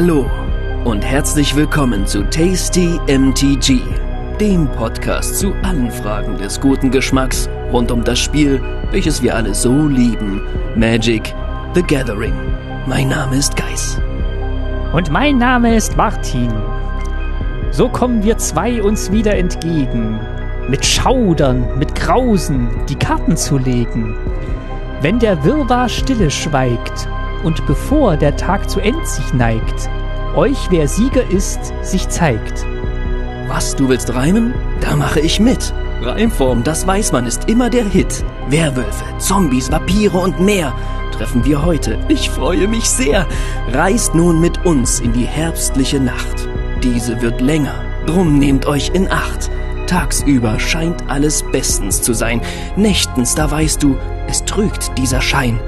Hallo und herzlich willkommen zu Tasty MTG, dem Podcast zu allen Fragen des guten Geschmacks rund um das Spiel, welches wir alle so lieben, Magic the Gathering. Mein Name ist Geis. Und mein Name ist Martin. So kommen wir zwei uns wieder entgegen, mit Schaudern, mit Grausen, die Karten zu legen. Wenn der Wirrwarr stille schweigt und bevor der Tag zu End sich neigt, euch wer Sieger ist, sich zeigt. Was, du willst reimen? Da mache ich mit. Reimform, das weiß man, ist immer der Hit. Werwölfe, Zombies, Vampire und mehr treffen wir heute. Ich freue mich sehr. Reist nun mit uns in die herbstliche Nacht. Diese wird länger, drum nehmt euch in Acht. Tagsüber scheint alles bestens zu sein. Nächtens, da weißt du, es trügt dieser Schein.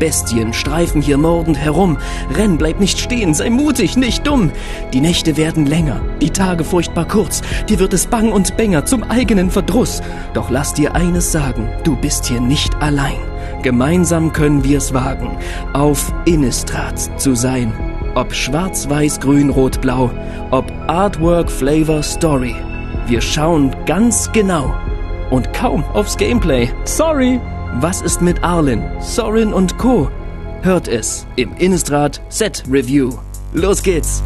Bestien streifen hier mordend herum. Renn, bleib nicht stehen, sei mutig, nicht dumm. Die Nächte werden länger, die Tage furchtbar kurz. Dir wird es bang und bänger zum eigenen Verdruss. Doch lass dir eines sagen, du bist hier nicht allein. Gemeinsam können wir's wagen, auf Innistrad zu sein. Ob schwarz, weiß, grün, rot, blau, ob Artwork, Flavor, Story. Wir schauen ganz genau und kaum aufs Gameplay. Sorry! Was ist mit Arlen, Sorin und Co? Hört es im Innistrad Set Review. Los geht's!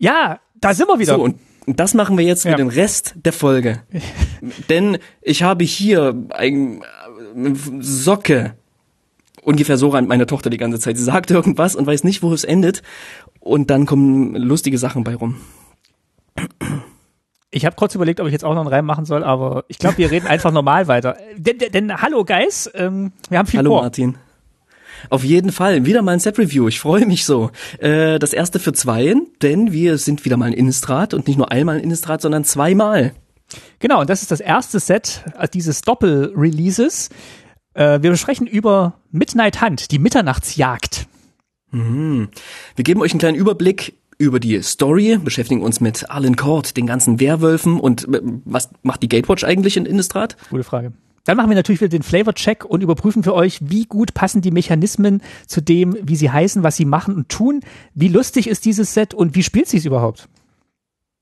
Ja, da sind wir wieder. So, und das machen wir jetzt Ja. für den Rest der Folge. Denn ich habe hier ein äh, Socke. Ungefähr so rennt meine Tochter die ganze Zeit. Sie sagt irgendwas und weiß nicht, wo es endet. Und dann kommen lustige Sachen bei rum. Ich habe kurz überlegt, ob ich jetzt auch noch einen Reim machen soll, aber ich glaube, wir reden einfach normal weiter. Denn, denn, denn hallo Guys, ähm, wir haben viel Hallo vor. Martin. Auf jeden Fall, wieder mal ein Set-Review. Ich freue mich so. Äh, das erste für zweien, denn wir sind wieder mal in Innistrad und nicht nur einmal in Innistrad, sondern zweimal. Genau, und das ist das erste Set äh, dieses Doppel-Releases. Äh, wir besprechen über Midnight Hunt, die Mitternachtsjagd. Wir geben euch einen kleinen Überblick über die Story, beschäftigen uns mit Arlen Court, den ganzen Werwölfen und äh, was macht die Gatewatch eigentlich in Innistrad? Gute Frage. Dann machen wir natürlich wieder den Flavor-Check und überprüfen für euch, wie gut passen die Mechanismen zu dem, wie sie heißen, was sie machen und tun. Wie lustig ist dieses Set und wie spielt sich überhaupt?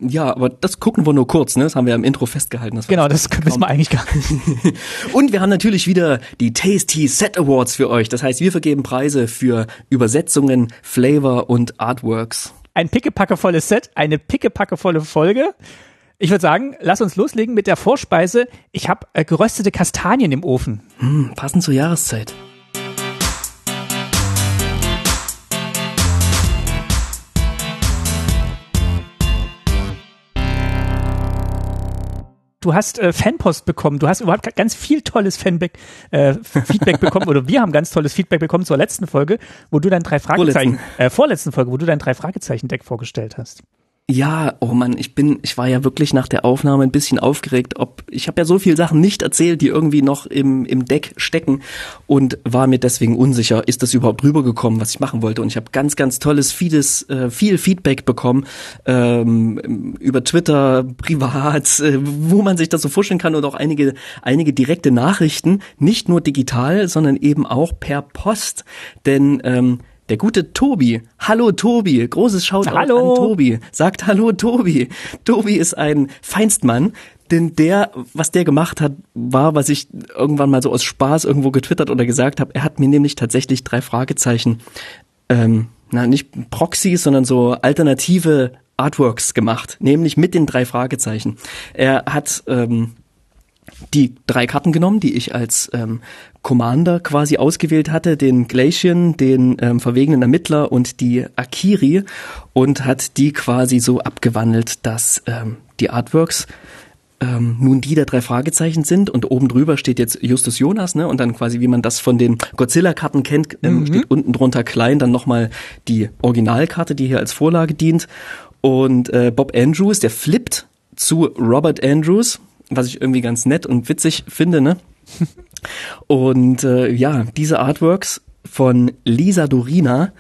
Ja, aber das gucken wir nur kurz, ne? Das haben wir im Intro festgehalten. Das Genau, das wissen wir eigentlich gar nicht. Und wir haben natürlich wieder die Tasty Set Awards für euch. Das heißt, wir vergeben Preise für Übersetzungen, Flavor und Artworks. Ein pickepackevolles Set, eine pickepackevolle Folge. Ich würde sagen, lass uns loslegen mit der Vorspeise. Ich habe äh, geröstete Kastanien im Ofen. Hm, passend zur Jahreszeit. Du hast äh, Fanpost bekommen, du hast überhaupt ganz viel tolles Fanback, äh, Feedback bekommen oder wir haben ganz tolles Feedback bekommen zur letzten Folge, wo du dein drei Fragezeichen, Vorletzten. äh, vorletzten Folge, wo du dein drei Fragezeichen Deck vorgestellt hast. Ja, oh Mann, ich bin, ich war ja wirklich nach der Aufnahme ein bisschen aufgeregt, ob ich habe ja so viele Sachen nicht erzählt, die irgendwie noch im im Deck stecken und war mir deswegen unsicher, ist das überhaupt rübergekommen, was ich machen wollte. Und ich habe ganz ganz tolles vieles äh, viel Feedback bekommen ähm, über Twitter, privat, äh, wo man sich das so vorstellen kann und auch einige einige direkte Nachrichten, nicht nur digital, sondern eben auch per Post, denn ähm, der gute Tobi, hallo Tobi, großes Shoutout Hallo. an Tobi, sagt hallo Tobi. Tobi ist ein Feinstmann, denn der, was der gemacht hat, war, was ich irgendwann mal so aus Spaß irgendwo getwittert oder gesagt habe. Er hat mir nämlich tatsächlich drei Fragezeichen, ähm, na nicht Proxys, sondern so alternative Artworks gemacht, nämlich mit den drei Fragezeichen. Er hat ähm, die drei Karten genommen, die ich als ähm, Commander quasi ausgewählt hatte, den Glacian, den ähm, verwegenen Ermittler und die Akiri und hat die quasi so abgewandelt, dass ähm, die Artworks ähm, nun die der drei Fragezeichen sind und oben drüber steht jetzt Justus Jonas, ne? Und dann quasi, wie man das von den Godzilla-Karten kennt, ähm, steht unten drunter klein dann nochmal die Originalkarte, die hier als Vorlage dient. Und äh, Bob Andrews, der flippt zu Robert Andrews, was ich irgendwie ganz nett und witzig finde, ne? Und äh, ja, diese Artworks von Lisa Dorina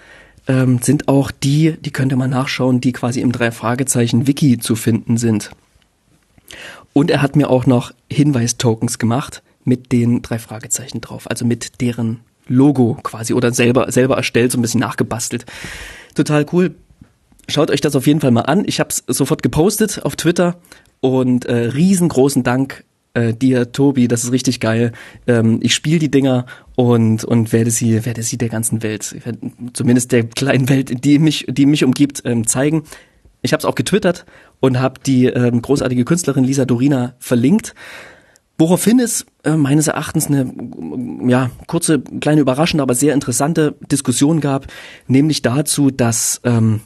ähm, sind auch die, die könnt ihr mal nachschauen, die quasi im drei Fragezeichen Wiki zu finden sind. Und er hat mir auch noch Hinweistokens gemacht mit den drei Fragezeichen drauf, also mit deren Logo quasi oder selber selber erstellt, so ein bisschen nachgebastelt. Total cool. Schaut euch das auf jeden Fall mal an. Ich habe es sofort gepostet auf Twitter und äh, riesengroßen Dank äh, dir, Tobi, das ist richtig geil. Ähm, ich spiele die Dinger und und werde sie werde sie der ganzen Welt, zumindest der kleinen Welt, die mich die mich umgibt, ähm, zeigen. Ich habe es auch getwittert und habe die ähm, großartige Künstlerin Lisa Dorina verlinkt. Woraufhin es äh, meines Erachtens eine ja, kurze, kleine, überraschende, aber sehr interessante Diskussion gab, nämlich dazu, dass ähm,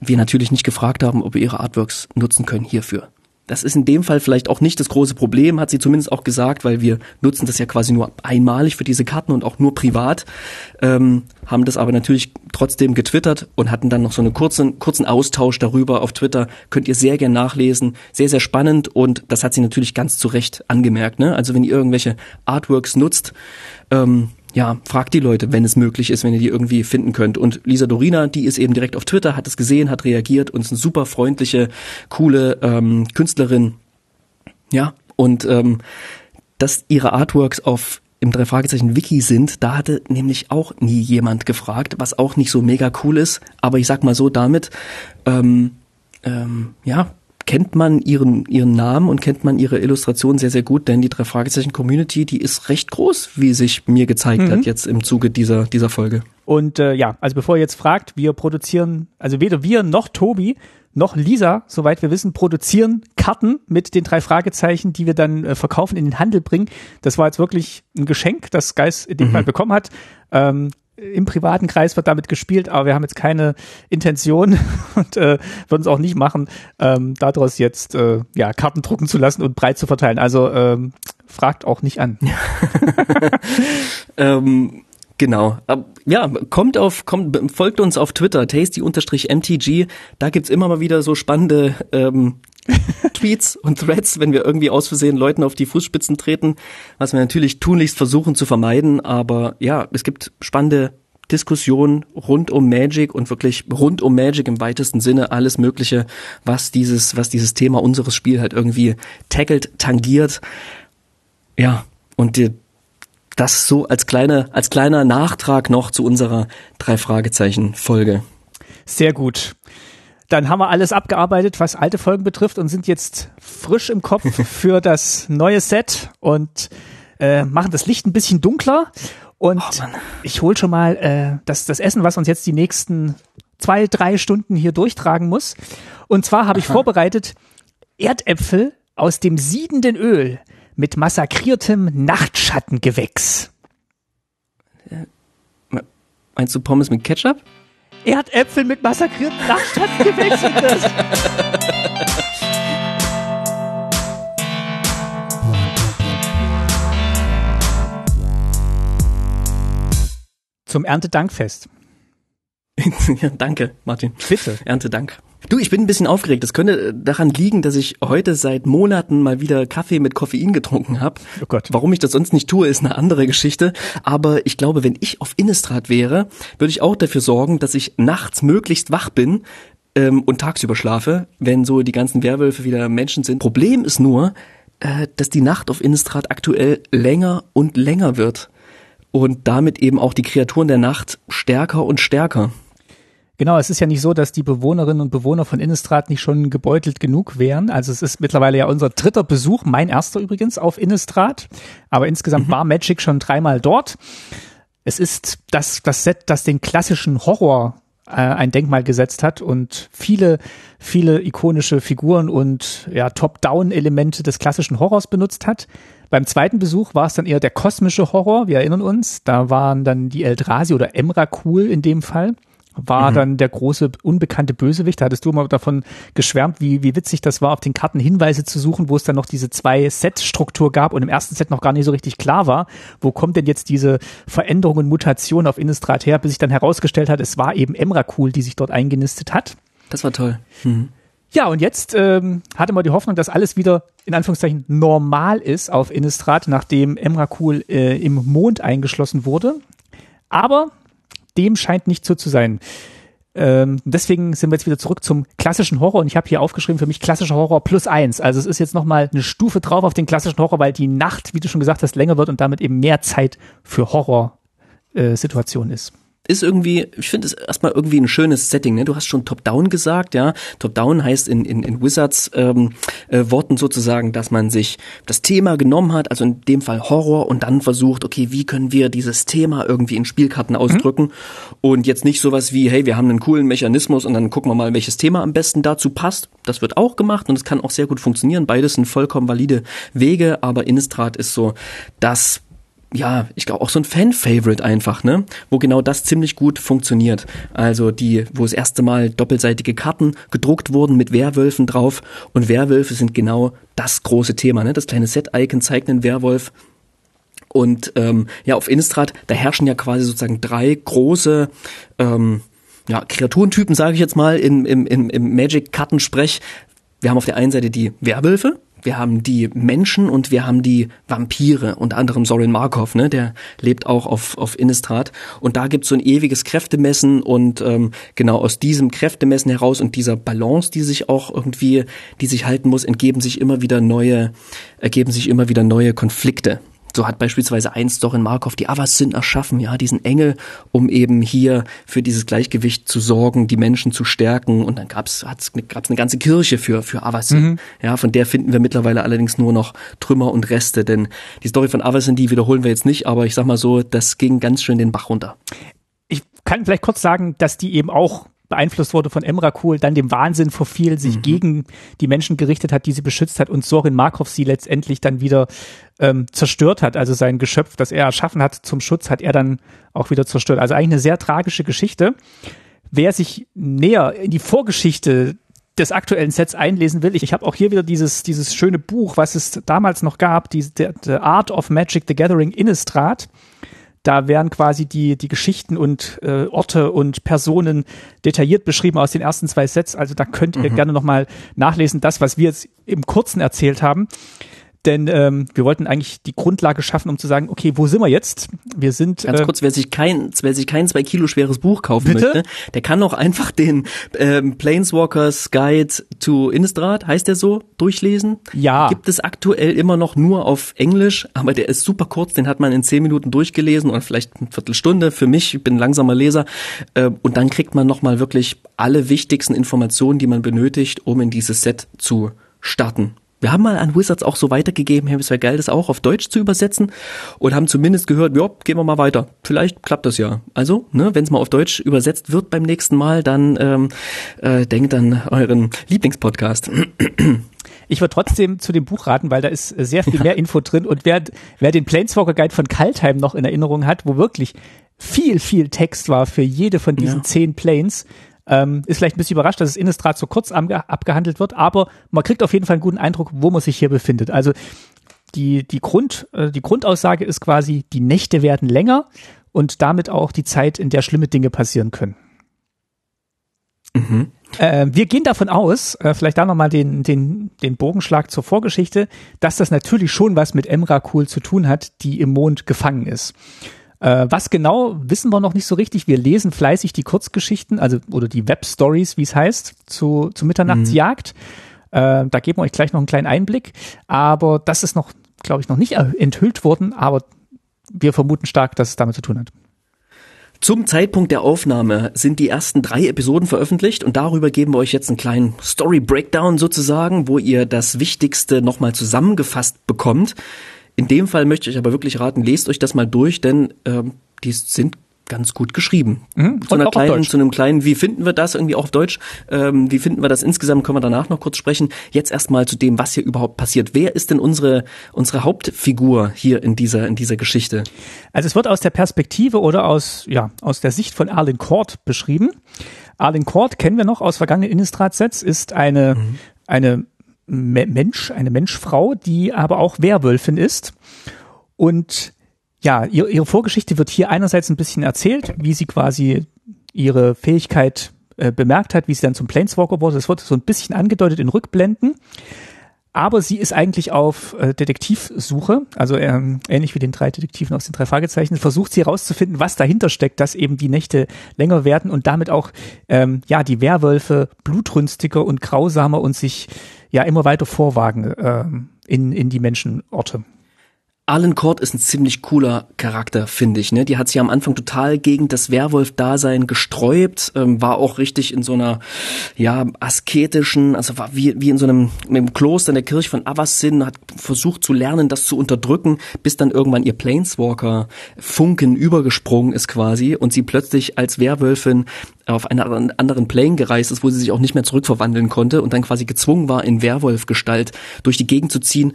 wir natürlich nicht gefragt haben, ob wir ihre Artworks nutzen können hierfür. Das ist in dem Fall vielleicht auch nicht das große Problem, hat sie zumindest auch gesagt, weil wir nutzen das ja quasi nur einmalig für diese Karten und auch nur privat, ähm, haben das aber natürlich trotzdem getwittert und hatten dann noch so einen kurzen, kurzen Austausch darüber auf Twitter. Könnt ihr sehr gern nachlesen. Sehr, sehr spannend und das hat sie natürlich ganz zu Recht angemerkt. Ne? Also wenn ihr irgendwelche Artworks nutzt, ähm, ja, fragt die Leute, wenn es möglich ist, wenn ihr die irgendwie finden könnt. Und Lisa Dorina, die ist eben direkt auf Twitter, hat es gesehen, hat reagiert und ist eine super freundliche, coole ähm, Künstlerin. Ja, und ähm, dass ihre Artworks auf im drei Fragezeichen Wiki sind, da hatte nämlich auch nie jemand gefragt, was auch nicht so mega cool ist. Aber ich sag mal so, damit ähm, ähm, ja kennt man ihren, ihren Namen und kennt man ihre Illustration sehr, sehr gut, denn die drei Fragezeichen Community, die ist recht groß, wie sich mir gezeigt mhm. hat jetzt im Zuge dieser, dieser Folge. Und äh, ja, also bevor ihr jetzt fragt, wir produzieren, also weder wir noch Tobi noch Lisa, soweit wir wissen, produzieren Karten mit den drei Fragezeichen, die wir dann äh, verkaufen, in den Handel bringen. Das war jetzt wirklich ein Geschenk, das Geist in dem mhm. Fall bekommen hat. Ähm, im privaten Kreis wird damit gespielt, aber wir haben jetzt keine Intention und äh, würden es auch nicht machen, ähm, daraus jetzt äh, ja Karten drucken zu lassen und breit zu verteilen. Also ähm, fragt auch nicht an. ähm, genau. Ja, kommt auf, kommt, folgt uns auf Twitter, tasty-mtg. Da gibt's immer mal wieder so spannende ähm, Tweets und Threads, wenn wir irgendwie aus Versehen Leuten auf die Fußspitzen treten, was wir natürlich tunlichst versuchen zu vermeiden. Aber ja, es gibt spannende Diskussionen rund um Magic und wirklich rund um Magic im weitesten Sinne alles Mögliche, was dieses, was dieses Thema unseres Spiels halt irgendwie tackelt, tangiert. Ja, und die, das so als kleine, als kleiner Nachtrag noch zu unserer drei Fragezeichen Folge. Sehr gut. Dann haben wir alles abgearbeitet, was alte Folgen betrifft und sind jetzt frisch im Kopf für das neue Set und äh, machen das Licht ein bisschen dunkler. Und oh, ich hol schon mal äh, das, das Essen, was uns jetzt die nächsten zwei, drei Stunden hier durchtragen muss. Und zwar habe ich vorbereitet Erdäpfel aus dem siedenden Öl mit massakriertem Nachtschattengewächs. Meinst du Pommes mit Ketchup? Erdäpfel mit massakrierten Nachtschattengewächs sind das. Zum Erntedankfest. ja, danke, Martin. Bitte. Erntedank. Du, ich bin ein bisschen aufgeregt. Das könnte daran liegen, dass ich heute seit Monaten mal wieder Kaffee mit Koffein getrunken habe. Oh Gott. Warum ich das sonst nicht tue, ist eine andere Geschichte. Aber ich glaube, wenn ich auf Innistrad wäre, würde ich auch dafür sorgen, dass ich nachts möglichst wach bin ähm, und tagsüber schlafe, wenn so die ganzen Werwölfe wieder Menschen sind. Problem ist nur, äh, dass die Nacht auf Innistrad aktuell länger und länger wird. Und damit eben auch die Kreaturen der Nacht stärker und stärker. Genau, es ist ja nicht so, dass die Bewohnerinnen und Bewohner von Innistrad nicht schon gebeutelt genug wären. Also es ist mittlerweile ja unser dritter Besuch, mein erster übrigens auf Innistrad. Aber insgesamt mhm. war Magic schon dreimal dort. Es ist das, das Set, das den klassischen Horror äh, ein Denkmal gesetzt hat und viele, viele ikonische Figuren und ja, Top-Down-Elemente des klassischen Horrors benutzt hat. Beim zweiten Besuch war es dann eher der kosmische Horror, wir erinnern uns. Da waren dann die Eldrazi oder Emrakul in dem Fall war mhm. dann der große unbekannte Bösewicht. Da hattest du mal davon geschwärmt, wie, wie witzig das war, auf den Karten Hinweise zu suchen, wo es dann noch diese zwei Set-Struktur gab und im ersten Set noch gar nicht so richtig klar war, wo kommt denn jetzt diese Veränderung und Mutation auf Innistrad her, bis sich dann herausgestellt hat, es war eben Emrakul, die sich dort eingenistet hat. Das war toll. Mhm. Ja, und jetzt ähm, hatte man die Hoffnung, dass alles wieder in Anführungszeichen normal ist auf Innistrad, nachdem Emrakul äh, im Mond eingeschlossen wurde. Aber dem scheint nicht so zu sein. Ähm, deswegen sind wir jetzt wieder zurück zum klassischen Horror und ich habe hier aufgeschrieben für mich klassischer Horror plus eins. Also es ist jetzt nochmal eine Stufe drauf auf den klassischen Horror, weil die Nacht, wie du schon gesagt hast, länger wird und damit eben mehr Zeit für Horror-Situationen äh, ist ist irgendwie, ich finde es erstmal irgendwie ein schönes Setting. Ne? Du hast schon Top-Down gesagt, ja. Top-Down heißt in, in, in Wizards ähm, äh, Worten sozusagen, dass man sich das Thema genommen hat, also in dem Fall Horror, und dann versucht, okay, wie können wir dieses Thema irgendwie in Spielkarten ausdrücken mhm. und jetzt nicht sowas wie, hey, wir haben einen coolen Mechanismus und dann gucken wir mal, welches Thema am besten dazu passt. Das wird auch gemacht und es kann auch sehr gut funktionieren. Beides sind vollkommen valide Wege, aber Innistrad ist so das ja, ich glaube auch so ein Fan-Favorite einfach, ne? Wo genau das ziemlich gut funktioniert. Also die, wo das erste Mal doppelseitige Karten gedruckt wurden mit Werwölfen drauf und Werwölfe sind genau das große Thema, ne? Das kleine Set-Icon zeigt einen Werwolf. Und ähm, ja, auf Innistrad, da herrschen ja quasi sozusagen drei große ähm, ja, Kreaturentypen, sage ich jetzt mal, im, im, im Magic-Kartensprech. Wir haben auf der einen Seite die Werwölfe, wir haben die Menschen und wir haben die Vampire, unter anderem Sorin Markov, ne, der lebt auch auf, auf Innistrad. Und da gibt's so ein ewiges Kräftemessen und ähm, genau aus diesem Kräftemessen heraus und dieser Balance, die sich auch irgendwie, die sich halten muss, entgeben sich immer wieder neue, ergeben sich immer wieder neue Konflikte. So hat beispielsweise einst Dorin Markov die Avacyn erschaffen, ja, diesen Engel, um eben hier für dieses Gleichgewicht zu sorgen, die Menschen zu stärken. Und dann gab's hat's, gab's eine ganze Kirche für, für Avacyn. Mhm. Ja, von der finden wir mittlerweile allerdings nur noch Trümmer und Reste, denn die Story von Avacyn, die wiederholen wir jetzt nicht, aber ich sag mal so, das ging ganz schön den Bach runter. Ich kann vielleicht kurz sagen, dass die eben auch beeinflusst wurde von Emrakul, dann dem Wahnsinn verfiel, sich mhm. gegen die Menschen gerichtet hat, die sie beschützt hat und Sorin Markov sie letztendlich dann wieder ähm, zerstört hat. Also sein Geschöpf, das er erschaffen hat zum Schutz, hat er dann auch wieder zerstört. Also eigentlich eine sehr tragische Geschichte. Wer sich näher in die Vorgeschichte des aktuellen Sets einlesen will, ich, ich habe auch hier wieder dieses, dieses schöne Buch, was es damals noch gab, die, the, the Art of Magic, The Gathering Innistrad. Da werden quasi die, die Geschichten und äh, Orte und Personen detailliert beschrieben aus den ersten zwei Sets. Also da könnt ihr mhm. gerne nochmal nachlesen. Das, was wir jetzt im Kurzen erzählt haben, denn ähm, wir wollten eigentlich die Grundlage schaffen, um zu sagen, okay, wo sind wir jetzt? Wir sind ganz äh, kurz, wer sich kein, wer sich kein zwei Kilo schweres Buch kaufen bitte? möchte, der kann auch einfach den ähm, Planeswalkers Guide to Innistrad, heißt der so, durchlesen. Ja. Gibt es aktuell immer noch nur auf Englisch, aber der ist super kurz, den hat man in zehn Minuten durchgelesen oder vielleicht eine Viertelstunde. Für mich, ich bin ein langsamer Leser, äh, und dann kriegt man noch mal wirklich alle wichtigsten Informationen, die man benötigt, um in dieses Set zu starten. Wir haben mal an Wizards auch so weitergegeben, hey, es wäre geil, das auch auf Deutsch zu übersetzen und haben zumindest gehört, ja, gehen wir mal weiter. Vielleicht klappt das ja. Also, ne, wenn es mal auf Deutsch übersetzt wird beim nächsten Mal, dann ähm, äh, denkt an euren Lieblingspodcast. Ich würde trotzdem zu dem Buch raten, weil da ist sehr viel mehr Info drin und wer, wer den Planeswalker Guide von Kaltheim noch in Erinnerung hat, wo wirklich viel, viel Text war für jede von diesen ja. zehn Planes, ähm, ist vielleicht ein bisschen überrascht, dass es Innistrad so kurz abgehandelt wird, aber man kriegt auf jeden Fall einen guten Eindruck, wo man sich hier befindet. Also die, die, Grund, äh, die Grundaussage ist quasi, die Nächte werden länger und damit auch die Zeit, in der schlimme Dinge passieren können. Mhm. Äh, wir gehen davon aus, äh, vielleicht da nochmal den, den, den Bogenschlag zur Vorgeschichte, dass das natürlich schon was mit Emrakul zu tun hat, die im Mond gefangen ist. Äh, was genau, wissen wir noch nicht so richtig. Wir lesen fleißig die Kurzgeschichten, also oder die Webstories, wie es heißt, zu, zu Mitternachtsjagd. Mhm. Äh, da geben wir euch gleich noch einen kleinen Einblick. Aber das ist noch, glaube ich, noch nicht enthüllt worden, aber wir vermuten stark, dass es damit zu tun hat. Zum Zeitpunkt der Aufnahme sind die ersten drei Episoden veröffentlicht und darüber geben wir euch jetzt einen kleinen Story Breakdown sozusagen, wo ihr das Wichtigste nochmal zusammengefasst bekommt. In dem Fall möchte ich aber wirklich raten, lest euch das mal durch, denn ähm, die sind ganz gut geschrieben. Mhm. Zu, einer kleinen, zu einem kleinen, wie finden wir das irgendwie auch auf Deutsch? Ähm, wie finden wir das insgesamt? Können wir danach noch kurz sprechen. Jetzt erstmal zu dem, was hier überhaupt passiert. Wer ist denn unsere unsere Hauptfigur hier in dieser in dieser Geschichte? Also es wird aus der Perspektive oder aus ja aus der Sicht von Arlen Court beschrieben. Arlen Court kennen wir noch aus vergangenen Innistrad-Sets, ist eine mhm. eine Mensch, eine Menschfrau, die aber auch Werwölfin ist. Und ja, ihre, Vorgeschichte wird hier einerseits ein bisschen erzählt, wie sie quasi ihre Fähigkeit äh, bemerkt hat, wie sie dann zum Planeswalker wurde. Das wurde so ein bisschen angedeutet in Rückblenden. Aber sie ist eigentlich auf äh, Detektivsuche, also ähm, ähnlich wie den drei Detektiven aus den drei Fragezeichen, versucht sie herauszufinden, was dahinter steckt, dass eben die Nächte länger werden und damit auch ähm, ja die Werwölfe blutrünstiger und grausamer und sich ja immer weiter vorwagen ähm, in, in die Menschenorte. Alan Cord ist ein ziemlich cooler Charakter, finde ich. Ne? Die hat sich am Anfang total gegen das Werwolf-Dasein gesträubt, ähm, war auch richtig in so einer ja asketischen, also war wie, wie in so einem im Kloster in der Kirche von Avacyn, hat versucht zu lernen, das zu unterdrücken, bis dann irgendwann ihr Planeswalker Funken übergesprungen ist quasi und sie plötzlich als Werwölfin auf einen anderen Plane gereist ist, wo sie sich auch nicht mehr zurückverwandeln konnte und dann quasi gezwungen war, in Werwolf-Gestalt durch die Gegend zu ziehen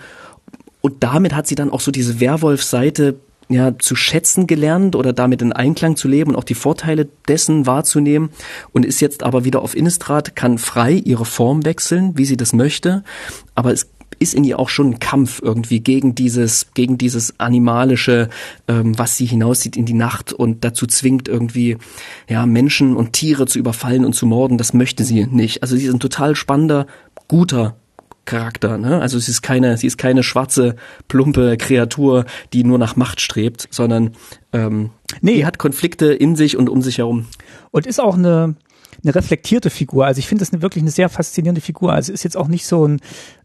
und damit hat sie dann auch so diese Werwolf-Seite ja, zu schätzen gelernt oder damit in Einklang zu leben und auch die Vorteile dessen wahrzunehmen und ist jetzt aber wieder auf Innistrad, kann frei ihre Form wechseln, wie sie das möchte, aber es ist in ihr auch schon ein Kampf irgendwie gegen dieses, gegen dieses animalische, ähm, was sie hinauszieht in die Nacht und dazu zwingt irgendwie, ja, Menschen und Tiere zu überfallen und zu morden. Das möchte sie nicht. Also sie ist ein total spannender, guter Charakter. Ne? Also sie ist keine, sie ist keine schwarze, plumpe Kreatur, die nur nach Macht strebt, sondern ähm, nee. die hat Konflikte in sich und um sich herum. Und ist auch eine, eine reflektierte Figur. Also ich finde das eine, wirklich eine sehr faszinierende Figur. Also ist jetzt auch nicht so ein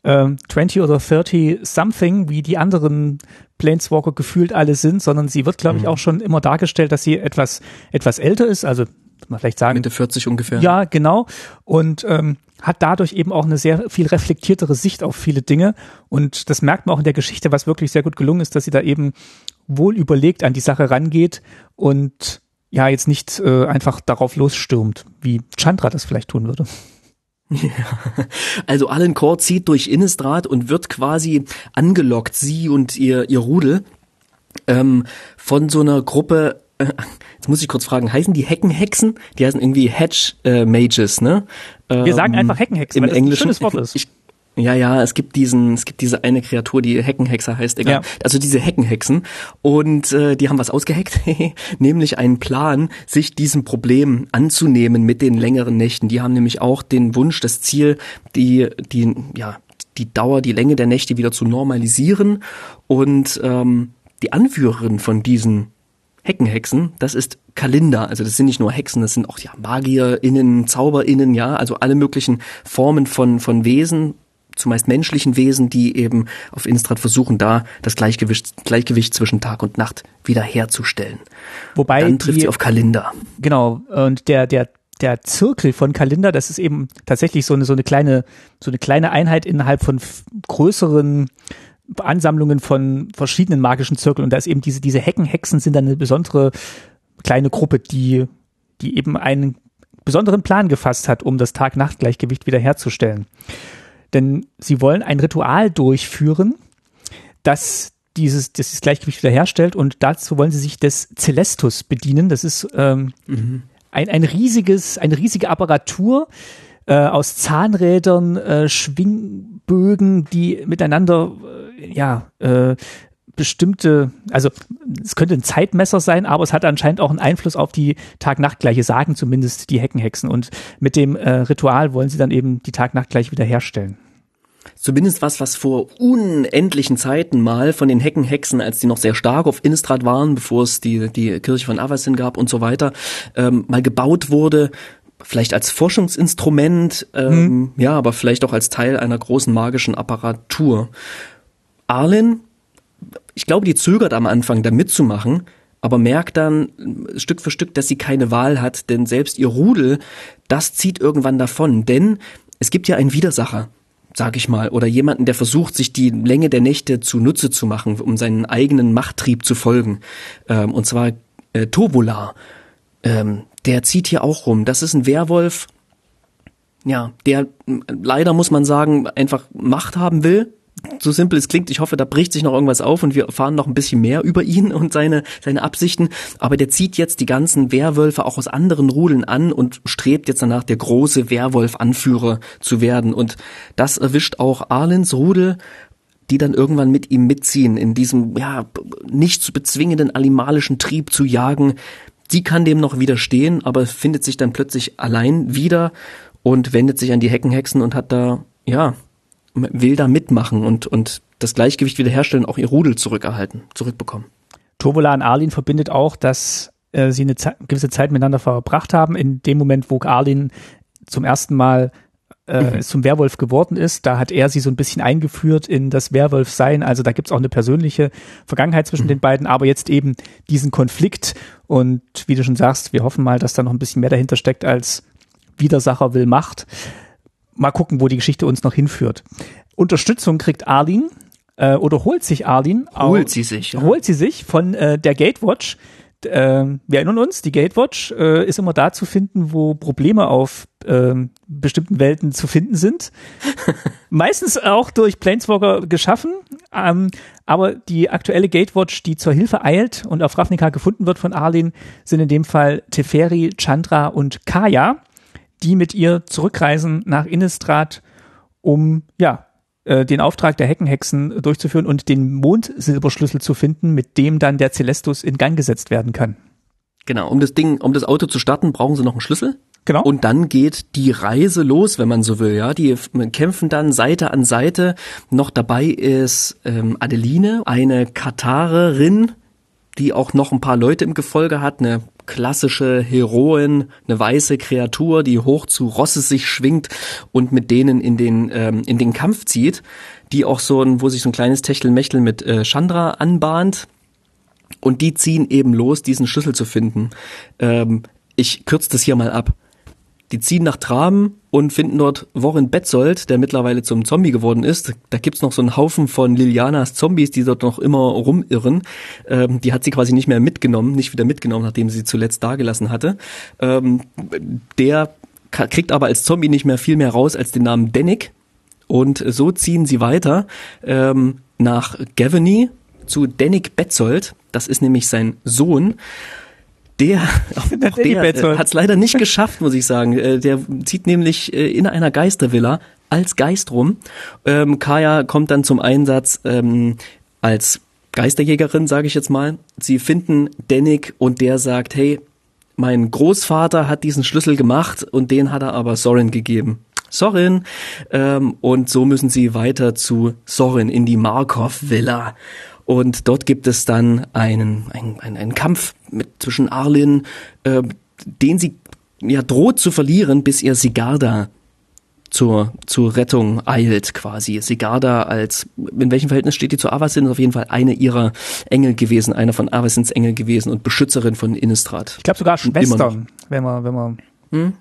ähm, 20 oder 30 something, wie die anderen Planeswalker gefühlt alle sind, sondern sie wird, glaube ich, mhm. auch schon immer dargestellt, dass sie etwas, etwas älter ist. Also man vielleicht sagen. Mitte 40 ungefähr. Ja, genau. Und ähm, hat dadurch eben auch eine sehr viel reflektiertere Sicht auf viele Dinge. Und das merkt man auch in der Geschichte, was wirklich sehr gut gelungen ist, dass sie da eben wohl überlegt an die Sache rangeht und ja, jetzt nicht äh, einfach darauf losstürmt, wie Chandra das vielleicht tun würde. Ja. Also Alan Core zieht durch Innistrad und wird quasi angelockt, sie und ihr, ihr Rudel, ähm, von so einer Gruppe jetzt muss ich kurz fragen, heißen die Heckenhexen? Die heißen irgendwie Hedge äh, Mages, ne? Wir ähm, sagen einfach Heckenhexen, im weil das Englischen. ein schönes Wort ist. Ich, ja, ja, es gibt diesen, es gibt diese eine Kreatur, die Heckenhexer heißt, egal. Ja. Also diese Heckenhexen und äh, die haben was ausgeheckt, nämlich einen Plan, sich diesem Problem anzunehmen mit den längeren Nächten. Die haben nämlich auch den Wunsch, das Ziel, die, die, ja, die Dauer, die Länge der Nächte wieder zu normalisieren und ähm, die Anführerin von diesen Heckenhexen, das ist Kalinda. Also das sind nicht nur Hexen, das sind auch ja MagierInnen, ZauberInnen, ja, also alle möglichen Formen von, von Wesen, zumeist menschlichen Wesen, die eben auf Innistrad versuchen, da das Gleichgewicht, Gleichgewicht zwischen Tag und Nacht wiederherzustellen. Wobei dann trifft die, sie auf Kalinda. Genau, und der, der, der Zirkel von Kalinda, das ist eben tatsächlich so eine, so eine kleine, so eine kleine Einheit innerhalb von größeren Ansammlungen von verschiedenen magischen Zirkeln und da ist eben diese, diese Heckenhexen sind dann eine besondere kleine Gruppe, die, die eben einen besonderen Plan gefasst hat, um das Tag-Nacht-Gleichgewicht wiederherzustellen. Denn sie wollen ein Ritual durchführen, das dieses, dieses Gleichgewicht wiederherstellt und dazu wollen sie sich des Celestus bedienen. Das ist ähm, mhm. ein, ein riesiges, eine riesige Apparatur, äh, aus Zahnrädern, äh, Schwingbögen, die miteinander ja äh, bestimmte, also es könnte ein Zeitmesser sein, aber es hat anscheinend auch einen Einfluss auf die Tag-Nacht-Gleiche, sagen zumindest die Heckenhexen. Und mit dem äh, Ritual wollen sie dann eben die Tag-Nacht-Gleiche wiederherstellen. Zumindest was, was vor unendlichen Zeiten mal von den Heckenhexen, als die noch sehr stark auf Innistrad waren, bevor es die, die Kirche von Avacyn gab und so weiter, ähm, mal gebaut wurde, vielleicht als Forschungsinstrument, ähm, hm. ja, aber vielleicht auch als Teil einer großen magischen Apparatur. Arlen, ich glaube, die zögert am Anfang, da mitzumachen, aber merkt dann Stück für Stück, dass sie keine Wahl hat, denn selbst ihr Rudel, das zieht irgendwann davon, denn es gibt ja einen Widersacher, sag ich mal, oder jemanden, der versucht, sich die Länge der Nächte zunutze zu machen, um seinen eigenen Machttrieb zu folgen, ähm, und zwar äh, Tobola. Ähm, der zieht hier auch rum. Das ist ein Werwolf, ja, der leider muss man sagen, einfach Macht haben will. So simpel es klingt, ich hoffe, da bricht sich noch irgendwas auf und wir erfahren noch ein bisschen mehr über ihn und seine, seine Absichten. Aber der zieht jetzt die ganzen Werwölfe auch aus anderen Rudeln an und strebt jetzt danach, der große Werwolf-Anführer zu werden. Und das erwischt auch Arlens Rudel, die dann irgendwann mit ihm mitziehen, in diesem, ja, nicht zu bezwingenden animalischen Trieb zu jagen, Sie kann dem noch widerstehen, aber findet sich dann plötzlich allein wieder und wendet sich an die Heckenhexen und hat da, ja, will da mitmachen und, und das Gleichgewicht wiederherstellen, auch ihr Rudel zurückerhalten, zurückbekommen. Turbola und Arlin verbindet auch, dass äh, sie eine Ze gewisse Zeit miteinander verbracht haben. In dem Moment, wo Arlin zum ersten Mal äh, mhm. zum Werwolf geworden ist, da hat er sie so ein bisschen eingeführt in das Werwolf-Sein. Also da gibt's auch eine persönliche Vergangenheit zwischen mhm. den beiden, aber jetzt eben diesen Konflikt. Und wie du schon sagst, wir hoffen mal, dass da noch ein bisschen mehr dahinter steckt als Widersacher will Macht. Mal gucken, wo die Geschichte uns noch hinführt. Unterstützung kriegt Arlin äh, oder holt sich Arlin. Holt auch, sie sich. Ja. Holt sie sich von äh, der Gatewatch. Äh, wir erinnern uns, die Gatewatch äh, ist immer da zu finden, wo Probleme auf äh, bestimmten Welten zu finden sind. Meistens auch durch Planeswalker geschaffen. Ähm, aber die aktuelle Gatewatch, die zur Hilfe eilt und auf Ravnica gefunden wird von Arlin, sind in dem Fall Teferi, Chandra und Kaya die mit ihr zurückreisen nach Innistrad, um ja äh, den Auftrag der Heckenhexen durchzuführen und den Mondsilberschlüssel zu finden, mit dem dann der Celestus in Gang gesetzt werden kann. Genau, um das Ding, um das Auto zu starten, brauchen sie noch einen Schlüssel. Genau. Und dann geht die Reise los, wenn man so will. Ja, die kämpfen dann Seite an Seite. Noch dabei ist ähm, Adeline, eine Katarerin, die auch noch ein paar Leute im Gefolge hat, eine klassische Heroin, eine weiße Kreatur, die hoch zu Rosse sich schwingt und mit denen in den ähm, in den Kampf zieht, die auch so ein, wo sich so ein kleines Techtelmechtel mit äh, Chandra anbahnt. Und die ziehen eben los, diesen Schlüssel zu finden. Ähm, ich kürze das hier mal ab. Die ziehen nach Traben und finden dort Warren Betzold, der mittlerweile zum Zombie geworden ist. Da gibt's noch so einen Haufen von Lilianas Zombies, die dort noch immer rumirren. Ähm, die hat sie quasi nicht mehr mitgenommen, nicht wieder mitgenommen, nachdem sie sie zuletzt dagelassen hatte. Ähm, der kriegt aber als Zombie nicht mehr viel mehr raus als den Namen Dennick. Und so ziehen sie weiter ähm, nach Gavany zu Dennick Betzold. Das ist nämlich sein Sohn der, auch, der äh, hat es leider nicht geschafft, muss ich sagen. Äh, der zieht nämlich äh, in einer Geistervilla als Geist rum. Ähm, Kaya kommt dann zum Einsatz ähm, als Geisterjägerin, sage ich jetzt mal. Sie finden Dennick und der sagt, hey, mein Großvater hat diesen Schlüssel gemacht und den hat er aber Sorin gegeben. Sorin. Ähm, und so müssen sie weiter zu Sorin in die Markov-Villa. Und dort gibt es dann einen, einen, einen, einen Kampf mit, zwischen Arlin, äh, den sie ja droht zu verlieren, bis ihr Sigarda zur, zur Rettung eilt quasi. Sigarda als, in welchem Verhältnis steht die zu Avasin? Ist auf jeden Fall eine ihrer Engel gewesen, einer von Avasins Engel gewesen und Beschützerin von Innistrad. Ich glaube sogar Schwestern, wenn man, wenn man, hm?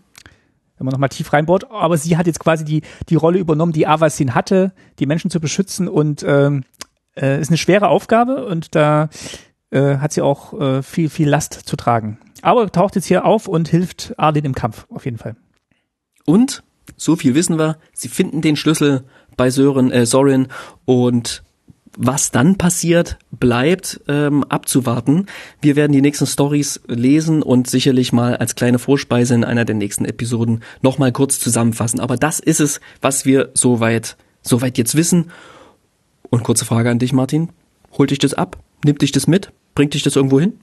wenn man nochmal tief reinbohrt. Aber sie hat jetzt quasi die, die Rolle übernommen, die Avasin hatte, die Menschen zu beschützen und ähm, äh, ist eine schwere Aufgabe und da äh, hat sie auch äh, viel, viel Last zu tragen. Aber taucht jetzt hier auf und hilft Arlene im Kampf, auf jeden Fall. Und, so viel wissen wir, sie finden den Schlüssel bei Sören, äh, Sorin und was dann passiert, bleibt ähm, abzuwarten. Wir werden die nächsten Stories lesen und sicherlich mal als kleine Vorspeise in einer der nächsten Episoden nochmal kurz zusammenfassen. Aber das ist es, was wir soweit, soweit jetzt wissen. Und kurze Frage an dich, Martin. Holt dich das ab? Nimmt dich das mit? Bringt dich das irgendwo hin?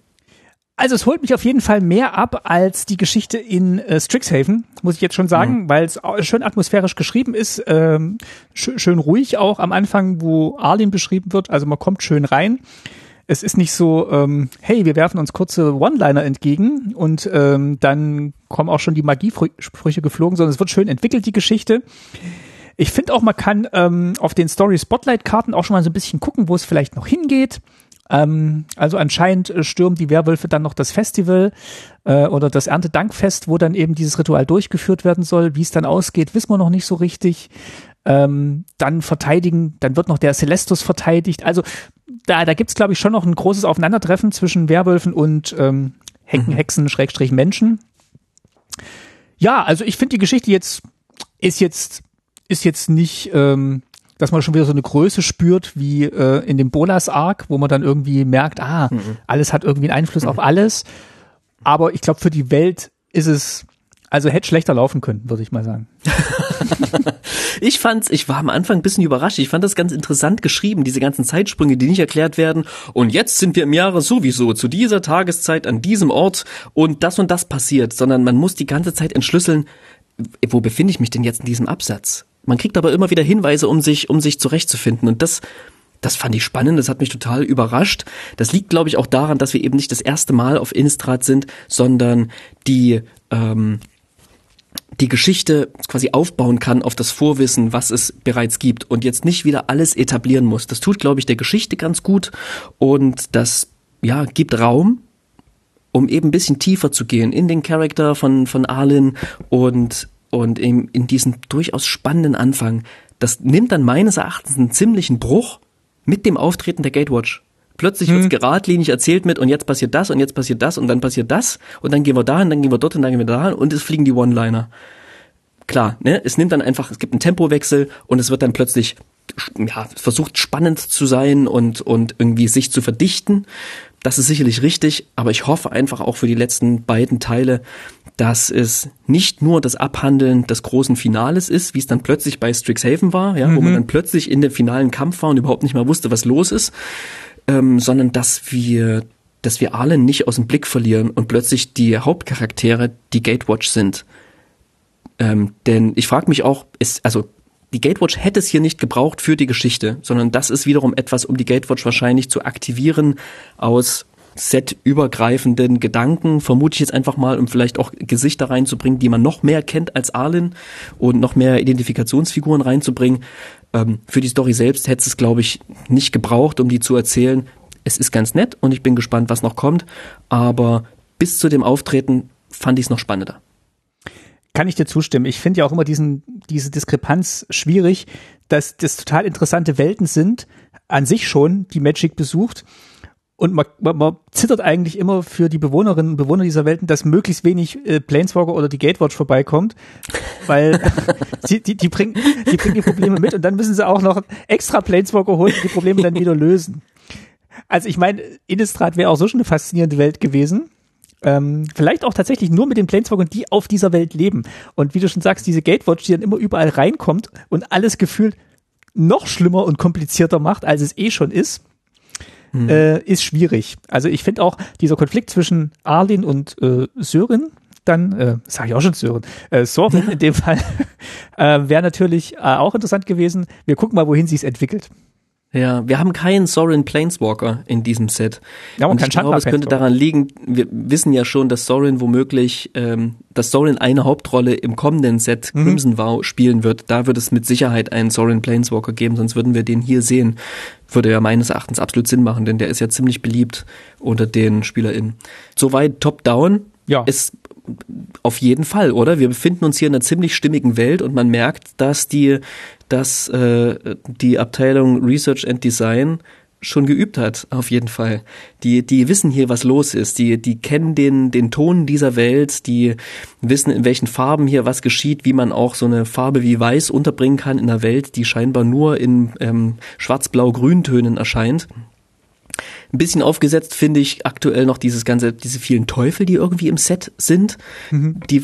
Also es holt mich auf jeden Fall mehr ab als die Geschichte in äh, Strixhaven, muss ich jetzt schon sagen, mhm. weil es schön atmosphärisch geschrieben ist, ähm, sch schön ruhig auch am Anfang, wo Arlene beschrieben wird, also man kommt schön rein. Es ist nicht so, ähm, hey, wir werfen uns kurze One-Liner entgegen und ähm, dann kommen auch schon die Magiesprüche geflogen, sondern es wird schön entwickelt, die Geschichte. Ich finde auch, man kann ähm, auf den Story Spotlight Karten auch schon mal so ein bisschen gucken, wo es vielleicht noch hingeht. Ähm, also anscheinend äh, stürmen die Werwölfe dann noch das Festival äh, oder das Erntedankfest, wo dann eben dieses Ritual durchgeführt werden soll. Wie es dann ausgeht, wissen wir noch nicht so richtig. Ähm, dann verteidigen, dann wird noch der Celestus verteidigt. Also da, da gibt's glaube ich, schon noch ein großes Aufeinandertreffen zwischen Werwölfen und ähm, Hecken, mhm. Hexen, Schrägstrich Menschen. Ja, also ich finde die Geschichte jetzt ist jetzt ist jetzt nicht, ähm, dass man schon wieder so eine Größe spürt wie äh, in dem Bolas-Arc, wo man dann irgendwie merkt, ah, mhm. alles hat irgendwie einen Einfluss mhm. auf alles. Aber ich glaube, für die Welt ist es, also hätte schlechter laufen können, würde ich mal sagen. ich fand's, ich war am Anfang ein bisschen überrascht. Ich fand das ganz interessant geschrieben, diese ganzen Zeitsprünge, die nicht erklärt werden. Und jetzt sind wir im Jahre sowieso zu dieser Tageszeit an diesem Ort und das und das passiert, sondern man muss die ganze Zeit entschlüsseln, wo befinde ich mich denn jetzt in diesem Absatz? Man kriegt aber immer wieder Hinweise, um sich, um sich zurechtzufinden. Und das, das fand ich spannend, das hat mich total überrascht. Das liegt, glaube ich, auch daran, dass wir eben nicht das erste Mal auf Innistrad sind, sondern die, ähm, die Geschichte quasi aufbauen kann auf das Vorwissen, was es bereits gibt und jetzt nicht wieder alles etablieren muss. Das tut, glaube ich, der Geschichte ganz gut und das ja, gibt Raum, um eben ein bisschen tiefer zu gehen in den Charakter von, von Arlen und, und in, in diesen durchaus spannenden Anfang. Das nimmt dann meines Erachtens einen ziemlichen Bruch mit dem Auftreten der Gatewatch. Plötzlich hm. wird's geradlinig erzählt mit und jetzt passiert das und jetzt passiert das und dann passiert das und dann gehen wir dahin, dann gehen wir dort und dann gehen wir dahin und es fliegen die One-Liner. Klar, ne, es nimmt dann einfach, es gibt einen Tempowechsel und es wird dann plötzlich ja, versucht spannend zu sein und und irgendwie sich zu verdichten. Das ist sicherlich richtig, aber ich hoffe einfach auch für die letzten beiden Teile, dass es nicht nur das Abhandeln des großen Finales ist, wie es dann plötzlich bei Strixhaven war, ja, mhm. wo man mhm. dann plötzlich in dem finalen Kampf war und überhaupt nicht mehr wusste, was los ist, ähm, sondern dass wir dass wir alle nicht aus dem Blick verlieren und plötzlich die Hauptcharaktere die Gatewatch sind. Ähm, denn ich frage mich auch, ist, also die Gatewatch hätte es hier nicht gebraucht für die Geschichte, sondern das ist wiederum etwas, um die Gatewatch wahrscheinlich zu aktivieren aus set-übergreifenden Gedanken, vermute ich jetzt einfach mal, um vielleicht auch Gesichter reinzubringen, die man noch mehr kennt als Arlen und noch mehr Identifikationsfiguren reinzubringen. Ähm, für die Story selbst hätte es, glaube ich, nicht gebraucht, um die zu erzählen. Es ist ganz nett und ich bin gespannt, was noch kommt, aber bis zu dem Auftreten fand ich es noch spannender. Kann ich dir zustimmen. Ich finde ja auch immer diesen, diese Diskrepanz schwierig, dass das total interessante Welten sind, an sich schon, die Magic besucht. Und man, man, man zittert eigentlich immer für die Bewohnerinnen und Bewohner dieser Welten, dass möglichst wenig äh, Planeswalker oder die Gatewatch vorbeikommt, weil sie, die, die, bringen, die bringen die Probleme mit und dann müssen sie auch noch extra Planeswalker holen, die die Probleme dann wieder lösen. Also ich meine, Innistrad wäre auch so schon eine faszinierende Welt gewesen. Ähm, vielleicht auch tatsächlich nur mit den Planeswalkern, die auf dieser Welt leben. Und wie du schon sagst, diese Gatewatch, die dann immer überall reinkommt und alles gefühlt noch schlimmer und komplizierter macht, als es eh schon ist, mhm. äh, ist schwierig. Also ich finde auch dieser Konflikt zwischen Arlin und äh, Sören, dann, äh, sage ich auch schon Sören, äh, Sorin in dem Fall, äh, wäre natürlich äh, auch interessant gewesen. Wir gucken mal, wohin sie es entwickelt. Ja, wir haben keinen Sorin Planeswalker in diesem Set. Ja, und ich glaube, es könnte daran liegen, wir wissen ja schon, dass Sorin womöglich, ähm, dass Sorin eine Hauptrolle im kommenden Set mhm. Crimson Vow spielen wird. Da wird es mit Sicherheit einen Sorin Planeswalker geben, sonst würden wir den hier sehen. Würde ja meines Erachtens absolut Sinn machen, denn der ist ja ziemlich beliebt unter den SpielerInnen. Soweit top-down. Ja. Ist auf jeden Fall, oder? Wir befinden uns hier in einer ziemlich stimmigen Welt und man merkt, dass die, dass äh, die Abteilung Research and Design schon geübt hat, auf jeden Fall. Die, die wissen hier, was los ist. Die, die kennen den, den Ton dieser Welt. Die wissen, in welchen Farben hier was geschieht, wie man auch so eine Farbe wie Weiß unterbringen kann in einer Welt, die scheinbar nur in ähm, Schwarz-Blau-Grün-Tönen erscheint. Ein bisschen aufgesetzt finde ich aktuell noch dieses ganze, diese vielen Teufel, die irgendwie im Set sind. Mhm. Die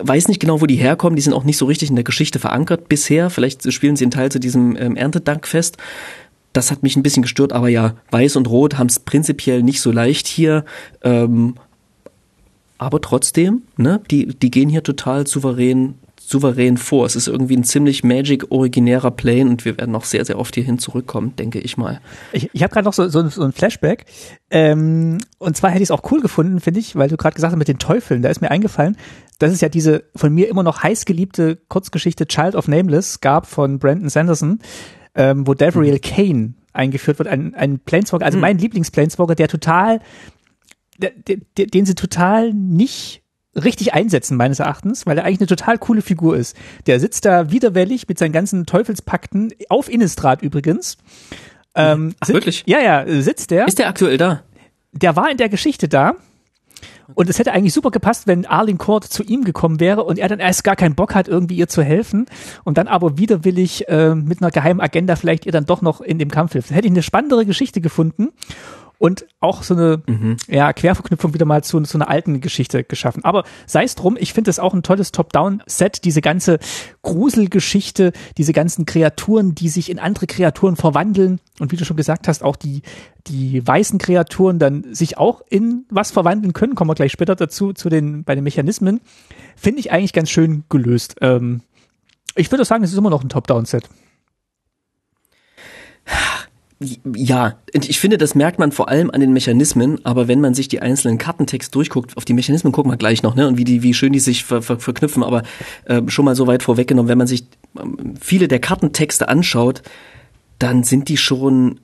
weiß nicht genau, wo die herkommen. Die sind auch nicht so richtig in der Geschichte verankert bisher. Vielleicht spielen sie einen Teil zu diesem ähm, Erntedankfest. Das hat mich ein bisschen gestört, aber ja, Weiß und Rot haben es prinzipiell nicht so leicht hier. Ähm, aber trotzdem, ne, die, die gehen hier total souverän souverän vor. Es ist irgendwie ein ziemlich Magic-originärer Plane und wir werden noch sehr, sehr oft hierhin zurückkommen, denke ich mal. Ich, ich habe gerade noch so, so, so ein Flashback. Ähm, und zwar hätte ich es auch cool gefunden, finde ich, weil du gerade gesagt hast mit den Teufeln. Da ist mir eingefallen, dass es ja diese von mir immer noch heiß geliebte Kurzgeschichte Child of Nameless gab von Brandon Sanderson, ähm, wo Davriel mhm. Kane eingeführt wird, ein, ein Planeswalker, also mhm. mein Lieblings-Planeswalker, der total, der, der, den sie total nicht richtig einsetzen, meines Erachtens, weil er eigentlich eine total coole Figur ist. Der sitzt da widerwillig mit seinen ganzen Teufelspakten, auf Innistrad übrigens. Ähm, Ach, wirklich? Ja, ja, sitzt der. Ist der aktuell da? Der war in der Geschichte da. Und es hätte eigentlich super gepasst, wenn Arlene Court zu ihm gekommen wäre und er dann erst gar keinen Bock hat, irgendwie ihr zu helfen und dann aber widerwillig äh, mit einer geheimen Agenda vielleicht ihr dann doch noch in dem Kampf hilft. Hätte ich eine spannendere Geschichte gefunden. Und auch so eine mhm. ja, Querverknüpfung wieder mal zu, zu einer alten Geschichte geschaffen. Aber sei es drum, ich finde es auch ein tolles Top-Down-Set, diese ganze Gruselgeschichte, diese ganzen Kreaturen, die sich in andere Kreaturen verwandeln und wie du schon gesagt hast, auch die, die weißen Kreaturen dann sich auch in was verwandeln können, kommen wir gleich später dazu, zu den, bei den Mechanismen, finde ich eigentlich ganz schön gelöst. Ähm, ich würde sagen, es ist immer noch ein Top-Down-Set. Ja, ich finde, das merkt man vor allem an den Mechanismen, aber wenn man sich die einzelnen Kartentext durchguckt, auf die Mechanismen gucken wir gleich noch, ne, und wie die, wie schön die sich ver, ver, verknüpfen, aber äh, schon mal so weit vorweggenommen, wenn man sich äh, viele der Kartentexte anschaut, dann sind die schon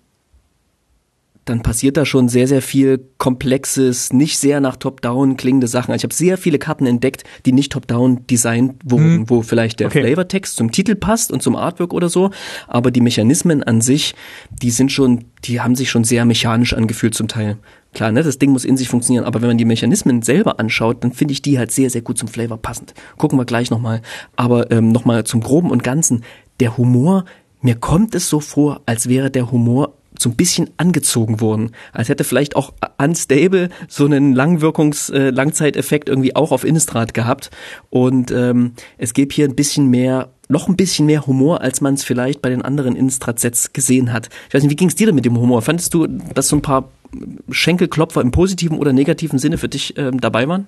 dann passiert da schon sehr, sehr viel komplexes, nicht sehr nach Top-Down klingende Sachen. Also ich habe sehr viele Karten entdeckt, die nicht Top-Down designt wurden, hm. wo vielleicht der okay. Flavortext zum Titel passt und zum Artwork oder so, aber die Mechanismen an sich, die sind schon, die haben sich schon sehr mechanisch angefühlt zum Teil. Klar, ne, das Ding muss in sich funktionieren, aber wenn man die Mechanismen selber anschaut, dann finde ich die halt sehr, sehr gut zum Flavor passend. Gucken wir gleich nochmal. Aber ähm, nochmal zum Groben und Ganzen. Der Humor, mir kommt es so vor, als wäre der Humor so ein bisschen angezogen wurden. Als hätte vielleicht auch Unstable so einen Langwirkungs-, äh, Langzeiteffekt irgendwie auch auf Innistrad gehabt. Und ähm, es gäbe hier ein bisschen mehr, noch ein bisschen mehr Humor, als man es vielleicht bei den anderen Innistrad-Sets gesehen hat. Ich weiß nicht, wie ging es dir denn mit dem Humor? Fandest du, dass so ein paar Schenkelklopfer im positiven oder negativen Sinne für dich ähm, dabei waren?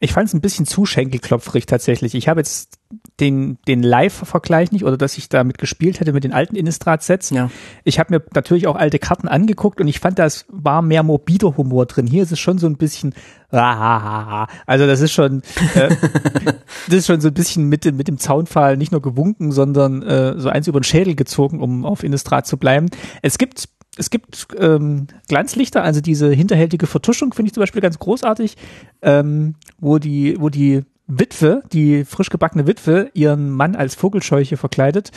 Ich fand es ein bisschen zu schenkelklopfrig tatsächlich. Ich habe jetzt den, den Live-Vergleich nicht oder dass ich damit gespielt hätte mit den alten Innistrad-Sets. Ja. Ich habe mir natürlich auch alte Karten angeguckt und ich fand, das war mehr morbider Humor drin. Hier ist es schon so ein bisschen, also das ist schon, äh, das ist schon so ein bisschen mit, dem mit dem Zaunfall nicht nur gewunken, sondern äh, so eins über den Schädel gezogen, um auf Innistrad zu bleiben. Es gibt es gibt ähm, Glanzlichter, also diese hinterhältige Vertuschung finde ich zum Beispiel ganz großartig, ähm, wo die, wo die Witwe, die frisch gebackene Witwe, ihren Mann als Vogelscheuche verkleidet.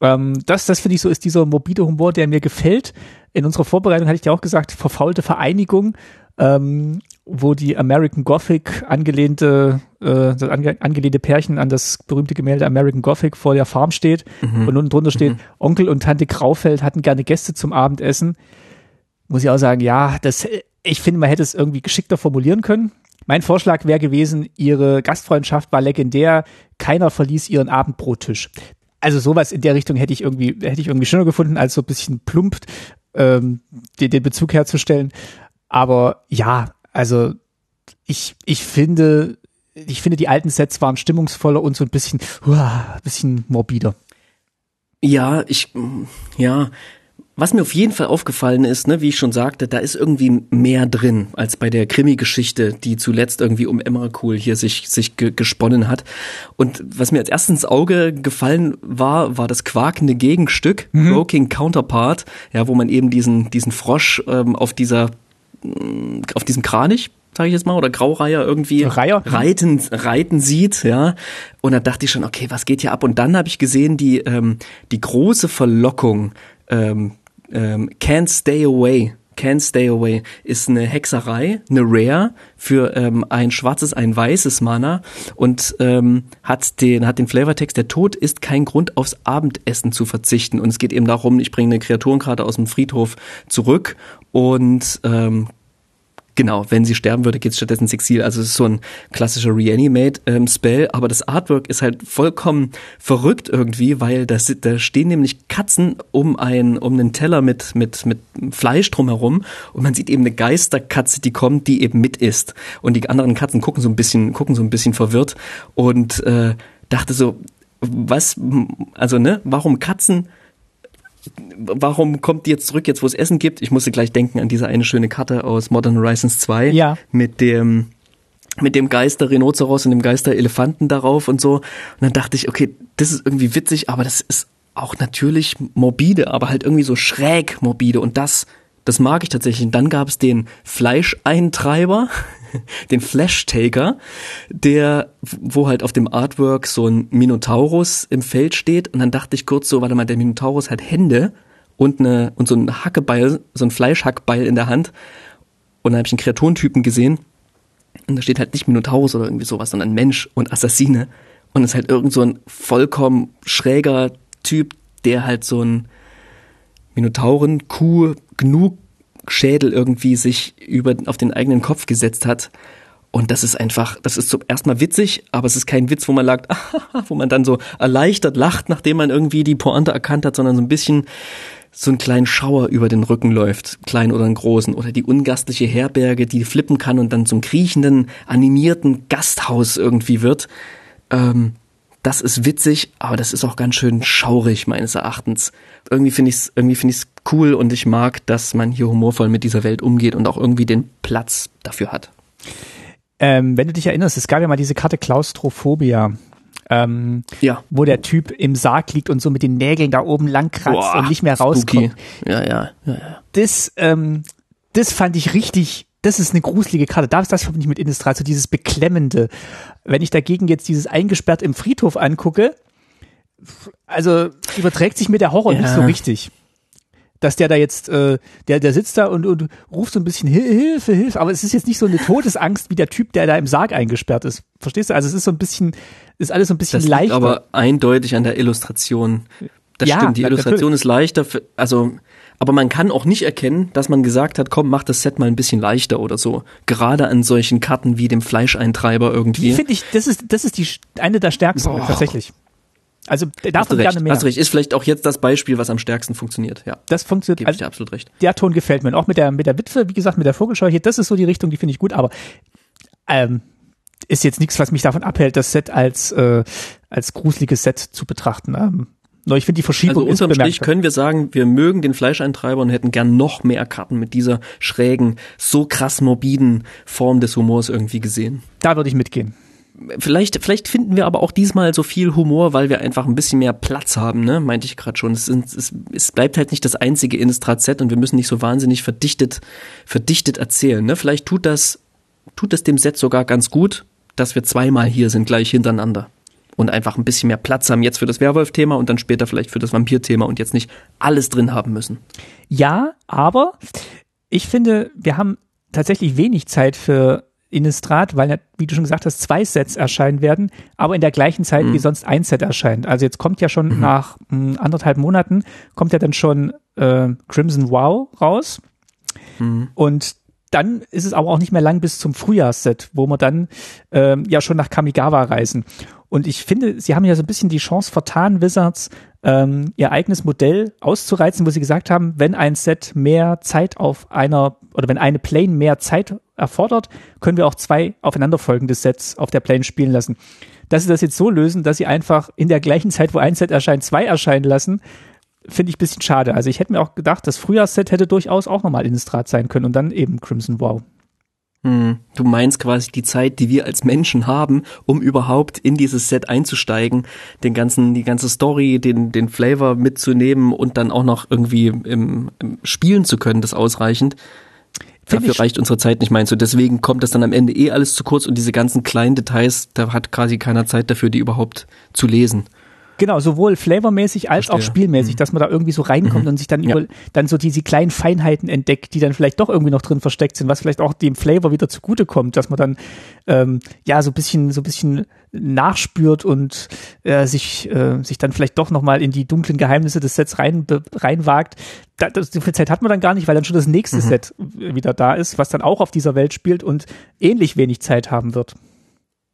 Ähm, das, das finde ich so, ist dieser morbide Humor, der mir gefällt. In unserer Vorbereitung hatte ich dir auch gesagt, verfaulte Vereinigung, ähm, wo die American Gothic angelehnte, äh, das ange angelehnte Pärchen an das berühmte Gemälde American Gothic vor der Farm steht mhm. und unten drunter steht, mhm. Onkel und Tante Graufeld hatten gerne Gäste zum Abendessen. Muss ich auch sagen, ja, das, ich finde, man hätte es irgendwie geschickter formulieren können. Mein Vorschlag wäre gewesen, ihre Gastfreundschaft war legendär, keiner verließ ihren Abendbrottisch. Also sowas in der Richtung hätte ich irgendwie, hätte ich irgendwie schöner gefunden, als so ein bisschen plump ähm, den, den Bezug herzustellen. Aber ja, also ich, ich finde, ich finde, die alten Sets waren stimmungsvoller und so ein bisschen, uah, bisschen morbider. Ja, ich, ja, was mir auf jeden Fall aufgefallen ist, ne, wie ich schon sagte, da ist irgendwie mehr drin als bei der Krimi-Geschichte, die zuletzt irgendwie um Emrakul hier sich, sich ge gesponnen hat. Und was mir als erstes ins Auge gefallen war, war das quakende Gegenstück, mhm. Broking Counterpart, ja, wo man eben diesen, diesen Frosch ähm, auf dieser, mm, auf diesem Kranich sage ich jetzt mal, oder Graureiher irgendwie Reiher. reiten, reiten sieht, ja. Und da dachte ich schon, okay, was geht hier ab? Und dann habe ich gesehen, die, ähm, die große Verlockung ähm, ähm, Can't Stay Away. Can't Stay Away ist eine Hexerei, eine Rare für ähm, ein schwarzes, ein weißes Mana und ähm, hat den hat den Flavortext: Der Tod ist kein Grund aufs Abendessen zu verzichten und es geht eben darum, ich bringe eine Kreaturenkarte aus dem Friedhof zurück und ähm, Genau, wenn sie sterben würde, geht es stattdessen ins Exil. Also es ist so ein klassischer Reanimate-Spell, ähm, aber das Artwork ist halt vollkommen verrückt irgendwie, weil da, da stehen nämlich Katzen um ein, um einen Teller mit, mit, mit Fleisch drumherum und man sieht eben eine Geisterkatze, die kommt, die eben mit isst. Und die anderen Katzen gucken so ein bisschen, gucken so ein bisschen verwirrt und äh, dachte so, was, also ne, warum Katzen? Warum kommt die jetzt zurück, jetzt wo es Essen gibt? Ich musste gleich denken an diese eine schöne Karte aus Modern Horizons 2 ja. mit dem mit dem Geister Rhinoceros und dem Geister Elefanten darauf und so. Und dann dachte ich, okay, das ist irgendwie witzig, aber das ist auch natürlich morbide, aber halt irgendwie so schräg morbide und das das mag ich tatsächlich. Und dann gab es den Fleischeintreiber, den Flash-Taker, der, wo halt auf dem Artwork so ein Minotaurus im Feld steht. Und dann dachte ich kurz so, warte mal, der Minotaurus hat Hände und, eine, und so ein Hackebeil, so ein Fleischhackbeil in der Hand. Und dann habe ich einen Kreaturentypen gesehen. Und da steht halt nicht Minotaurus oder irgendwie sowas, sondern Mensch und Assassine. Und es ist halt irgend so ein vollkommen schräger Typ, der halt so ein Minotauren, Kuh, Gnu Schädel irgendwie sich über, auf den eigenen Kopf gesetzt hat. Und das ist einfach, das ist zum erstmal witzig, aber es ist kein Witz, wo man sagt, wo man dann so erleichtert lacht, nachdem man irgendwie die Pointe erkannt hat, sondern so ein bisschen so einen kleinen Schauer über den Rücken läuft, klein oder einen großen, oder die ungastliche Herberge, die flippen kann und dann zum kriechenden, animierten Gasthaus irgendwie wird. Ähm, das ist witzig, aber das ist auch ganz schön schaurig meines Erachtens. Irgendwie finde ich es irgendwie finde ich cool und ich mag, dass man hier humorvoll mit dieser Welt umgeht und auch irgendwie den Platz dafür hat. Ähm, wenn du dich erinnerst, es gab ja mal diese Karte Klaustrophobia ähm, ja. wo der Typ im Sarg liegt und so mit den Nägeln da oben lang kratzt Boah, und nicht mehr rauskommt. Ja, ja, ja, ja. Das, ähm, das fand ich richtig, das ist eine gruselige Karte. Das, das ich mit Innistrad, so dieses Beklemmende. Wenn ich dagegen jetzt dieses eingesperrt im Friedhof angucke, also überträgt sich mir der Horror ja. nicht so richtig dass der da jetzt, äh, der, der sitzt da und, und ruft so ein bisschen Hilfe, Hilfe, aber es ist jetzt nicht so eine Todesangst wie der Typ, der da im Sarg eingesperrt ist. Verstehst du? Also es ist so ein bisschen, ist alles so ein bisschen das leichter. aber eindeutig an der Illustration. Das ja, stimmt, die Illustration natürlich. ist leichter, für, also aber man kann auch nicht erkennen, dass man gesagt hat, komm, mach das Set mal ein bisschen leichter oder so. Gerade an solchen Karten wie dem Fleischeintreiber irgendwie. Die finde ich, das ist, das ist die, eine der stärksten Boah. tatsächlich. Also davon gerne mehr. Hast recht, ist vielleicht auch jetzt das Beispiel, was am stärksten funktioniert. Ja, das funktioniert. Gebe ich dir absolut recht. Der Ton gefällt mir. Und auch mit der mit der Witwe, wie gesagt, mit der Vogelschau hier, das ist so die Richtung, die finde ich gut. Aber ähm, ist jetzt nichts, was mich davon abhält, das Set als äh, als gruseliges Set zu betrachten. Ähm, nur ich finde die Verschiebung also unterm Strich können wir sagen, wir mögen den Fleischeintreiber und hätten gern noch mehr Karten mit dieser schrägen, so krass morbiden Form des Humors irgendwie gesehen. Da würde ich mitgehen vielleicht, vielleicht finden wir aber auch diesmal so viel Humor, weil wir einfach ein bisschen mehr Platz haben, ne? Meinte ich gerade schon. Es, es, es bleibt halt nicht das einzige Innistrad-Set und wir müssen nicht so wahnsinnig verdichtet, verdichtet erzählen. Ne? Vielleicht tut das, tut das dem Set sogar ganz gut, dass wir zweimal hier sind, gleich hintereinander. Und einfach ein bisschen mehr Platz haben jetzt für das Werwolf-Thema und dann später vielleicht für das Vampir-Thema und jetzt nicht alles drin haben müssen. Ja, aber ich finde, wir haben tatsächlich wenig Zeit für Innistrad, weil, wie du schon gesagt hast, zwei Sets erscheinen werden, aber in der gleichen Zeit mhm. wie sonst ein Set erscheint. Also jetzt kommt ja schon mhm. nach mh, hm, anderthalb Monaten, kommt ja dann schon äh, Crimson Wow raus. Mhm. Und dann ist es aber auch nicht mehr lang bis zum Frühjahrsset, wo wir dann ähm, ja schon nach Kamigawa reisen. Und ich finde, sie haben ja so ein bisschen die Chance vertan, Wizards, ähm, ihr eigenes Modell auszureizen, wo sie gesagt haben, wenn ein Set mehr Zeit auf einer oder wenn eine Plane mehr Zeit erfordert, können wir auch zwei aufeinanderfolgende Sets auf der Plane spielen lassen. Dass sie das jetzt so lösen, dass sie einfach in der gleichen Zeit, wo ein Set erscheint, zwei erscheinen lassen, finde ich ein bisschen schade. Also ich hätte mir auch gedacht, das Frühjahrsset hätte durchaus auch nochmal Innistrad sein können und dann eben Crimson Wow. Hm, du meinst quasi die Zeit, die wir als Menschen haben, um überhaupt in dieses Set einzusteigen, den ganzen, die ganze Story, den, den Flavor mitzunehmen und dann auch noch irgendwie im, im spielen zu können, das ausreichend. Find Dafür reicht unsere Zeit nicht, meinst du? Deswegen kommt das dann am Ende eh alles zu kurz und diese ganzen kleinen Details, da hat quasi keiner Zeit dafür, die überhaupt zu lesen. Genau, sowohl flavormäßig als Verstehe. auch spielmäßig, mhm. dass man da irgendwie so reinkommt mhm. und sich dann ja. über, dann so diese kleinen Feinheiten entdeckt, die dann vielleicht doch irgendwie noch drin versteckt sind, was vielleicht auch dem Flavor wieder zugutekommt, dass man dann ähm, ja so ein bisschen so ein bisschen nachspürt und äh, sich äh, sich dann vielleicht doch noch mal in die dunklen Geheimnisse des Sets rein reinwagt. Da, das, so viel Zeit hat man dann gar nicht, weil dann schon das nächste mhm. Set wieder da ist, was dann auch auf dieser Welt spielt und ähnlich wenig Zeit haben wird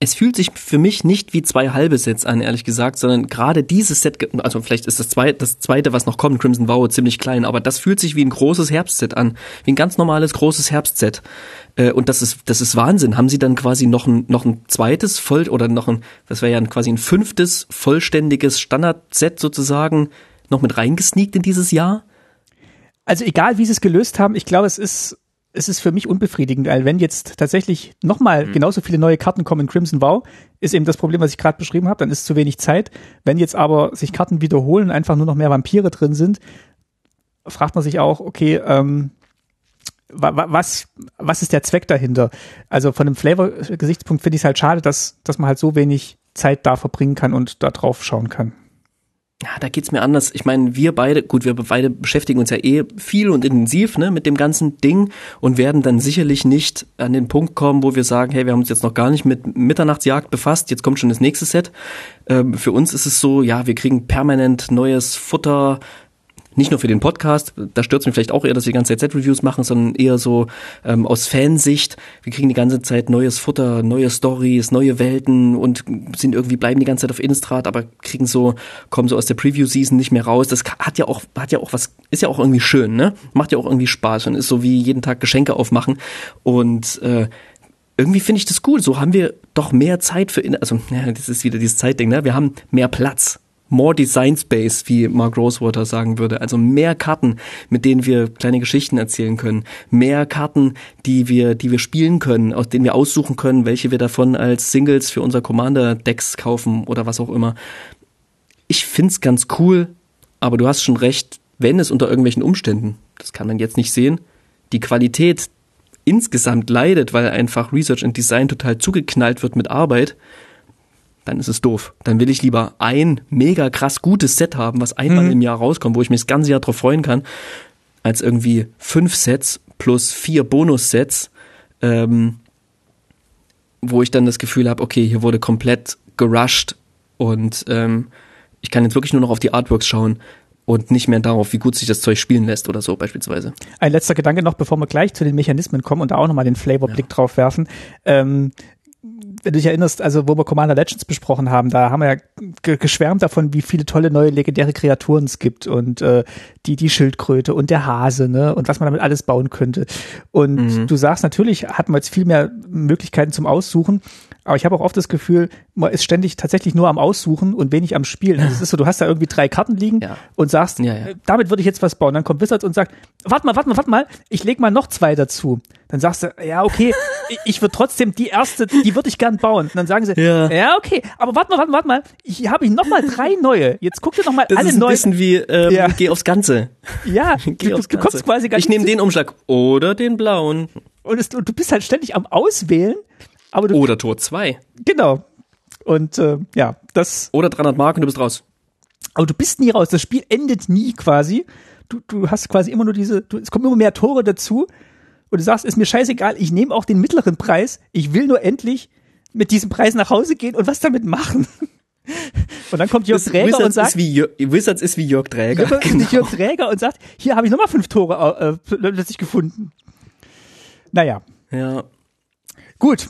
es fühlt sich für mich nicht wie zwei halbe Sets an, ehrlich gesagt, sondern gerade dieses Set, also vielleicht ist das zweite, das zweite, was noch kommt, Crimson Vow, ziemlich klein, aber das fühlt sich wie ein großes Herbstset an, wie ein ganz normales großes Herbstset. Äh, und das ist, das ist Wahnsinn. Haben Sie dann quasi noch ein, noch ein zweites voll oder noch ein, das wäre ja quasi ein fünftes vollständiges Standardset sozusagen noch mit reingesneakt in dieses Jahr? Also egal, wie Sie es gelöst haben, ich glaube, es ist es ist für mich unbefriedigend, weil wenn jetzt tatsächlich nochmal mhm. genauso viele neue Karten kommen in Crimson Wow, ist eben das Problem, was ich gerade beschrieben habe, dann ist zu wenig Zeit. Wenn jetzt aber sich Karten wiederholen, einfach nur noch mehr Vampire drin sind, fragt man sich auch, okay, ähm, was, was ist der Zweck dahinter? Also von einem Flavor-Gesichtspunkt finde ich es halt schade, dass, dass man halt so wenig Zeit da verbringen kann und da drauf schauen kann. Ja, da geht's mir anders. Ich meine, wir beide, gut, wir beide beschäftigen uns ja eh viel und intensiv ne, mit dem ganzen Ding und werden dann sicherlich nicht an den Punkt kommen, wo wir sagen, hey, wir haben uns jetzt noch gar nicht mit Mitternachtsjagd befasst, jetzt kommt schon das nächste Set. Ähm, für uns ist es so, ja, wir kriegen permanent neues Futter, nicht nur für den Podcast, da stört es mich vielleicht auch eher, dass wir die ganze Zeit Set-Reviews machen, sondern eher so ähm, aus Fansicht. Wir kriegen die ganze Zeit neues Futter, neue Stories, neue Welten und sind irgendwie, bleiben die ganze Zeit auf Innistrad, aber kriegen so, kommen so aus der Preview-Season nicht mehr raus. Das hat ja auch, hat ja auch was, ist ja auch irgendwie schön, ne? Macht ja auch irgendwie Spaß und ist so wie jeden Tag Geschenke aufmachen. Und äh, irgendwie finde ich das cool. So haben wir doch mehr Zeit für, also, ja, das ist wieder dieses Zeitding, ne? Wir haben mehr Platz more Design Space, wie Mark Rosewater sagen würde. Also mehr Karten, mit denen wir kleine Geschichten erzählen können. Mehr Karten, die wir, die wir spielen können, aus denen wir aussuchen können, welche wir davon als Singles für unser Commander-Decks kaufen oder was auch immer. Ich find's ganz cool, aber du hast schon recht, wenn es unter irgendwelchen Umständen, das kann man jetzt nicht sehen, die Qualität insgesamt leidet, weil einfach Research and Design total zugeknallt wird mit Arbeit, dann ist es doof. Dann will ich lieber ein mega krass gutes Set haben, was einmal mhm. im Jahr rauskommt, wo ich mich das ganze Jahr drauf freuen kann, als irgendwie fünf Sets plus vier Bonussets, ähm, wo ich dann das Gefühl habe, okay, hier wurde komplett gerusht und ähm, ich kann jetzt wirklich nur noch auf die Artworks schauen und nicht mehr darauf, wie gut sich das Zeug spielen lässt oder so beispielsweise. Ein letzter Gedanke noch, bevor wir gleich zu den Mechanismen kommen und da auch nochmal den Flavorblick ja. drauf werfen. Ähm, wenn du dich erinnerst, also wo wir Commander Legends besprochen haben, da haben wir ja geschwärmt davon, wie viele tolle neue legendäre Kreaturen es gibt und äh, die die Schildkröte und der Hase, ne und was man damit alles bauen könnte. Und mhm. du sagst natürlich, hatten wir jetzt viel mehr Möglichkeiten zum Aussuchen, aber ich habe auch oft das Gefühl, man ist ständig tatsächlich nur am Aussuchen und wenig am Spielen. Also es ist so, du hast da irgendwie drei Karten liegen ja. und sagst, ja, ja. Damit würde ich jetzt was bauen. Dann kommt Wizards und sagt, warte mal, warte mal, warte mal, ich leg mal noch zwei dazu. Dann sagst du, ja, okay, ich, ich würde trotzdem die erste, die würde ich gern bauen. Und dann sagen sie, ja, ja okay, aber warte mal, warte mal, warte mal, ich habe ich noch mal drei neue. Jetzt guck dir noch mal das alle ist ein neuen. bisschen wie, ähm, ja. geh aufs Ganze. Ja, du, aufs du kommst quasi ganz Ich nehme den Umschlag oder den blauen. Und, es, und du bist halt ständig am Auswählen aber du, Oder Tor 2. Genau. Und äh, ja, das. Oder 300 Mark und du bist raus. Aber du bist nie raus. Das Spiel endet nie quasi. Du, du hast quasi immer nur diese, du, es kommen immer mehr Tore dazu. Und du sagst, ist mir scheißegal, ich nehme auch den mittleren Preis. Ich will nur endlich mit diesem Preis nach Hause gehen und was damit machen. Und dann kommt Jörg Träger Wizards und sagt, ist wie Jörg, Wizards ist wie Jörg Träger. Jörg, genau. Jörg Träger und sagt, hier habe ich nochmal fünf Tore äh, plötzlich gefunden. Naja. Ja. Gut,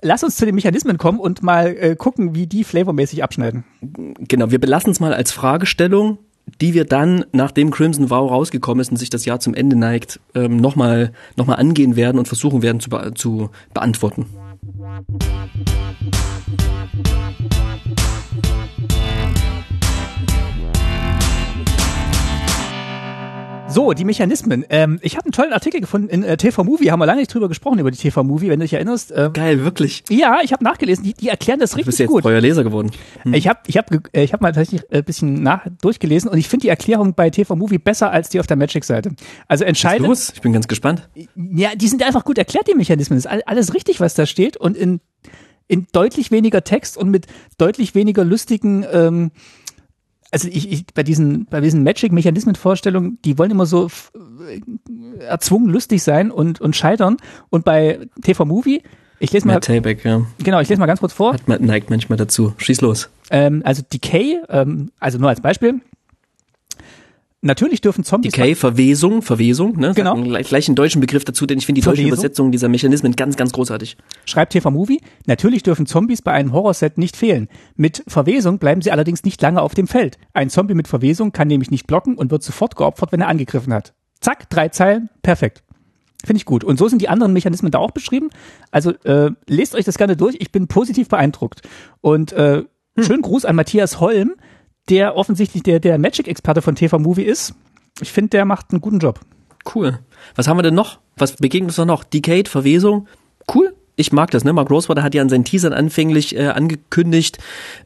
lass uns zu den Mechanismen kommen und mal äh, gucken, wie die flavormäßig abschneiden. Genau, wir belassen es mal als Fragestellung, die wir dann, nachdem Crimson Vow rausgekommen ist und sich das Jahr zum Ende neigt, ähm, nochmal noch mal angehen werden und versuchen werden zu, be zu beantworten. So, die Mechanismen. Ähm, ich habe einen tollen Artikel gefunden in äh, TV Movie, haben wir lange nicht drüber gesprochen über die TV Movie, wenn du dich erinnerst. Äh, Geil, wirklich. Ja, ich habe nachgelesen, die, die erklären das richtig du bist jetzt gut. treuer Leser geworden. Hm. Ich habe ich hab, äh, ich hab mal tatsächlich ein bisschen nach durchgelesen und ich finde die Erklärung bei TV Movie besser als die auf der Magic-Seite. Also entscheidend. Los? Ich bin ganz gespannt. Ja, die sind einfach gut erklärt, die Mechanismen. Das ist alles richtig, was da steht und in, in deutlich weniger Text und mit deutlich weniger lustigen ähm, also ich, ich bei diesen bei diesen Magic-Mechanismen-Vorstellungen, die wollen immer so äh, erzwungen lustig sein und und scheitern. Und bei TV Movie, ich lese mal. Matt Tayback, ja. Genau, ich lese mal ganz kurz vor. Hat, neigt manchmal dazu. Schieß los. Ähm, also Decay, ähm, also nur als Beispiel. Natürlich dürfen Zombies. Decay, Verwesung, Verwesung, ne? Genau. Gleich, gleich einen deutschen Begriff dazu, denn ich finde die Verwesung. deutsche Übersetzung dieser Mechanismen ganz, ganz großartig. Schreibt TV Movie, natürlich dürfen Zombies bei einem Horrorset nicht fehlen. Mit Verwesung bleiben sie allerdings nicht lange auf dem Feld. Ein Zombie mit Verwesung kann nämlich nicht blocken und wird sofort geopfert, wenn er angegriffen hat. Zack, drei Zeilen, perfekt. Finde ich gut. Und so sind die anderen Mechanismen da auch beschrieben. Also äh, lest euch das gerne durch. Ich bin positiv beeindruckt. Und äh, hm. schönen Gruß an Matthias Holm, der offensichtlich der, der Magic-Experte von TV Movie ist. Ich finde, der macht einen guten Job. Cool. Was haben wir denn noch? Was begegnet uns noch? Decade, Verwesung. Cool ich mag das, ne? Mark Rosewater hat ja an seinen Teasern anfänglich äh, angekündigt,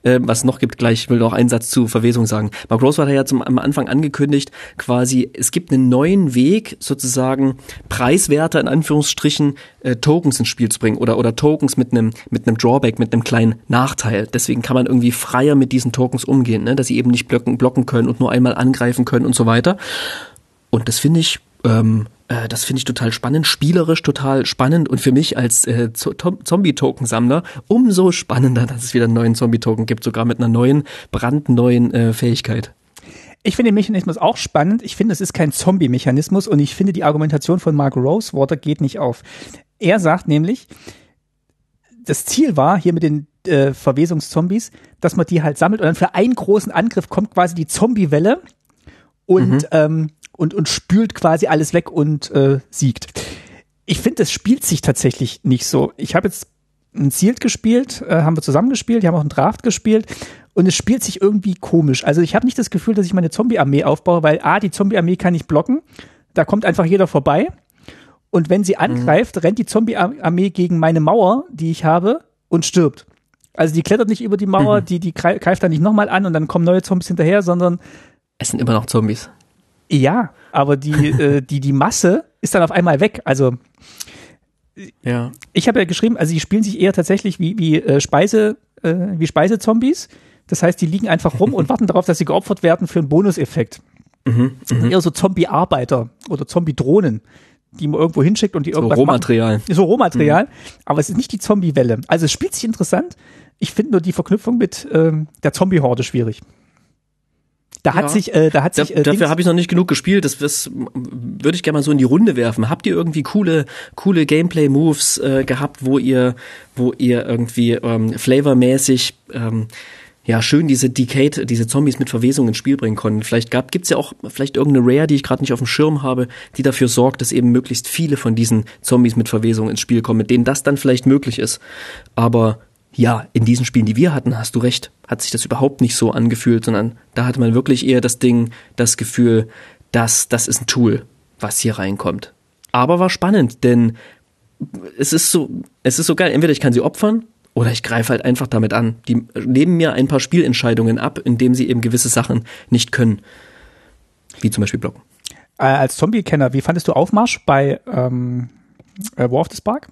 äh, was noch gibt gleich, ich will noch einen Satz zu Verwesung sagen. Mark Rosewater hat ja zum, am Anfang angekündigt, quasi, es gibt einen neuen Weg, sozusagen preiswerter in Anführungsstrichen äh, Tokens ins Spiel zu bringen oder, oder Tokens mit einem mit Drawback, mit einem kleinen Nachteil. Deswegen kann man irgendwie freier mit diesen Tokens umgehen, ne? dass sie eben nicht blocken, blocken können und nur einmal angreifen können und so weiter. Und das finde ich ähm, äh, das finde ich total spannend, spielerisch total spannend und für mich als äh, Zombie-Token-Sammler umso spannender, dass es wieder einen neuen Zombie-Token gibt, sogar mit einer neuen, brandneuen äh, Fähigkeit. Ich finde den Mechanismus auch spannend. Ich finde, es ist kein Zombie-Mechanismus und ich finde, die Argumentation von Mark Rosewater geht nicht auf. Er sagt nämlich, das Ziel war hier mit den äh, Verwesungszombies, dass man die halt sammelt und dann für einen großen Angriff kommt quasi die Zombie-Welle und, mhm. ähm, und, und spült quasi alles weg und äh, siegt. Ich finde, das spielt sich tatsächlich nicht so. Ich habe jetzt ein Sealed gespielt, äh, haben wir zusammen gespielt, die haben auch einen Draft gespielt und es spielt sich irgendwie komisch. Also ich habe nicht das Gefühl, dass ich meine Zombie-Armee aufbaue, weil A, die Zombie-Armee kann ich blocken, da kommt einfach jeder vorbei und wenn sie mhm. angreift, mhm. rennt die Zombie-Armee gegen meine Mauer, die ich habe, und stirbt. Also die klettert nicht über die Mauer, mhm. die, die greift dann nicht nochmal an und dann kommen neue Zombies hinterher, sondern. Es sind immer noch Zombies. Ja, aber die, äh, die, die Masse ist dann auf einmal weg. Also ja. ich habe ja geschrieben, also die spielen sich eher tatsächlich wie, wie äh, Speise, äh, wie Speisezombies. Das heißt, die liegen einfach rum und warten darauf, dass sie geopfert werden für einen Bonuseffekt. Mhm, mh. Eher so Zombie-Arbeiter oder Zombie-Drohnen die man irgendwo hinschickt und die irgendwas so Rohmaterial. Machen. So Rohmaterial. Mhm. Aber es ist nicht die Zombie-Welle. Also es spielt sich interessant. Ich finde nur die Verknüpfung mit ähm, der Zombie-Horde schwierig. Da ja. hat sich, äh, da hat sich. Äh, dafür habe ich noch nicht genug gespielt. Das, das würde ich gerne mal so in die Runde werfen. Habt ihr irgendwie coole, coole Gameplay-Moves äh, gehabt, wo ihr, wo ihr irgendwie ähm, flavormäßig ähm, ja schön diese Decade, diese Zombies mit Verwesung ins Spiel bringen konnten. Vielleicht gab, gibt's ja auch vielleicht irgendeine Rare, die ich gerade nicht auf dem Schirm habe, die dafür sorgt, dass eben möglichst viele von diesen Zombies mit Verwesung ins Spiel kommen, mit denen das dann vielleicht möglich ist. Aber ja, in diesen Spielen, die wir hatten, hast du recht, hat sich das überhaupt nicht so angefühlt, sondern da hatte man wirklich eher das Ding, das Gefühl, dass das ist ein Tool, was hier reinkommt. Aber war spannend, denn es ist so, es ist so geil. Entweder ich kann sie opfern oder ich greife halt einfach damit an. Die nehmen mir ein paar Spielentscheidungen ab, indem sie eben gewisse Sachen nicht können. Wie zum Beispiel blocken. Äh, als Zombie-Kenner, wie fandest du Aufmarsch bei ähm, äh, War of the Spark?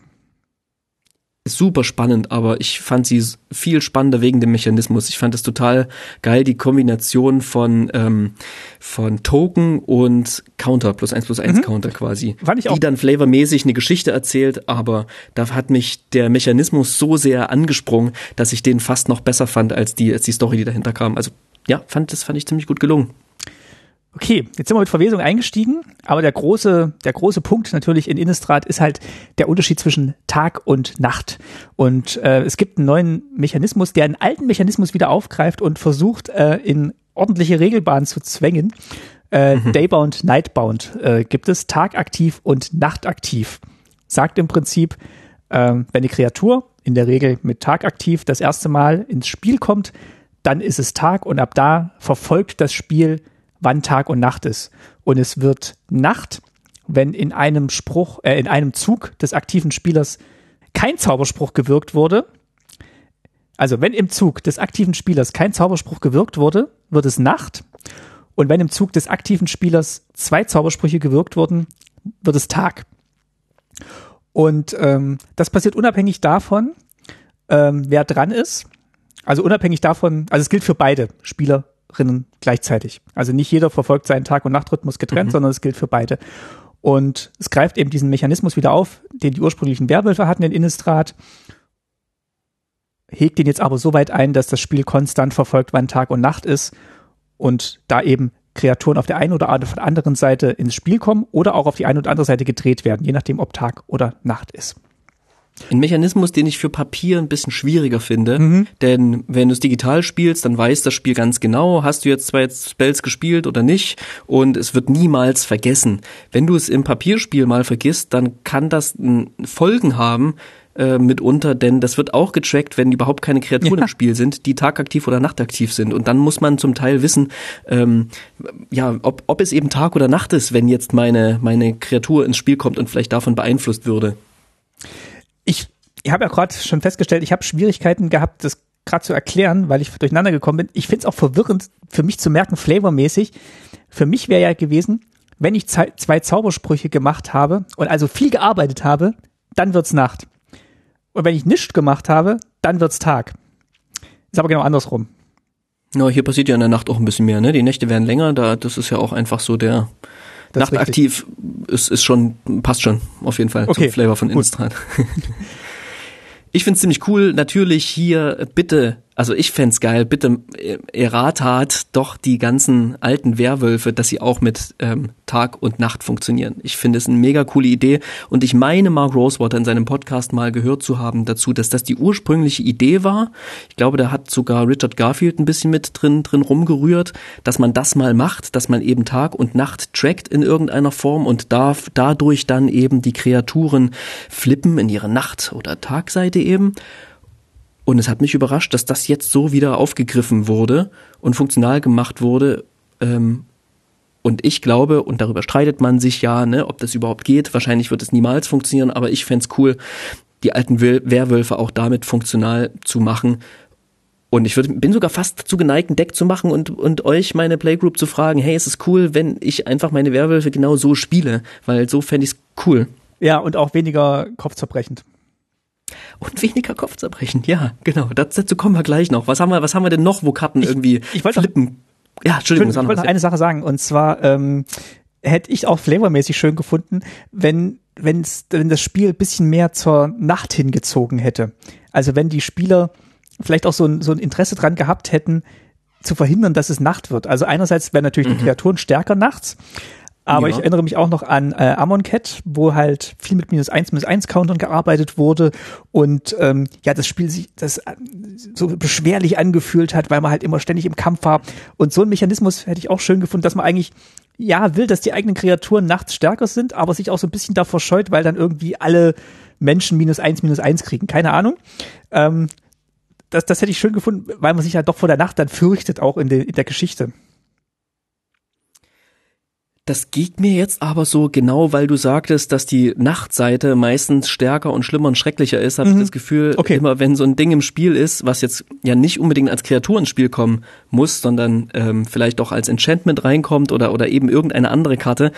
Super spannend, aber ich fand sie viel spannender wegen dem Mechanismus. Ich fand es total geil, die Kombination von, ähm, von Token und Counter, plus eins plus eins mhm. Counter quasi. Fand ich auch. Die dann flavormäßig eine Geschichte erzählt, aber da hat mich der Mechanismus so sehr angesprungen, dass ich den fast noch besser fand als die, als die Story, die dahinter kam. Also ja, fand, das fand ich ziemlich gut gelungen. Okay, jetzt sind wir mit Verwesung eingestiegen, aber der große, der große Punkt natürlich in Innistrad ist halt der Unterschied zwischen Tag und Nacht. Und äh, es gibt einen neuen Mechanismus, der einen alten Mechanismus wieder aufgreift und versucht, äh, in ordentliche Regelbahnen zu zwängen. Äh, mhm. Daybound, Nightbound äh, gibt es, tagaktiv und nachtaktiv. Sagt im Prinzip, äh, wenn eine Kreatur in der Regel mit tagaktiv das erste Mal ins Spiel kommt, dann ist es Tag und ab da verfolgt das Spiel wann Tag und Nacht ist. Und es wird Nacht, wenn in einem Spruch, äh, in einem Zug des aktiven Spielers kein Zauberspruch gewirkt wurde. Also wenn im Zug des aktiven Spielers kein Zauberspruch gewirkt wurde, wird es Nacht. Und wenn im Zug des aktiven Spielers zwei Zaubersprüche gewirkt wurden, wird es Tag. Und ähm, das passiert unabhängig davon, ähm, wer dran ist. Also unabhängig davon, also es gilt für beide Spieler Rinnen gleichzeitig. Also nicht jeder verfolgt seinen Tag- und Nachtrhythmus getrennt, mhm. sondern es gilt für beide. Und es greift eben diesen Mechanismus wieder auf, den die ursprünglichen Werwölfe hatten in Innistrad, hegt den jetzt aber so weit ein, dass das Spiel konstant verfolgt, wann Tag und Nacht ist und da eben Kreaturen auf der einen oder anderen Seite ins Spiel kommen oder auch auf die eine oder andere Seite gedreht werden, je nachdem, ob Tag oder Nacht ist. Ein Mechanismus, den ich für Papier ein bisschen schwieriger finde, mhm. denn wenn du es digital spielst, dann weiß das Spiel ganz genau, hast du jetzt zwei Spells gespielt oder nicht und es wird niemals vergessen. Wenn du es im Papierspiel mal vergisst, dann kann das Folgen haben, äh, mitunter, denn das wird auch getrackt, wenn überhaupt keine Kreaturen ja. im Spiel sind, die tagaktiv oder nachtaktiv sind. Und dann muss man zum Teil wissen, ähm, ja, ob, ob es eben Tag oder Nacht ist, wenn jetzt meine, meine Kreatur ins Spiel kommt und vielleicht davon beeinflusst würde ich, ich habe ja gerade schon festgestellt, ich habe Schwierigkeiten gehabt, das gerade zu erklären, weil ich durcheinander gekommen bin. Ich finde es auch verwirrend für mich zu merken, flavormäßig. Für mich wäre ja gewesen, wenn ich zwei Zaubersprüche gemacht habe und also viel gearbeitet habe, dann wird's Nacht. Und wenn ich nichts gemacht habe, dann wird's Tag. Ist aber genau andersrum. Ja, hier passiert ja in der Nacht auch ein bisschen mehr, ne? Die Nächte werden länger, da, das ist ja auch einfach so der, Nachtaktiv ist, ist schon, passt schon, auf jeden Fall okay, zum Flavor von Innistrad. ich find's ziemlich cool. Natürlich hier bitte also ich fände geil, bitte äh, erratat doch die ganzen alten Werwölfe, dass sie auch mit ähm, Tag und Nacht funktionieren. Ich finde es eine mega coole Idee und ich meine Mark Rosewater in seinem Podcast mal gehört zu haben dazu, dass das die ursprüngliche Idee war. Ich glaube, da hat sogar Richard Garfield ein bisschen mit drin, drin rumgerührt, dass man das mal macht, dass man eben Tag und Nacht trackt in irgendeiner Form und darf dadurch dann eben die Kreaturen flippen in ihre Nacht- oder Tagseite eben. Und es hat mich überrascht, dass das jetzt so wieder aufgegriffen wurde und funktional gemacht wurde. Ähm, und ich glaube, und darüber streitet man sich ja, ne, ob das überhaupt geht. Wahrscheinlich wird es niemals funktionieren, aber ich fände cool, die alten Werwölfe auch damit funktional zu machen. Und ich würd, bin sogar fast zu geneigt, ein Deck zu machen und, und euch, meine Playgroup, zu fragen, hey, ist es cool, wenn ich einfach meine Werwölfe genau so spiele? Weil so fände ich es cool. Ja, und auch weniger kopfzerbrechend. Und weniger Kopfzerbrechen, ja, genau. dazu kommen wir gleich noch. Was haben wir, was haben wir denn noch, wo Karten ich, irgendwie ich wollte flippen? ja, Entschuldigung. Ich, wollte noch eine Sache sagen, und zwar ähm, hätte ich auch flavormäßig schön gefunden, wenn wenn's, wenn das Spiel bisschen mehr zur Nacht hingezogen hätte. Also wenn die Spieler vielleicht auch so ein, so ein Interesse dran gehabt hätten, zu verhindern, dass es Nacht wird. Also einerseits werden natürlich mhm. die Kreaturen stärker nachts, aber ja. ich erinnere mich auch noch an äh, Amonkhet, wo halt viel mit minus eins, minus eins Countern gearbeitet wurde und ähm, ja, das Spiel sich das äh, so beschwerlich angefühlt hat, weil man halt immer ständig im Kampf war. Und so ein Mechanismus hätte ich auch schön gefunden, dass man eigentlich ja will, dass die eigenen Kreaturen nachts stärker sind, aber sich auch so ein bisschen davor scheut, weil dann irgendwie alle Menschen minus eins, minus eins kriegen. Keine Ahnung. Ähm, das, das hätte ich schön gefunden, weil man sich halt doch vor der Nacht dann fürchtet, auch in, de, in der Geschichte. Das geht mir jetzt aber so genau, weil du sagtest, dass die Nachtseite meistens stärker und schlimmer und schrecklicher ist, habe mhm. ich das Gefühl, okay. immer wenn so ein Ding im Spiel ist, was jetzt ja nicht unbedingt als Kreatur ins Spiel kommen muss, sondern ähm, vielleicht auch als Enchantment reinkommt oder, oder eben irgendeine andere Karte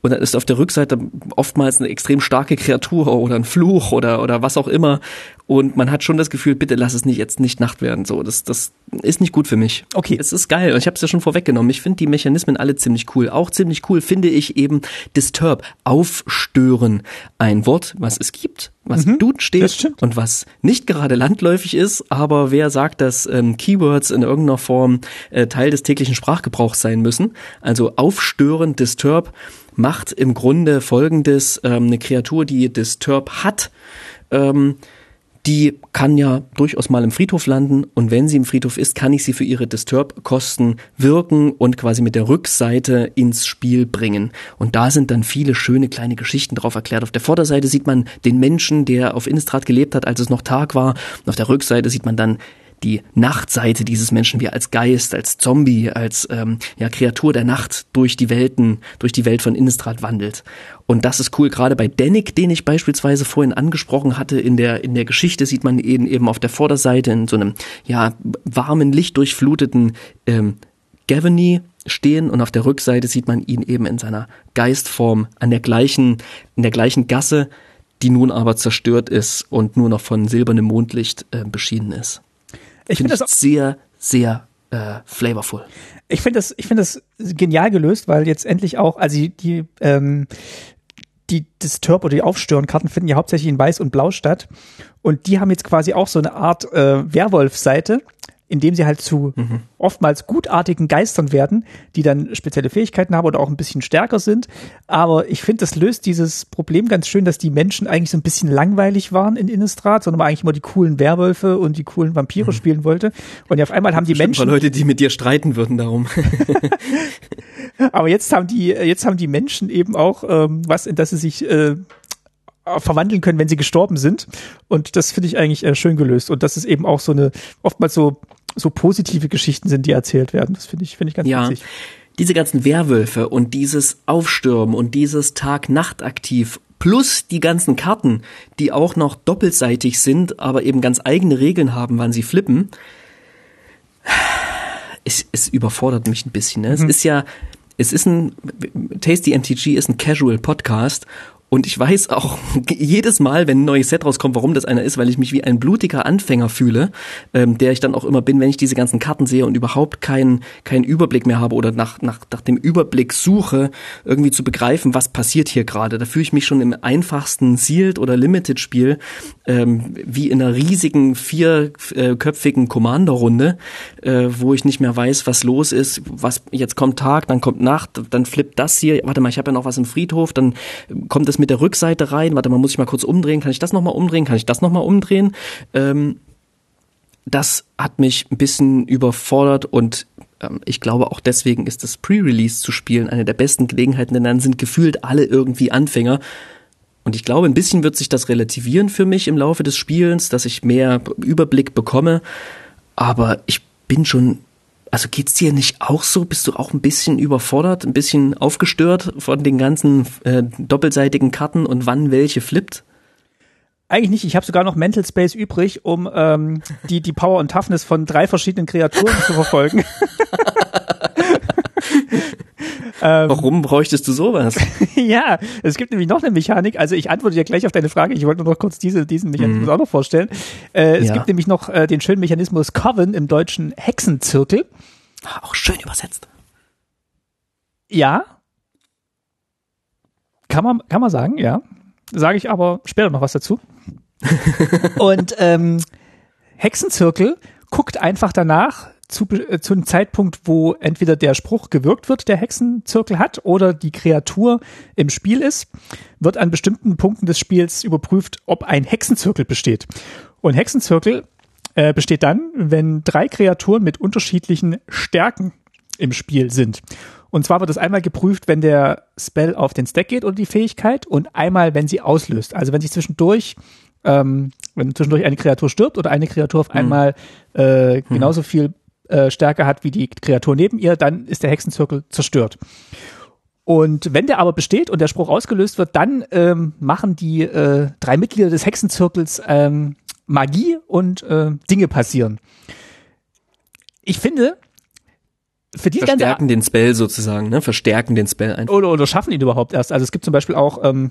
und dann ist auf der Rückseite oftmals eine extrem starke Kreatur oder ein Fluch oder, oder was auch immer. Und man hat schon das Gefühl, bitte lass es nicht jetzt nicht Nacht werden. So, das, das ist nicht gut für mich. Okay. Es ist geil. Und ich habe es ja schon vorweggenommen. Ich finde die Mechanismen alle ziemlich cool. Auch ziemlich cool finde ich eben Disturb, aufstören. Ein Wort, was es gibt, was mhm, Dude steht und was nicht gerade landläufig ist, aber wer sagt, dass ähm, Keywords in irgendeiner Form äh, Teil des täglichen Sprachgebrauchs sein müssen? Also aufstören, Disturb macht im Grunde folgendes, ähm, eine Kreatur, die Disturb hat, ähm, die kann ja durchaus mal im Friedhof landen und wenn sie im Friedhof ist, kann ich sie für ihre Disturb-Kosten wirken und quasi mit der Rückseite ins Spiel bringen. Und da sind dann viele schöne kleine Geschichten drauf erklärt. Auf der Vorderseite sieht man den Menschen, der auf Innistrad gelebt hat, als es noch Tag war. Und auf der Rückseite sieht man dann die Nachtseite dieses Menschen, wie als Geist, als Zombie, als ähm, ja, Kreatur der Nacht durch die Welten, durch die Welt von Innistrad wandelt. Und das ist cool, gerade bei Danik, den ich beispielsweise vorhin angesprochen hatte, in der, in der Geschichte sieht man ihn eben auf der Vorderseite in so einem, ja, warmen, lichtdurchfluteten ähm, Gavany stehen und auf der Rückseite sieht man ihn eben in seiner Geistform an der gleichen, in der gleichen Gasse, die nun aber zerstört ist und nur noch von silbernem Mondlicht äh, beschienen ist. Ich finde find das sehr, sehr äh, flavorful. Ich finde das, ich finde das genial gelöst, weil jetzt endlich auch, also die, die ähm, die Disturb oder die Aufstörenkarten finden ja hauptsächlich in Weiß und Blau statt. Und die haben jetzt quasi auch so eine Art äh, Werwolf-Seite, indem sie halt zu mhm. oftmals gutartigen Geistern werden, die dann spezielle Fähigkeiten haben oder auch ein bisschen stärker sind. Aber ich finde, das löst dieses Problem ganz schön, dass die Menschen eigentlich so ein bisschen langweilig waren in Innistrad, sondern man eigentlich immer die coolen Werwölfe und die coolen Vampire mhm. spielen wollte. Und ja, auf einmal haben die Menschen. Leute, die mit dir streiten würden darum. Aber jetzt haben die, jetzt haben die Menschen eben auch ähm, was, in das sie sich äh, verwandeln können, wenn sie gestorben sind. Und das finde ich eigentlich äh, schön gelöst. Und das ist eben auch so eine, oftmals so so positive Geschichten sind, die erzählt werden. Das finde ich, finde ich ganz ja. witzig. Diese ganzen Werwölfe und dieses Aufstürmen und dieses Tag-Nacht-Aktiv plus die ganzen Karten, die auch noch doppelseitig sind, aber eben ganz eigene Regeln haben, wann sie flippen, es, es überfordert mich ein bisschen. Ne? Mhm. Es ist ja, es ist ein, Tasty MTG ist ein Casual Podcast Und ich weiß auch jedes Mal, wenn ein neues Set rauskommt, warum das einer ist, weil ich mich wie ein blutiger Anfänger fühle, ähm, der ich dann auch immer bin, wenn ich diese ganzen Karten sehe und überhaupt keinen keinen Überblick mehr habe oder nach, nach, nach dem Überblick suche, irgendwie zu begreifen, was passiert hier gerade. Da fühle ich mich schon im einfachsten Sealed oder Limited Spiel ähm, wie in einer riesigen vierköpfigen Commander-Runde, äh, wo ich nicht mehr weiß, was los ist, was jetzt kommt Tag, dann kommt Nacht, dann flippt das hier. Warte mal, ich habe ja noch was im Friedhof, dann kommt es mit der Rückseite rein. Warte mal, muss ich mal kurz umdrehen? Kann ich das nochmal umdrehen? Kann ich das nochmal umdrehen? Ähm, das hat mich ein bisschen überfordert und ähm, ich glaube auch deswegen ist das Pre-Release zu spielen eine der besten Gelegenheiten, denn dann sind gefühlt alle irgendwie Anfänger. Und ich glaube, ein bisschen wird sich das relativieren für mich im Laufe des Spielens, dass ich mehr Überblick bekomme. Aber ich bin schon also geht's dir nicht auch so? Bist du auch ein bisschen überfordert, ein bisschen aufgestört von den ganzen äh, doppelseitigen Karten und wann welche flippt? Eigentlich nicht. Ich habe sogar noch Mental Space übrig, um ähm, die, die Power und Toughness von drei verschiedenen Kreaturen zu verfolgen. ähm, Warum bräuchtest du sowas? ja, es gibt nämlich noch eine Mechanik. Also ich antworte ja gleich auf deine Frage. Ich wollte nur noch kurz diese, diesen Mechanismus mm. auch noch vorstellen. Äh, es ja. gibt nämlich noch äh, den schönen Mechanismus Coven im deutschen Hexenzirkel. Auch schön übersetzt. Ja. Kann man, kann man sagen, ja. Sage ich aber später noch was dazu. Und ähm, Hexenzirkel guckt einfach danach, zu, äh, zu einem Zeitpunkt, wo entweder der Spruch gewirkt wird, der Hexenzirkel hat, oder die Kreatur im Spiel ist, wird an bestimmten Punkten des Spiels überprüft, ob ein Hexenzirkel besteht. Und Hexenzirkel äh, besteht dann, wenn drei Kreaturen mit unterschiedlichen Stärken im Spiel sind. Und zwar wird es einmal geprüft, wenn der Spell auf den Stack geht oder die Fähigkeit und einmal, wenn sie auslöst. Also wenn sich zwischendurch ähm, wenn zwischendurch eine Kreatur stirbt oder eine Kreatur auf hm. einmal äh, genauso viel äh, Stärke hat wie die Kreatur neben ihr, dann ist der Hexenzirkel zerstört. Und wenn der aber besteht und der Spruch ausgelöst wird, dann ähm, machen die äh, drei Mitglieder des Hexenzirkels ähm, Magie und äh, Dinge passieren. Ich finde, für die Verstärken ganze, den Spell sozusagen, ne? Verstärken den Spell einfach. Oder, oder schaffen ihn überhaupt erst. Also es gibt zum Beispiel auch ähm,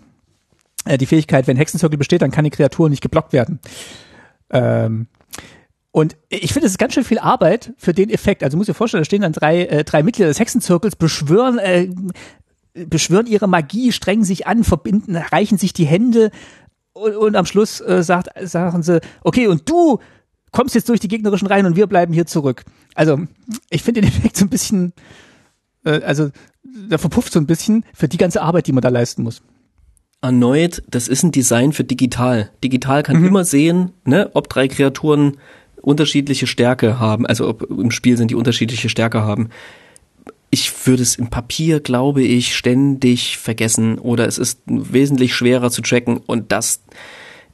äh, die Fähigkeit, wenn Hexenzirkel besteht, dann kann die Kreatur nicht geblockt werden. Ähm, und ich finde, es ist ganz schön viel Arbeit für den Effekt. Also muss dir vorstellen, da stehen dann drei, äh, drei Mitglieder des Hexenzirkels, beschwören, äh, beschwören ihre Magie, strengen sich an, verbinden, reichen sich die Hände und, und am Schluss äh, sagt, sagen sie, okay, und du kommst jetzt durch die gegnerischen Reihen und wir bleiben hier zurück. Also ich finde den Effekt so ein bisschen, äh, also der verpufft so ein bisschen für die ganze Arbeit, die man da leisten muss erneut, das ist ein Design für digital. Digital kann mhm. immer sehen, ne, ob drei Kreaturen unterschiedliche Stärke haben, also ob im Spiel sind die unterschiedliche Stärke haben. Ich würde es im Papier, glaube ich, ständig vergessen oder es ist wesentlich schwerer zu tracken und das,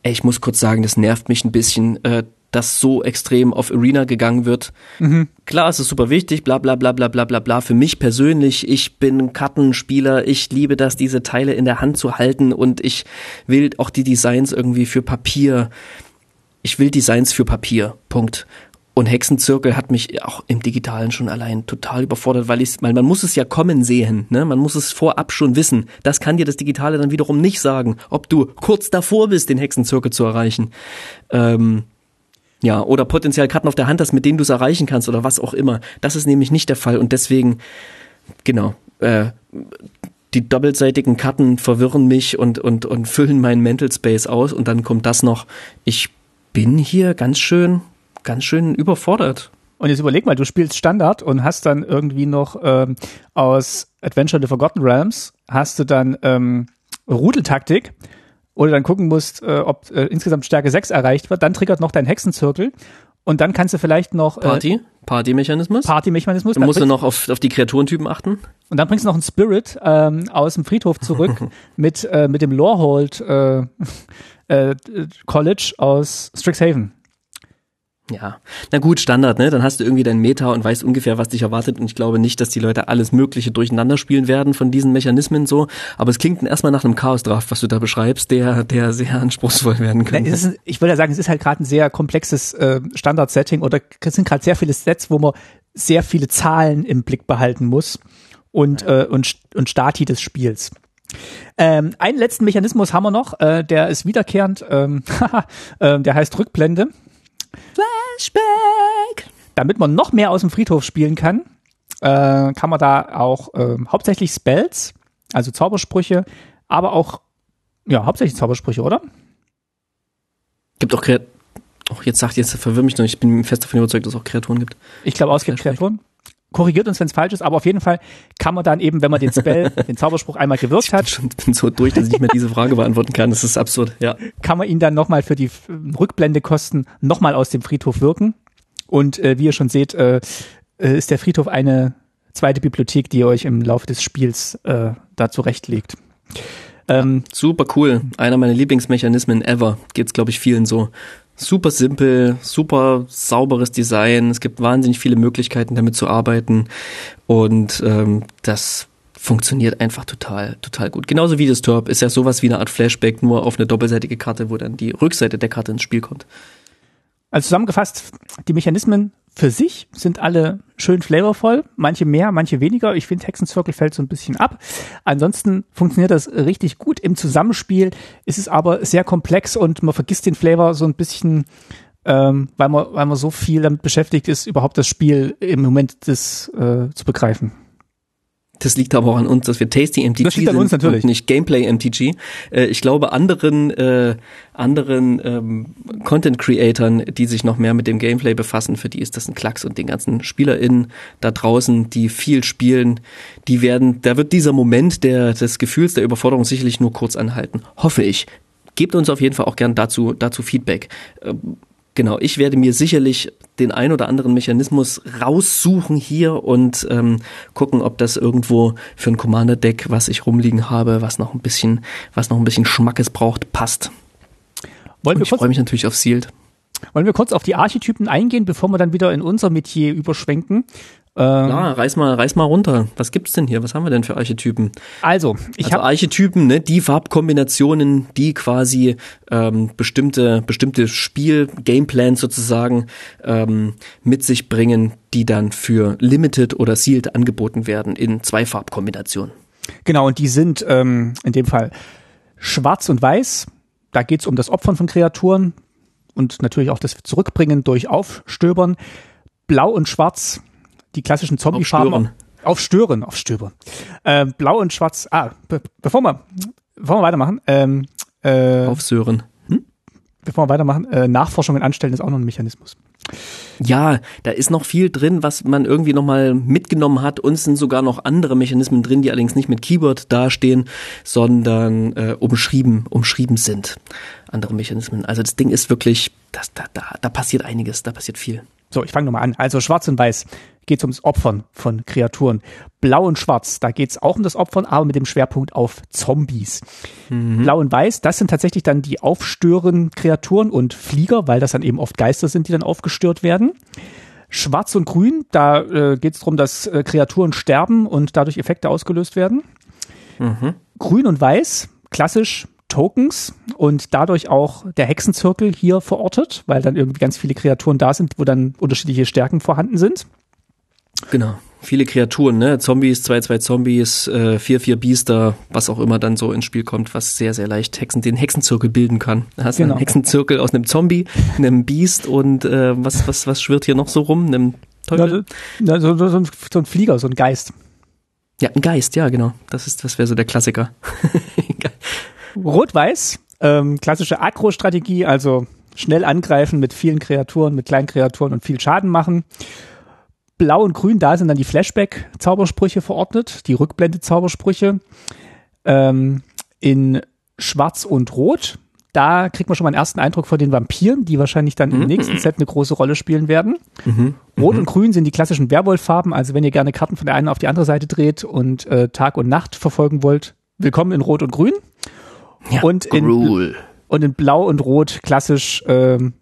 ich muss kurz sagen, das nervt mich ein bisschen, äh, dass so extrem auf Arena gegangen wird. Mhm. Klar, es ist super wichtig, bla bla bla bla bla bla bla. Für mich persönlich, ich bin Kartenspieler, ich liebe das, diese Teile in der Hand zu halten und ich will auch die Designs irgendwie für Papier. Ich will Designs für Papier. Punkt. Und Hexenzirkel hat mich auch im Digitalen schon allein total überfordert, weil ich, weil man muss es ja kommen sehen, ne? Man muss es vorab schon wissen. Das kann dir das Digitale dann wiederum nicht sagen, ob du kurz davor bist, den Hexenzirkel zu erreichen. Ähm, ja, oder potenziell Karten auf der Hand hast, mit denen du es erreichen kannst oder was auch immer. Das ist nämlich nicht der Fall und deswegen, genau, äh, die doppelseitigen Karten verwirren mich und, und, und füllen meinen Mental Space aus und dann kommt das noch. Ich bin hier ganz schön, ganz schön überfordert. Und jetzt überleg mal, du spielst Standard und hast dann irgendwie noch ähm, aus Adventure the Forgotten Realms hast du dann ähm, Rudeltaktik oder dann gucken musst, äh, ob äh, insgesamt Stärke 6 erreicht wird, dann triggert noch dein Hexenzirkel und dann kannst du vielleicht noch äh, Party, Party-Mechanismus. Party-Mechanismus. Dann musst du noch auf, auf die Kreaturentypen achten. Und dann bringst du noch einen Spirit ähm, aus dem Friedhof zurück mit äh, mit dem Lorehold äh, äh, College aus Strixhaven. Ja, na gut, Standard, ne? Dann hast du irgendwie dein Meta und weißt ungefähr, was dich erwartet. Und ich glaube nicht, dass die Leute alles Mögliche durcheinander spielen werden von diesen Mechanismen so. Aber es klingt erstmal nach einem Chaos-Draft, was du da beschreibst, der, der sehr anspruchsvoll werden könnte. Ja, ist, ich würde ja sagen, es ist halt gerade ein sehr komplexes äh, Standard-Setting oder es sind gerade sehr viele Sets, wo man sehr viele Zahlen im Blick behalten muss und, äh, und, und Stati des Spiels. Ähm, einen letzten Mechanismus haben wir noch, äh, der ist wiederkehrend, ähm, äh, der heißt Rückblende. Flashback! Damit man noch mehr aus dem Friedhof spielen kann, äh, kann man da auch äh, hauptsächlich Spells, also Zaubersprüche, aber auch, ja, hauptsächlich Zaubersprüche, oder? Gibt auch Kreaturen. Auch jetzt sagt, jetzt verwirr mich noch, ich bin fest davon überzeugt, dass es auch Kreaturen gibt. Ich glaube, es gibt. Kreaturen. Korrigiert uns, wenn es falsch ist, aber auf jeden Fall kann man dann eben, wenn man den Spell, den Zauberspruch einmal gewirkt Ich bin hat, bin so durch, dass ich nicht mehr diese Frage beantworten kann. Das ist absurd, ja. kann man ihn dann nochmal für die äh, Rückblendekosten nochmal aus dem Friedhof wirken. Und äh, wie ihr schon seht, äh, äh, ist der Friedhof eine zweite Bibliothek, die ihr euch im Laufe des Spiels äh, da zurechtlegt. Ähm, Super cool. Einer meiner Lieblingsmechanismen ever. Geht's, glaube ich, vielen so. Super simpel, super sauberes Design. Es gibt wahnsinnig viele Möglichkeiten, damit zu arbeiten. Und ähm, das funktioniert einfach total, total gut. Genauso wie das Turb ist ja sowas wie eine Art Flashback, nur auf eine doppelseitige Karte, wo dann die Rückseite der Karte ins Spiel kommt. Also zusammengefasst, die Mechanismen für sich sind alle schön flavorvoll, manche mehr, manche weniger. Ich finde, Hexenzirkel fällt so ein bisschen ab. Ansonsten funktioniert das richtig gut. Im Zusammenspiel ist es aber sehr komplex und man vergisst den Flavor so ein bisschen, ähm, weil, man, weil man so viel damit beschäftigt ist, überhaupt das Spiel im Moment des, äh, zu begreifen. Das liegt aber auch an uns, dass wir Tasty MTG Das liegt an sind uns natürlich. und nicht Gameplay MTG. Äh, ich glaube, anderen äh, anderen ähm, Content Creatern, die sich noch mehr mit dem Gameplay befassen, für die ist das ein Klacks und den ganzen SpielerInnen da draußen, die viel spielen, die werden, da wird dieser Moment der des Gefühls der Überforderung sicherlich nur kurz anhalten. Hoffe ich. Gebt uns auf jeden Fall auch gern dazu dazu Feedback. Ähm, Genau, ich werde mir sicherlich den ein oder anderen Mechanismus raussuchen hier und ähm, gucken, ob das irgendwo für ein Commander-Deck, was ich rumliegen habe, was noch ein bisschen, was noch ein bisschen Schmackes braucht, passt. Wollen Und wir, ich freue mich natürlich auf Sealed. wollen wir kurz auf die Archetypen eingehen, bevor wir dann wieder in unser Metier überschwenken? Ähm, Ja, reiß mal, reiß mal runter. Was gibt's denn hier? Was haben wir denn für Archetypen? Also, ich also habe Archetypen, ne, die Farbkombinationen, die quasi ähm, bestimmte bestimmte Spiel Gameplans sozusagen ähm, mit sich bringen, die dann für Limited oder Sealed angeboten werden in zwei Farbkombinationen. Genau, und die sind ähm, in dem Fall schwarz und weiß. Da geht's um das Opfern von Kreaturen und natürlich auch das Zurückbringen durch Aufstöbern. Blau und schwarz, die klassischen Zombie-Farben. Aufstören, aufstöbern. Äh, Blau und schwarz. Ah, be bevor wir, bevor wir weitermachen, ähm, äh, Aufsören. bevor wir weitermachen, äh, Nachforschungen anstellen ist auch noch ein Mechanismus. Ja, da ist noch viel drin, was man irgendwie nochmal mitgenommen hat. Uns sind sogar noch andere Mechanismen drin, die allerdings nicht mit Keyword dastehen, sondern äh, umschrieben, umschrieben sind. Andere Mechanismen. Also das Ding ist wirklich, das, da, da, da passiert einiges, da passiert viel. So, ich fange nochmal an. Also schwarz und weiß geht es ums Opfern von Kreaturen. Blau und schwarz, da geht es auch um das Opfern, aber mit dem Schwerpunkt auf Zombies. Blau und weiß, das sind tatsächlich dann die aufstören Kreaturen und Flieger, weil das dann eben oft Geister sind, die dann aufgestört werden. Schwarz und grün, da äh, geht es darum, dass äh, Kreaturen sterben und dadurch Effekte ausgelöst werden. Grün und weiß, klassisch Tokens und dadurch auch der Hexenzirkel hier verortet, weil dann irgendwie ganz viele Kreaturen da sind, wo dann unterschiedliche Stärken vorhanden sind. Genau. Viele Kreaturen, ne? Zombies, 2-2 Zombies, äh, 4-4 Biester, was auch immer dann so ins Spiel kommt, was sehr, sehr leicht Hexen, den Hexenzirkel bilden kann. Da hast du Genau. einen Hexenzirkel aus einem Zombie, einem Biest und äh, was, was, was schwirrt hier noch so rum? Einem Teufel? Ja, so, so, so, ein, so ein Flieger, so ein Geist. Ja, ein Geist, ja, genau. Das ist, das wäre so der Klassiker. Rot-Weiß, ähm, klassische Agro-Strategie, also schnell angreifen mit vielen Kreaturen, mit kleinen Kreaturen und viel Schaden machen. Blau und Grün, da sind dann die Flashback-Zaubersprüche verordnet, die Rückblende-Zaubersprüche. Ähm, in Schwarz und Rot, da kriegt man schon mal einen ersten Eindruck von den Vampiren, die wahrscheinlich dann im nächsten Set eine große Rolle spielen werden. Rot und Grün sind die klassischen Werwolf-Farben, also wenn ihr gerne Karten von der einen auf die andere Seite dreht und äh, Tag und Nacht verfolgen wollt, willkommen in Rot und Grün. ja, und in-. Und in Blau und Rot klassisch ähm,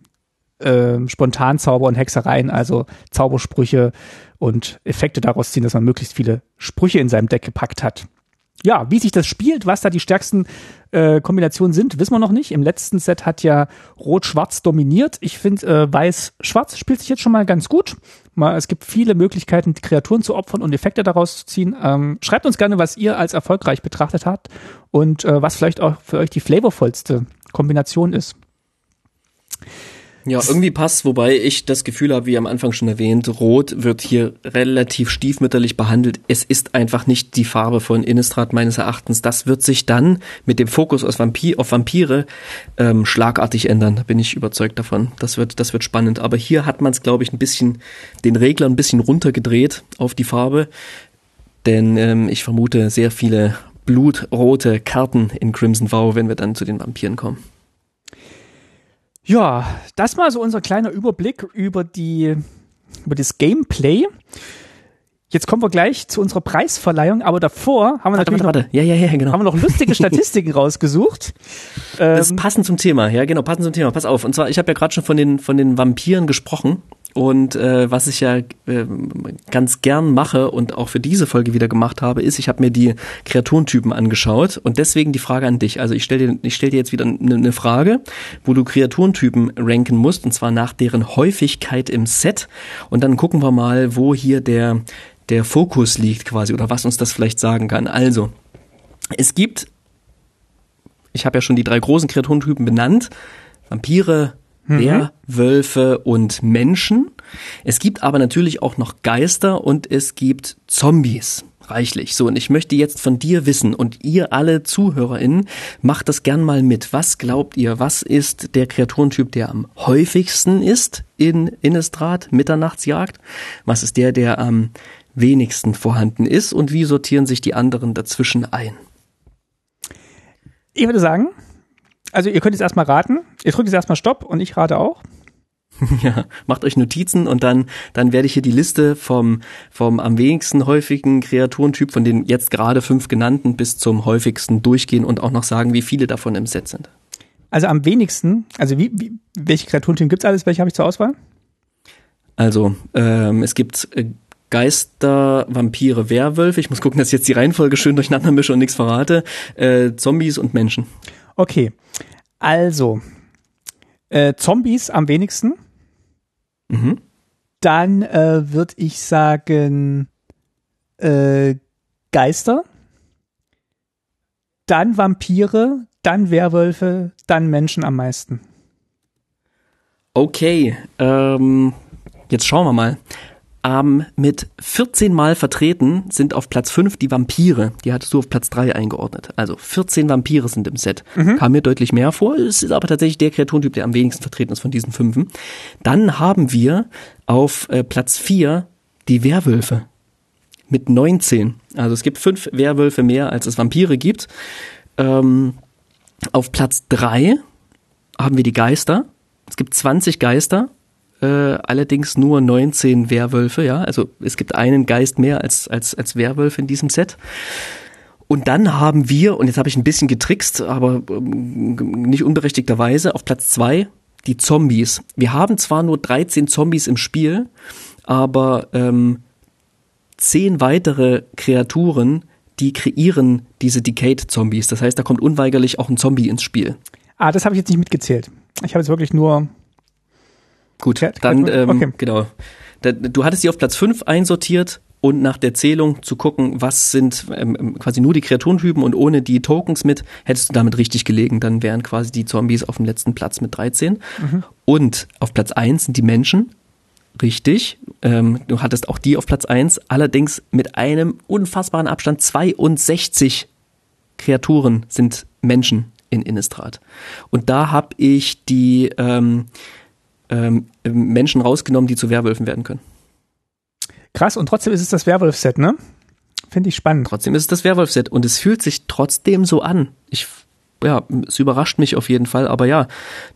ähm, Spontanzauber und Hexereien, also Zaubersprüche und Effekte daraus ziehen, dass man möglichst viele Sprüche in seinem Deck gepackt hat. ja, wie sich das spielt, was da die stärksten äh, Kombinationen sind, wissen wir noch nicht. Im letzten Set hat ja Rot-Schwarz dominiert. Ich finde, äh, Weiß-Schwarz spielt sich jetzt schon mal ganz gut. Mal, es gibt viele Möglichkeiten, Kreaturen zu opfern und Effekte daraus zu ziehen. Ähm, schreibt uns gerne, was ihr als erfolgreich betrachtet habt und äh, was vielleicht auch für euch die flavorvollste Kombination ist. Ja, irgendwie passt, wobei ich das Gefühl habe, wie am Anfang schon erwähnt, Rot wird hier relativ stiefmütterlich behandelt. Es ist einfach nicht die Farbe von Innistrad meines Erachtens. Das wird sich dann mit dem Fokus auf, Vampir, auf Vampire ähm, schlagartig ändern. Da bin ich überzeugt davon. Das wird, das wird spannend. Aber hier hat man es, glaube ich, ein bisschen, den Regler ein bisschen runtergedreht auf die Farbe. Denn ähm, ich vermute sehr viele blutrote Karten in Crimson Vow, wenn wir dann zu den Vampiren kommen. Ja, das mal so unser kleiner Überblick über die, über das Gameplay. Jetzt kommen wir gleich zu unserer Preisverleihung, aber davor haben wir warte, natürlich warte, warte. Ja, ja, ja, genau. haben wir noch lustige Statistiken rausgesucht. Das ähm, passend zum Thema, ja, genau, passend zum Thema. Pass auf. Und zwar, ich habe ja gerade schon von den von den Vampiren gesprochen und äh, was ich ja äh, ganz gern mache und auch für diese Folge wieder gemacht habe, ist, ich habe mir die Kreaturentypen angeschaut und deswegen die Frage an dich. Also ich stelle dir, ich stell dir jetzt wieder eine, eine Frage, wo du Kreaturentypen ranken musst und zwar nach deren Häufigkeit im Set und dann gucken wir mal, wo hier der der Fokus liegt quasi oder was uns das vielleicht sagen kann. Also es gibt, ich habe ja schon die drei großen Kreaturentypen benannt, Vampire, mhm. Wölfe und Menschen. Es gibt aber natürlich auch noch Geister und es gibt Zombies. Reichlich. So, und ich möchte jetzt von dir wissen und ihr alle ZuhörerInnen, macht das gern mal mit. Was glaubt ihr, was ist der Kreaturentyp, der am häufigsten ist in Innistrad, Mitternachtsjagd? Was ist der, der am wenigsten vorhanden ist und wie sortieren sich die anderen dazwischen ein? Ich würde sagen, also ihr könnt jetzt erstmal raten. Ihr drückt jetzt erstmal Stopp und ich rate auch. Ja, macht euch Notizen und dann, dann werde ich hier die Liste vom, vom am wenigsten häufigen Kreaturentyp, von den jetzt gerade fünf genannten, bis zum häufigsten durchgehen und auch noch sagen, wie viele davon im Set sind. Also am wenigsten, also wie, wie welche Kreaturentypen gibt's alles? Welche habe ich zur Auswahl? Also, ähm, es gibt äh, Geister, Vampire, Werwölfe. Ich muss gucken, dass ich jetzt die Reihenfolge schön durcheinander mische und nichts verrate. Äh, Zombies und Menschen. Okay, also äh, Zombies am wenigsten. Mhm. Dann äh, würde ich sagen äh, Geister. Dann Vampire, dann Werwölfe, dann Menschen am meisten. Okay, ähm, jetzt schauen wir mal. Ähm, mit 14 Mal vertreten sind auf Platz 5 die Vampire. Die hattest du auf Platz 3 eingeordnet. Also 14 Vampire sind im Set. Mhm. Kam mir deutlich mehr vor. Es ist aber tatsächlich der Kreaturentyp, der am wenigsten vertreten ist von diesen fünfen. Dann haben wir auf äh, Platz 4 die Werwölfe. Mit 19. Also es gibt fünf Werwölfe mehr, als es Vampire gibt. Ähm, auf Platz 3 haben wir die Geister. Es gibt 20 Geister äh, allerdings nur 19 Werwölfe, ja. Also es gibt einen Geist mehr als, als, als Werwölfe in diesem Set. Und dann haben wir, und jetzt habe ich ein bisschen getrickst, aber ähm, nicht unberechtigterweise, auf Platz zwei die Zombies. Wir haben zwar nur 13 Zombies im Spiel, aber ähm, zehn weitere Kreaturen, die kreieren diese Decayed-Zombies. Das heißt, da kommt unweigerlich auch ein Zombie ins Spiel. Ah, das habe ich jetzt nicht mitgezählt. Ich habe jetzt wirklich nur Gut, dann ähm, okay. genau. Du hattest sie auf Platz 5 einsortiert und nach der Zählung zu gucken, was sind ähm, ähm, quasi nur die Kreaturentypen und ohne die Tokens mit, hättest du damit richtig gelegen. Dann wären quasi die Zombies auf dem letzten Platz mit 13. Mhm. Und auf Platz 1 sind die Menschen. Richtig. Ähm, du hattest auch die auf Platz 1, allerdings mit einem unfassbaren Abstand 62 Kreaturen sind Menschen in Innistrad. Und da habe ich die ähm, ähm, Menschen rausgenommen, die zu Werwölfen werden können. Krass, und trotzdem ist es das Werwolf-Set, ne? Finde ich spannend. Trotzdem ist es das Werwolf-Set und es fühlt sich trotzdem so an. Ich, ja, es überrascht mich auf jeden Fall, aber ja,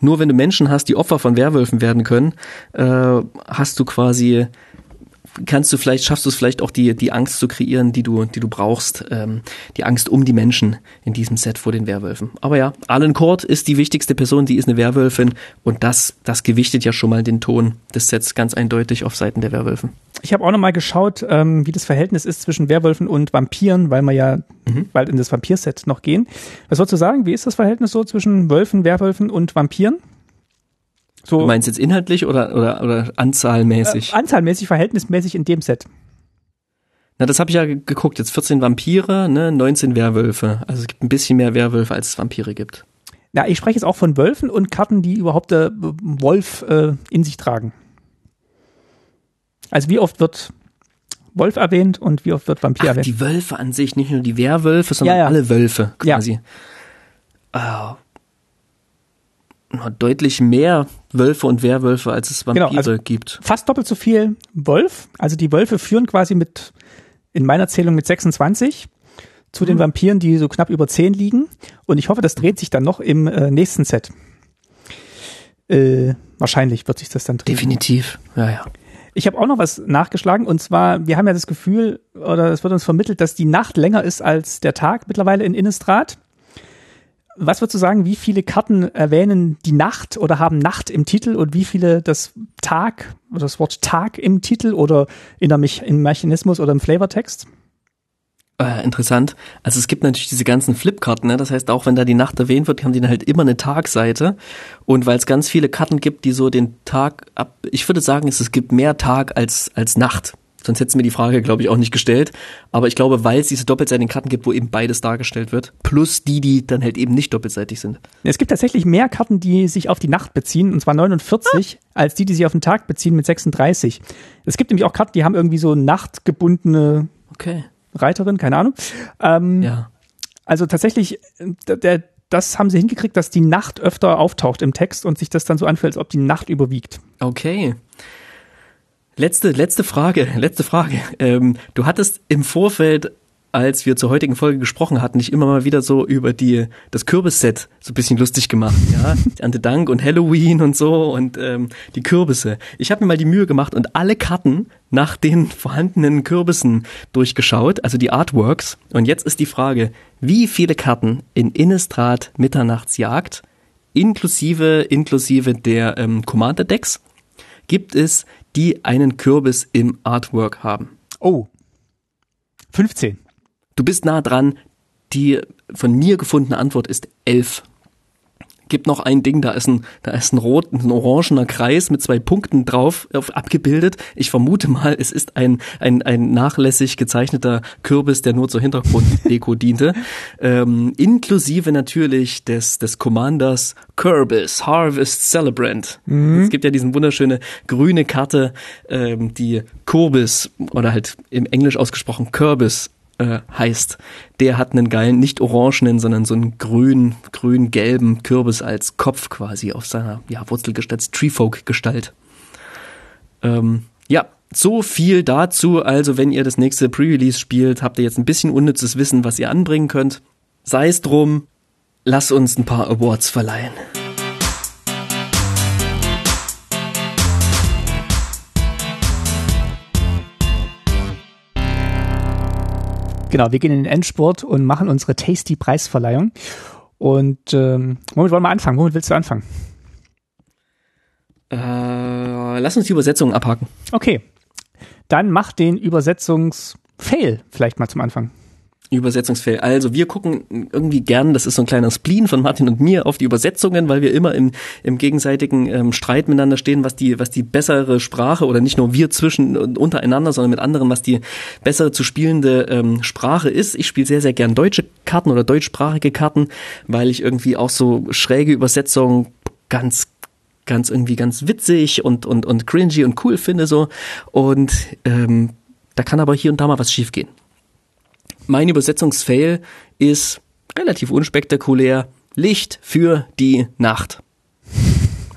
nur wenn du Menschen hast, die Opfer von Werwölfen werden können, äh, hast du quasi kannst du vielleicht, schaffst du es vielleicht auch die, die Angst zu kreieren, die du, die du brauchst, ähm, die Angst um die Menschen in diesem Set vor den Werwölfen. Aber ja, Alan Court ist die wichtigste Person, die ist eine Werwölfin und das, das gewichtet ja schon mal den Ton des Sets ganz eindeutig auf Seiten der Werwölfen. Ich habe auch noch mal geschaut, ähm, wie das Verhältnis ist zwischen Werwölfen und Vampiren, weil wir ja mhm. bald in das Vampir-Set noch gehen. Was wolltest du sagen? Wie ist das Verhältnis so zwischen Wölfen, Werwölfen und Vampiren? So, du meinst jetzt inhaltlich oder, oder, oder anzahlmäßig? Äh, anzahlmäßig, verhältnismäßig in dem Set. Na, das habe ich ja geguckt. Jetzt 14 Vampire, ne, 19 Werwölfe. Also es gibt ein bisschen mehr Werwölfe, als es Vampire gibt. Ja, ich spreche jetzt auch von Wölfen und Karten, die überhaupt der Wolf äh, in sich tragen. Also wie oft wird Wolf erwähnt und wie oft wird Vampir Ach, erwähnt? Die Wölfe an sich, nicht nur die Werwölfe, sondern ja, ja. alle Wölfe quasi. Ja. Oh, deutlich mehr Wölfe und Werwölfe, als es Vampire genau, also gibt. Fast doppelt so viel Wolf. Also die Wölfe führen quasi mit, in meiner Zählung mit 26 zu mhm. den Vampiren, die so knapp über 10 liegen. Und ich hoffe, das dreht sich dann noch im äh, nächsten Set. Äh, wahrscheinlich wird sich das dann drehen. Definitiv, ja, ja. Ich habe auch noch was nachgeschlagen und zwar, wir haben ja das Gefühl, oder es wird uns vermittelt, dass die Nacht länger ist als der Tag mittlerweile in Innistrad. Was würdest du sagen, wie viele Karten erwähnen die Nacht oder haben Nacht im Titel und wie viele das Tag oder das Wort Tag im Titel oder in der Me im Mechanismus oder im Flavortext? Äh, interessant. Also es gibt natürlich diese ganzen Flipkarten, ne? das heißt auch wenn da die Nacht erwähnt wird, haben die dann halt immer eine Tagseite und weil es ganz viele Karten gibt, die so den Tag ab, ich würde sagen, es, es gibt mehr Tag als, als Nacht. Sonst hättest du mir die Frage, glaube ich, auch nicht gestellt. Aber ich glaube, weil es diese doppelseitigen Karten gibt, wo eben beides dargestellt wird, plus die, die dann halt eben nicht doppelseitig sind. Es gibt tatsächlich mehr Karten, die sich auf die Nacht beziehen, und zwar 49, ah. als die, die sich auf den Tag beziehen mit 36. Es gibt nämlich auch Karten, die haben irgendwie so nachtgebundene okay. Reiterin, keine Ahnung. Ähm, ja. Also tatsächlich, der, das haben sie hingekriegt, dass die Nacht öfter auftaucht im Text und sich das dann so anfühlt, als ob die Nacht überwiegt. Okay. Letzte, letzte Frage, letzte Frage. Ähm, du hattest im Vorfeld, als wir zur heutigen Folge gesprochen hatten, dich immer mal wieder so über die das Kürbisset so ein bisschen lustig gemacht, ja, Ernte Dank und Halloween und so und ähm, die Kürbisse. Ich habe mir mal die Mühe gemacht und alle Karten nach den vorhandenen Kürbissen durchgeschaut, also die Artworks. Und jetzt ist die Frage, wie viele Karten in Innistrad Mitternachtsjagd inklusive inklusive der ähm, Commander Decks gibt es, die einen Kürbis im Artwork haben. Oh. 15. Du bist nah dran. Die von mir gefundene Antwort ist 11 gibt noch ein Ding, da ist ein, da ist ein rot, ein orangener Kreis mit zwei Punkten drauf auf, abgebildet. Ich vermute mal, es ist ein, ein, ein nachlässig gezeichneter Kürbis, der nur zur Hintergrunddeko diente. Ähm, inklusive natürlich des, des Commanders Kürbis, Harvest Celebrant. Mhm. Es gibt ja diesen wunderschöne grüne Karte, ähm, die Kürbis oder halt im Englisch ausgesprochen Kürbis äh, heißt, der hat einen geilen, nicht orangenen, sondern so einen grün, grün-gelben Kürbis als Kopf quasi auf seiner ja, Wurzelgestalt, Treefolk-Gestalt. Ähm, ja, so viel dazu. Also, wenn ihr das nächste Pre-Release spielt, habt ihr jetzt ein bisschen unnützes Wissen, was ihr anbringen könnt. Sei es drum, lass uns ein paar Awards verleihen. Genau, wir gehen in den Endspurt und machen unsere Tasty Preisverleihung. Und ähm, womit wollen wir anfangen? Womit willst du anfangen? Äh, lass uns die Übersetzung abhaken. Okay. Dann mach den Übersetzungsfail vielleicht mal zum Anfang. Übersetzungsfail. Also wir gucken irgendwie gern, das ist so ein kleiner Spleen von Martin und mir, auf die Übersetzungen, weil wir immer im, im gegenseitigen ähm, Streit miteinander stehen, was die, was die bessere Sprache oder nicht nur wir zwischen und untereinander, sondern mit anderen, was die bessere zu spielende ähm, Sprache ist. Ich spiele sehr, sehr gern deutsche Karten oder deutschsprachige Karten, weil ich irgendwie auch so schräge Übersetzungen ganz ganz irgendwie ganz witzig und und und cringy und cool finde so und ähm, da kann aber hier und da mal was schiefgehen. Mein Übersetzungsfail ist relativ unspektakulär. Licht für die Nacht.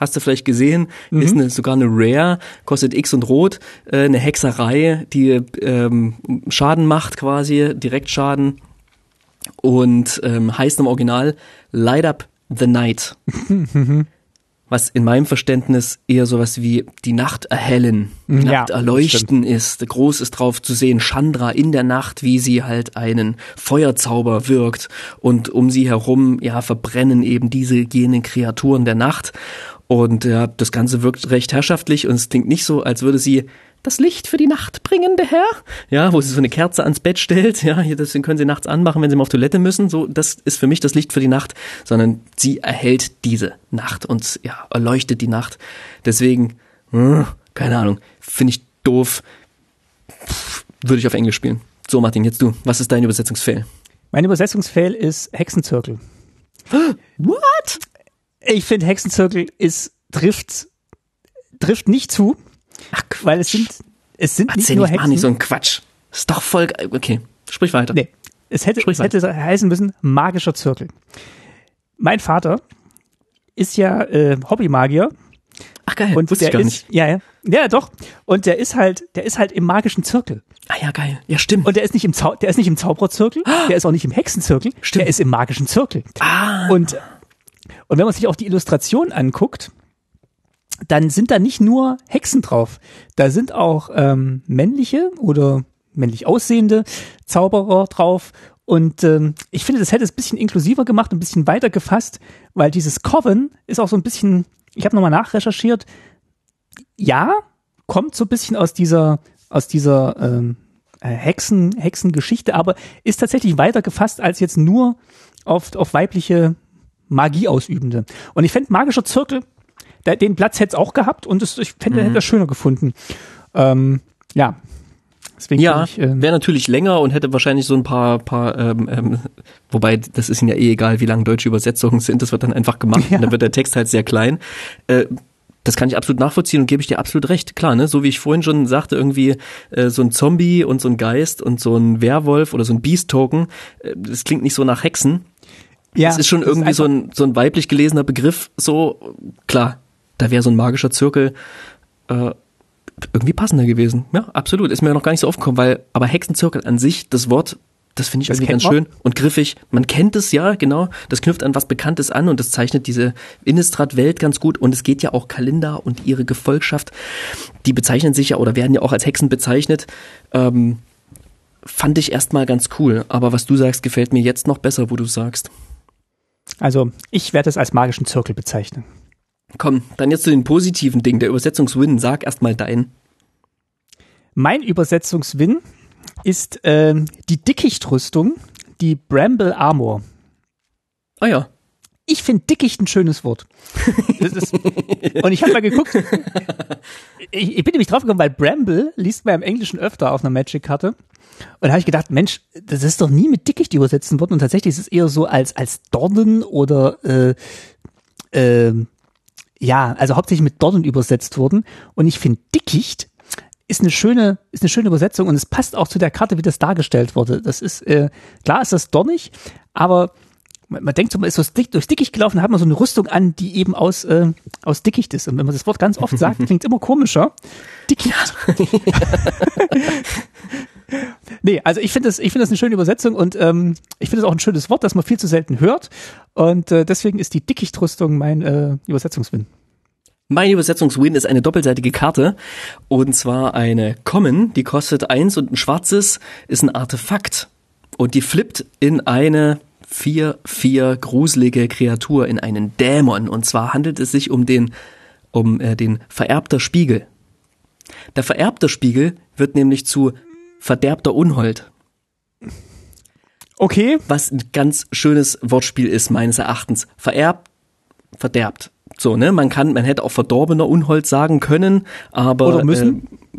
Hast du vielleicht gesehen, mhm. ist eine, sogar eine Rare, kostet X und Rot, äh, eine Hexerei, die ähm, Schaden macht quasi, Direktschaden und ähm, heißt im Original Light Up the Night. was in meinem Verständnis eher sowas wie die Nacht erhellen, die Ja, Nacht erleuchten ist. Groß ist drauf zu sehen, Chandra in der Nacht, wie sie halt einen Feuerzauber wirkt und um sie herum, ja, verbrennen eben diese jenen Kreaturen der Nacht. Und ja, das Ganze wirkt recht herrschaftlich und es klingt nicht so, als würde sie das Licht für die Nacht bringen, der Herr. Ja, wo sie so eine Kerze ans Bett stellt. Ja, hier, deswegen können sie nachts anmachen, wenn sie mal auf Toilette müssen. So, das ist für mich das Licht für die Nacht, sondern sie erhält diese Nacht und ja, erleuchtet die Nacht. Deswegen, hm, keine Ahnung, finde ich doof. Würde ich auf Englisch spielen. So, Martin, jetzt du. Was ist dein Übersetzungsfail? Mein Übersetzungsfail ist Hexenzirkel. What? Ich finde Hexenzirkel ist trifft trifft nicht zu, Ach, weil es sind es sind nicht Erzähl nur nicht, mach Hexen. nicht so ein Quatsch. Ist doch voll, okay. Sprich weiter. Nee, es hätte, Sprich es hätte heißen müssen magischer Zirkel. Mein Vater ist ja äh, Hobbymagier Ach geil, und wusste der ich gar ist nicht. ja ja ja doch und der ist halt der ist halt im magischen Zirkel Ah ja, geil. Ja, stimmt. und der ist nicht im Zau der ist nicht im Zaubererzirkel, der ist auch nicht im Hexenzirkel, Stimmt. der ist im magischen Zirkel. ah, Und, und wenn man sich auch die Illustration anguckt, dann sind da nicht nur Hexen drauf. Da sind auch ähm, männliche oder männlich aussehende Zauberer drauf. Und ähm, ich finde, das hätte es ein bisschen inklusiver gemacht, ein bisschen weiter gefasst, weil dieses Coven ist auch so ein bisschen, ich habe nochmal nachrecherchiert, ja, kommt so ein bisschen aus dieser, aus dieser ähm, äh, Hexen, Hexengeschichte, aber ist tatsächlich weiter gefasst als jetzt nur auf, auf weibliche Magieausübende. Und ich fände magischer Zirkel, den Platz hätte es auch gehabt und es, ich fände, Mhm. hätte das schöner gefunden. Ähm, ja. Deswegen Ja, ähm, wäre natürlich länger und hätte wahrscheinlich so ein paar, paar ähm, ähm, wobei das ist ihnen ja eh egal, wie lang deutsche Übersetzungen sind, das wird dann einfach gemacht Ja. und dann wird der Text halt sehr klein. Äh, das kann ich absolut nachvollziehen und gebe ich dir absolut recht. Klar, ne, so wie ich vorhin schon sagte, irgendwie äh, so ein Zombie und so ein Geist und so ein Werwolf oder so ein Beast-Token, äh, das klingt nicht so nach Hexen. ja, das ist schon irgendwie so, ein, so ein weiblich gelesener Begriff, so, klar, da wäre so ein magischer Zirkel äh, irgendwie passender gewesen. Ja, absolut. Ist mir noch gar nicht so aufgekommen, weil, aber Hexenzirkel an sich, das Wort, das finde ich Das irgendwie ganz man. schön und griffig. Man kennt es ja, genau. Das knüpft an was Bekanntes an und das zeichnet diese Innistrad-Welt ganz gut. Und es geht ja auch Kalinda und ihre Gefolgschaft, die bezeichnen sich ja oder werden ja auch als Hexen bezeichnet. Ähm, fand ich erstmal ganz cool. Aber was du sagst, gefällt mir jetzt noch besser, wo du sagst. Also, ich werde es als magischen Zirkel bezeichnen. Komm, dann jetzt zu den positiven Dingen. Der Übersetzungswin, sag erstmal dein. Mein Übersetzungswin ist ähm, die Dickichtrüstung, die Bramble Armor. Ah ja. Ich finde Dickicht ein schönes Wort. Das ist, und ich habe mal geguckt, ich, ich bin nämlich drauf gekommen, weil Bramble liest man im Englischen öfter auf einer Magic-Karte. Und da habe ich gedacht, Mensch, das ist doch nie mit Dickicht übersetzen worden. Und tatsächlich ist es eher so als, als Dornen oder äh, äh, ja, also hauptsächlich mit Dornen übersetzt worden. Und ich finde Dickicht ist eine schöne, ist eine schöne Übersetzung und es passt auch zu der Karte, wie das dargestellt wurde. Das ist, äh, klar ist das dornig, aber man, man denkt so, man ist so dick, durch Dickicht gelaufen, hat man so eine Rüstung an, die eben aus, äh, aus Dickicht ist. Und wenn man das Wort ganz oft sagt, klingt immer komischer. Dickicht. nee, also ich finde das, ich finde das eine schöne Übersetzung und ähm, ich finde es auch ein schönes Wort, das man viel zu selten hört. Und äh, deswegen ist die Dickichtrüstung mein äh, Übersetzungswin. Mein Übersetzungswin ist eine doppelseitige Karte und zwar eine Common, die kostet eins und ein schwarzes ist ein Artefakt und die flippt in eine vier vier gruselige Kreatur in einen Dämon und zwar handelt es sich um den um äh, den vererbter Spiegel. Der vererbte Spiegel wird nämlich zu verderbter Unhold, Okay. was ein ganz schönes Wortspiel ist meines Erachtens. Vererbt, verderbt. So, ne? Man kann, man hätte auch verdorbener Unhold sagen können, aber Oder müssen. Äh,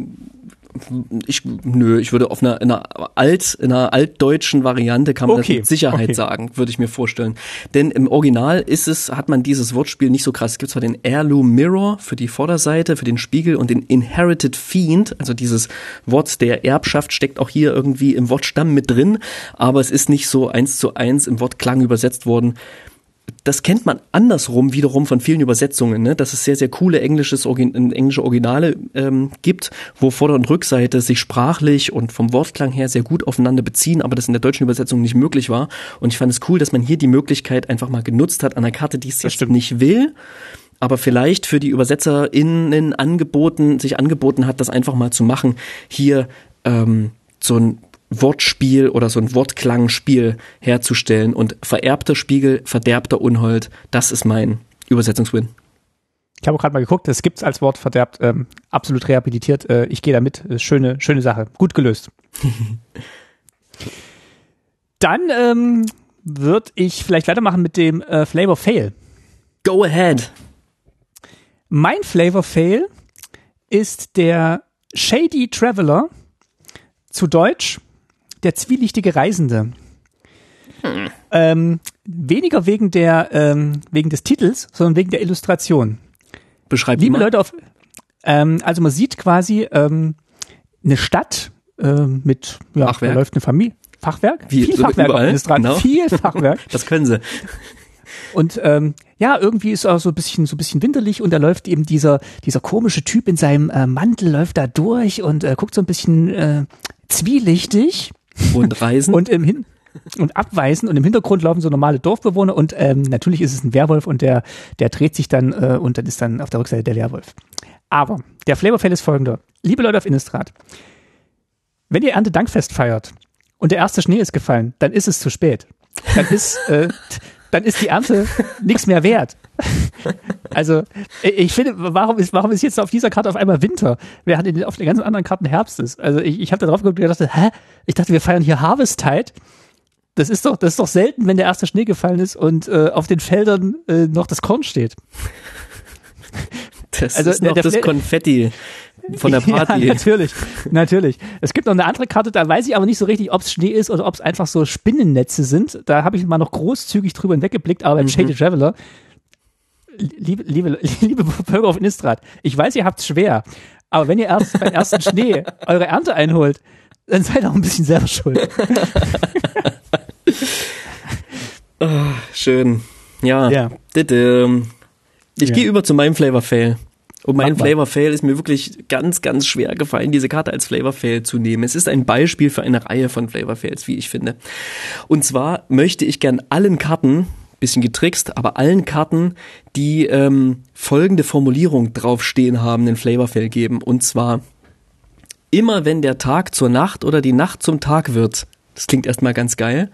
ich, nö, ich würde auf einer, in einer alt, in einer altdeutschen Variante kann man Okay, das mit Sicherheit okay. sagen, würde ich mir vorstellen. Denn im Original ist es, hat man dieses Wortspiel nicht so krass. Es gibt zwar den Heirloom Mirror für die Vorderseite, für den Spiegel und den Inherited Fiend, also dieses Wort der Erbschaft steckt auch hier irgendwie im Wortstamm mit drin, aber es ist nicht so eins zu eins im Wortklang übersetzt worden das kennt man andersrum wiederum von vielen Übersetzungen, ne? dass es sehr, sehr coole englisches, Origin- englische Originale ähm, gibt, wo Vorder- und Rückseite sich sprachlich und vom Wortklang her sehr gut aufeinander beziehen, aber das in der deutschen Übersetzung nicht möglich war. Und ich fand es cool, dass man hier die Möglichkeit einfach mal genutzt hat an einer Karte, die es jetzt stimmt. nicht will, aber vielleicht für die ÜbersetzerInnen angeboten, sich angeboten hat, das einfach mal zu machen, hier ähm, so ein Wortspiel oder so ein Wortklangspiel herzustellen und vererbter Spiegel, verderbter Unhold, das ist mein Übersetzungswin. Ich habe gerade mal geguckt, es gibt es als Wort verderbt, ähm, absolut rehabilitiert. Äh, ich gehe damit. Schöne, schöne Sache. Gut gelöst. Dann ähm, würde ich vielleicht weitermachen mit dem äh, Flavor Fail. Go ahead. Mein Flavor Fail ist der Shady Traveler, zu Deutsch der zwielichtige Reisende. Hm. Ähm, weniger wegen der ähm, wegen des Titels, sondern wegen der Illustration. Beschreib Liebe Leute auf, ähm, also man sieht quasi ähm, eine Stadt äh, mit ja, Fachwerk. da läuft eine Familie. Fachwerk? Wie, viel so Fachwerk überall? Genau. Viel Fachwerk. Das können sie. Und ähm, ja, irgendwie ist auch so ein bisschen so ein bisschen winterlich und da läuft eben dieser dieser komische Typ in seinem äh, Mantel läuft da durch und äh, guckt so ein bisschen äh, zwielichtig Und reisen. und im Hin und abweisen und im Hintergrund laufen so normale Dorfbewohner und ähm, natürlich ist es ein Werwolf und der der dreht sich dann äh, und dann ist dann auf der Rückseite der Werwolf. Aber der Flavorfell ist folgender. Liebe Leute auf Innistrad, wenn ihr Erntedankfest feiert und der erste Schnee ist gefallen, dann ist es zu spät. Dann ist äh, dann ist die Ernte nichts mehr wert. Also ich finde, warum ist, warum ist jetzt auf dieser Karte auf einmal Winter, während in den, auf den ganzen anderen Karten Herbst ist? Also ich, ich habe da drauf geguckt und gedacht, hä? Ich dachte, wir feiern hier Harvest-Tide. Das ist doch, das ist doch selten, wenn der erste Schnee gefallen ist und äh, auf den Feldern äh, noch das Korn steht. das also ist der- noch der das Fla- Konfetti von der Party. Ja, natürlich, natürlich. Es gibt noch eine andere Karte, da weiß ich aber nicht so richtig, ob es Schnee ist oder ob es einfach so Spinnennetze sind. Da habe ich mal noch großzügig drüber hinweggeblickt, aber beim Mhm. Shady Traveler, liebe, liebe, liebe Bürger auf Innistrad, ich weiß, ihr habt es schwer, aber wenn ihr erst beim ersten Schnee eure Ernte einholt, dann seid ihr auch ein bisschen selber schuld. Schön. Ja. Ja. Ditte. Ich Ja. gehe über zu meinem Flavor Fail. Und mein. Flavor Fail ist mir wirklich ganz, ganz schwer gefallen, diese Karte als Flavor Fail zu nehmen. Es ist ein Beispiel für eine Reihe von Flavor Fails, wie ich finde. Und zwar möchte ich gern allen Karten, bisschen getrickst, aber allen Karten, die ähm, folgende Formulierung draufstehen haben, den Flavor Fail geben. Und zwar, immer wenn der Tag zur Nacht oder die Nacht zum Tag wird, das klingt erstmal ganz geil,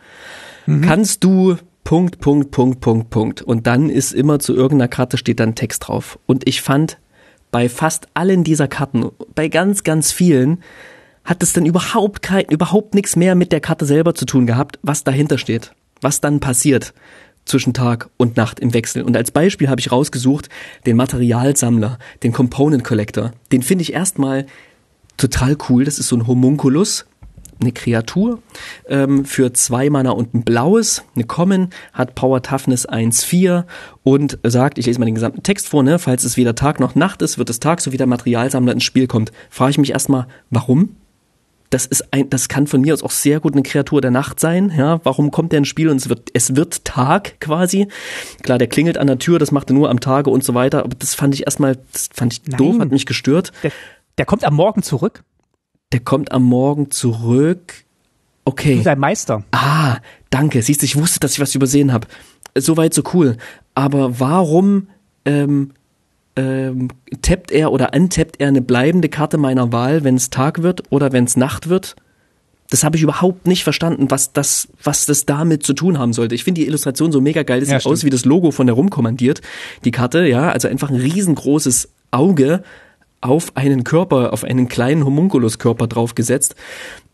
kannst du Punkt, Punkt, Punkt, Punkt, Punkt. Und dann ist immer zu irgendeiner Karte steht dann Text drauf. Und ich fand, bei fast allen dieser Karten, bei ganz, ganz vielen, hat es dann überhaupt kein, überhaupt nichts mehr mit der Karte selber zu tun gehabt, was dahinter steht. Was dann passiert zwischen Tag und Nacht im Wechsel. Und als Beispiel habe ich rausgesucht den Materialsammler, den Component Collector. Den finde ich erstmal total cool. Das ist so ein Homunculus, eine Kreatur ähm, für zwei Mana und ein blaues, eine Common, hat Power Toughness 1,4 und sagt, ich lese mal den gesamten Text vor, ne, falls es weder Tag noch Nacht ist, wird es Tag, so wie der Materialsammler ins Spiel kommt. Frage ich mich erstmal, warum? Das ist ein, das kann von mir aus auch sehr gut eine Kreatur der Nacht sein, ja. Warum kommt der ins Spiel und es wird, es wird Tag quasi? Klar, der klingelt an der Tür, das macht er nur am Tage und so weiter, aber das fand ich erstmal, das fand ich Nein. doof, hat mich gestört. Der, der kommt am Morgen zurück Der kommt am Morgen zurück. Okay. zu seinem Meister. Ah, danke. Siehst du, ich wusste, dass ich was übersehen habe. Soweit so cool. Aber warum ähm, ähm, tappt er oder untappt er eine bleibende Karte meiner Wahl, wenn es Tag wird oder wenn es Nacht wird? Das habe ich überhaupt nicht verstanden, was das, was das damit zu tun haben sollte. Ich finde die Illustration so mega geil. Das Ja, sieht aus stimmt. wie das Logo von der rumkommandiert. Die Karte, ja, also einfach ein riesengroßes Auge auf einen Körper, auf einen kleinen Homunculuskörper draufgesetzt.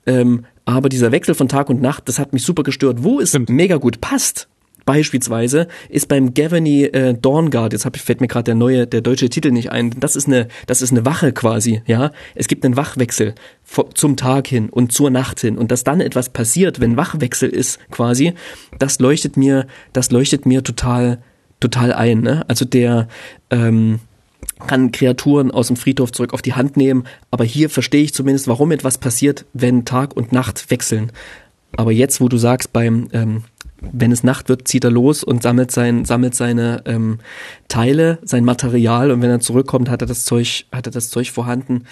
Ähm, aber dieser Wechsel von Tag und Nacht, das hat mich super gestört. Wo es Stimmt. mega gut passt, beispielsweise, ist beim Gavany äh, Dawnguard, jetzt hab, fällt mir gerade der neue, der deutsche Titel nicht ein, das ist eine, das ist eine Wache quasi, ja. Es gibt einen Wachwechsel zum Tag hin und zur Nacht hin und dass dann etwas passiert, wenn Wachwechsel ist quasi, das leuchtet mir, das leuchtet mir total, total ein, ne? Also der, ähm, kann Kreaturen aus dem Friedhof zurück auf die Hand nehmen, aber hier verstehe ich zumindest, warum etwas passiert, wenn Tag und Nacht wechseln. Aber jetzt, wo du sagst, beim ähm, wenn es Nacht wird, zieht er los und sammelt sein sammelt seine ähm, Teile, sein Material und wenn er zurückkommt, hat er das Zeug hat er das Zeug vorhanden.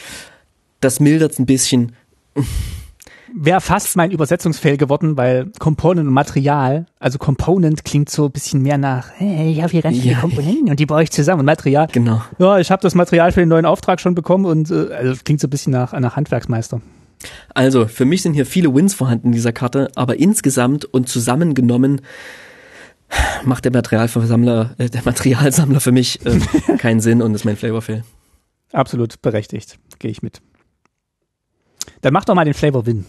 Das mildert ein bisschen. Wäre fast mein Übersetzungsfail geworden, weil Component und Material, also Component klingt so ein bisschen mehr nach, hey, ich habe hier ganz viele Ja. Komponenten und die baue ich zusammen. Und Material, Genau. ja, ich habe das Material für den neuen Auftrag schon bekommen und äh, also klingt so ein bisschen nach, nach Handwerksmeister. Also, für mich sind hier viele Wins vorhanden in dieser Karte, aber insgesamt und zusammengenommen macht der Materialversammler, äh, der Materialsammler für mich äh, keinen Sinn und ist mein Flavorfail. Absolut berechtigt, gehe ich mit. Dann mach doch mal den Flavor Win.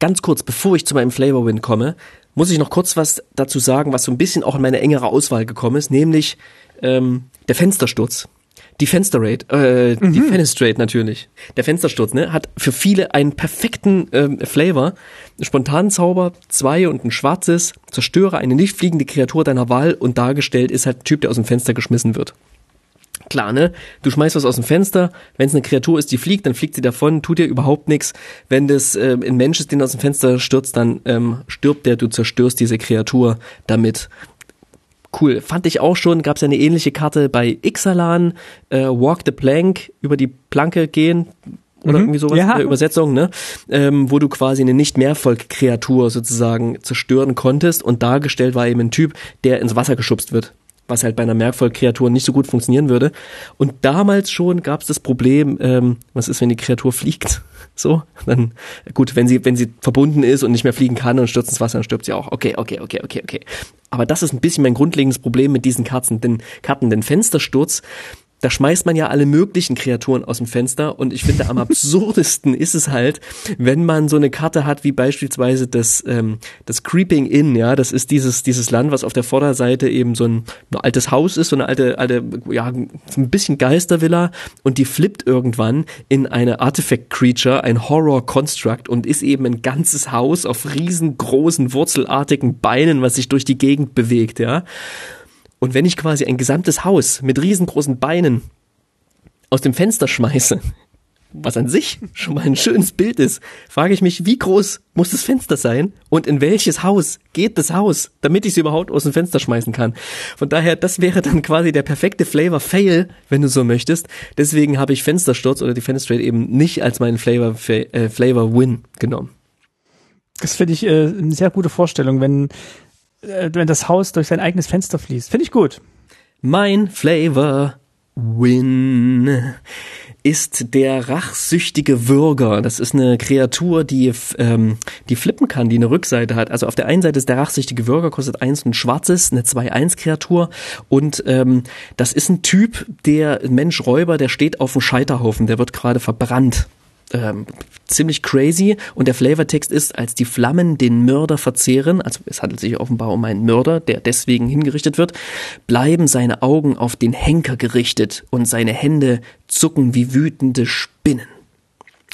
Ganz kurz, bevor ich zu meinem Flavor Win komme, muss ich noch kurz was dazu sagen, was so ein bisschen auch in meine engere Auswahl gekommen ist, nämlich ähm, der Fenstersturz. Die Fensterrate, äh, die Fenestrate natürlich. Der Fenstersturz, ne, hat für viele einen perfekten ähm, Flavor. Spontanen Zauber, zwei und ein schwarzes, zerstöre eine nicht fliegende Kreatur deiner Wahl und dargestellt ist halt ein Typ, der aus dem Fenster geschmissen wird. Klar, ne? Du schmeißt was aus dem Fenster, wenn es eine Kreatur ist, die fliegt, dann fliegt sie davon, tut dir überhaupt nichts. Wenn das äh, ein Mensch ist, den aus dem Fenster stürzt, dann ähm, stirbt der, du zerstörst diese Kreatur damit. Cool, fand ich auch schon, gab es ja eine ähnliche Karte bei Ixalan, äh, Walk the Plank, über die Planke gehen, oder Mhm. irgendwie sowas Ja. in der Übersetzung, ne? Ähm, wo du quasi eine nicht Mehrvolk-Kreatur sozusagen zerstören konntest und dargestellt war eben ein Typ, der ins Wasser geschubst wird. Was halt bei einer Mehrvolk-Kreatur nicht so gut funktionieren würde. Und damals schon gab es das Problem, ähm, was ist, wenn die Kreatur fliegt? So, dann, gut, wenn sie, wenn sie verbunden ist und nicht mehr fliegen kann und stürzt ins Wasser, dann stirbt sie auch. Okay, okay, okay, okay, okay. Aber das ist ein bisschen mein grundlegendes Problem mit diesen Karten, denn Karten, den Fenstersturz, da schmeißt man ja alle möglichen Kreaturen aus dem Fenster und ich finde am absurdesten ist es halt, wenn man so eine Karte hat wie beispielsweise das ähm, das Creeping Inn, ja, das ist dieses dieses Land, was auf der Vorderseite eben so ein, ein altes Haus ist, so eine alte alte ja ein bisschen Geistervilla und die flippt irgendwann in eine Artifact Creature, ein Horror Construct und ist eben ein ganzes Haus auf riesengroßen wurzelartigen Beinen, was sich durch die Gegend bewegt, ja. Und wenn ich quasi ein gesamtes Haus mit riesengroßen Beinen aus dem Fenster schmeiße, was an sich schon mal ein schönes Bild ist, frage ich mich, wie groß muss das Fenster sein und in welches Haus geht das Haus, damit ich es überhaupt aus dem Fenster schmeißen kann. Von daher, das wäre dann quasi der perfekte Flavor Fail, wenn du so möchtest. Deswegen habe ich Fenstersturz oder die Fenestrate eben nicht als meinen Flavor, äh, Flavor Win genommen. Das finde ich äh, eine sehr gute Vorstellung, wenn, wenn das Haus durch sein eigenes Fenster fließt. Finde ich gut. Mein Flavor Win ist der rachsüchtige Würger. Das ist eine Kreatur, die, ähm, die flippen kann, die eine Rückseite hat. Also auf der einen Seite ist der rachsüchtige Würger, kostet eins und ein schwarzes, eine 2-1-Kreatur. Und ähm, das ist ein Typ, der Mensch-Räuber, der steht auf dem Scheiterhaufen, der wird gerade verbrannt ähm, ziemlich crazy und der Flavortext ist, als die Flammen den Mörder verzehren, also es handelt sich offenbar um einen Mörder, der deswegen hingerichtet wird, bleiben seine Augen auf den Henker gerichtet und seine Hände zucken wie wütende Spinnen.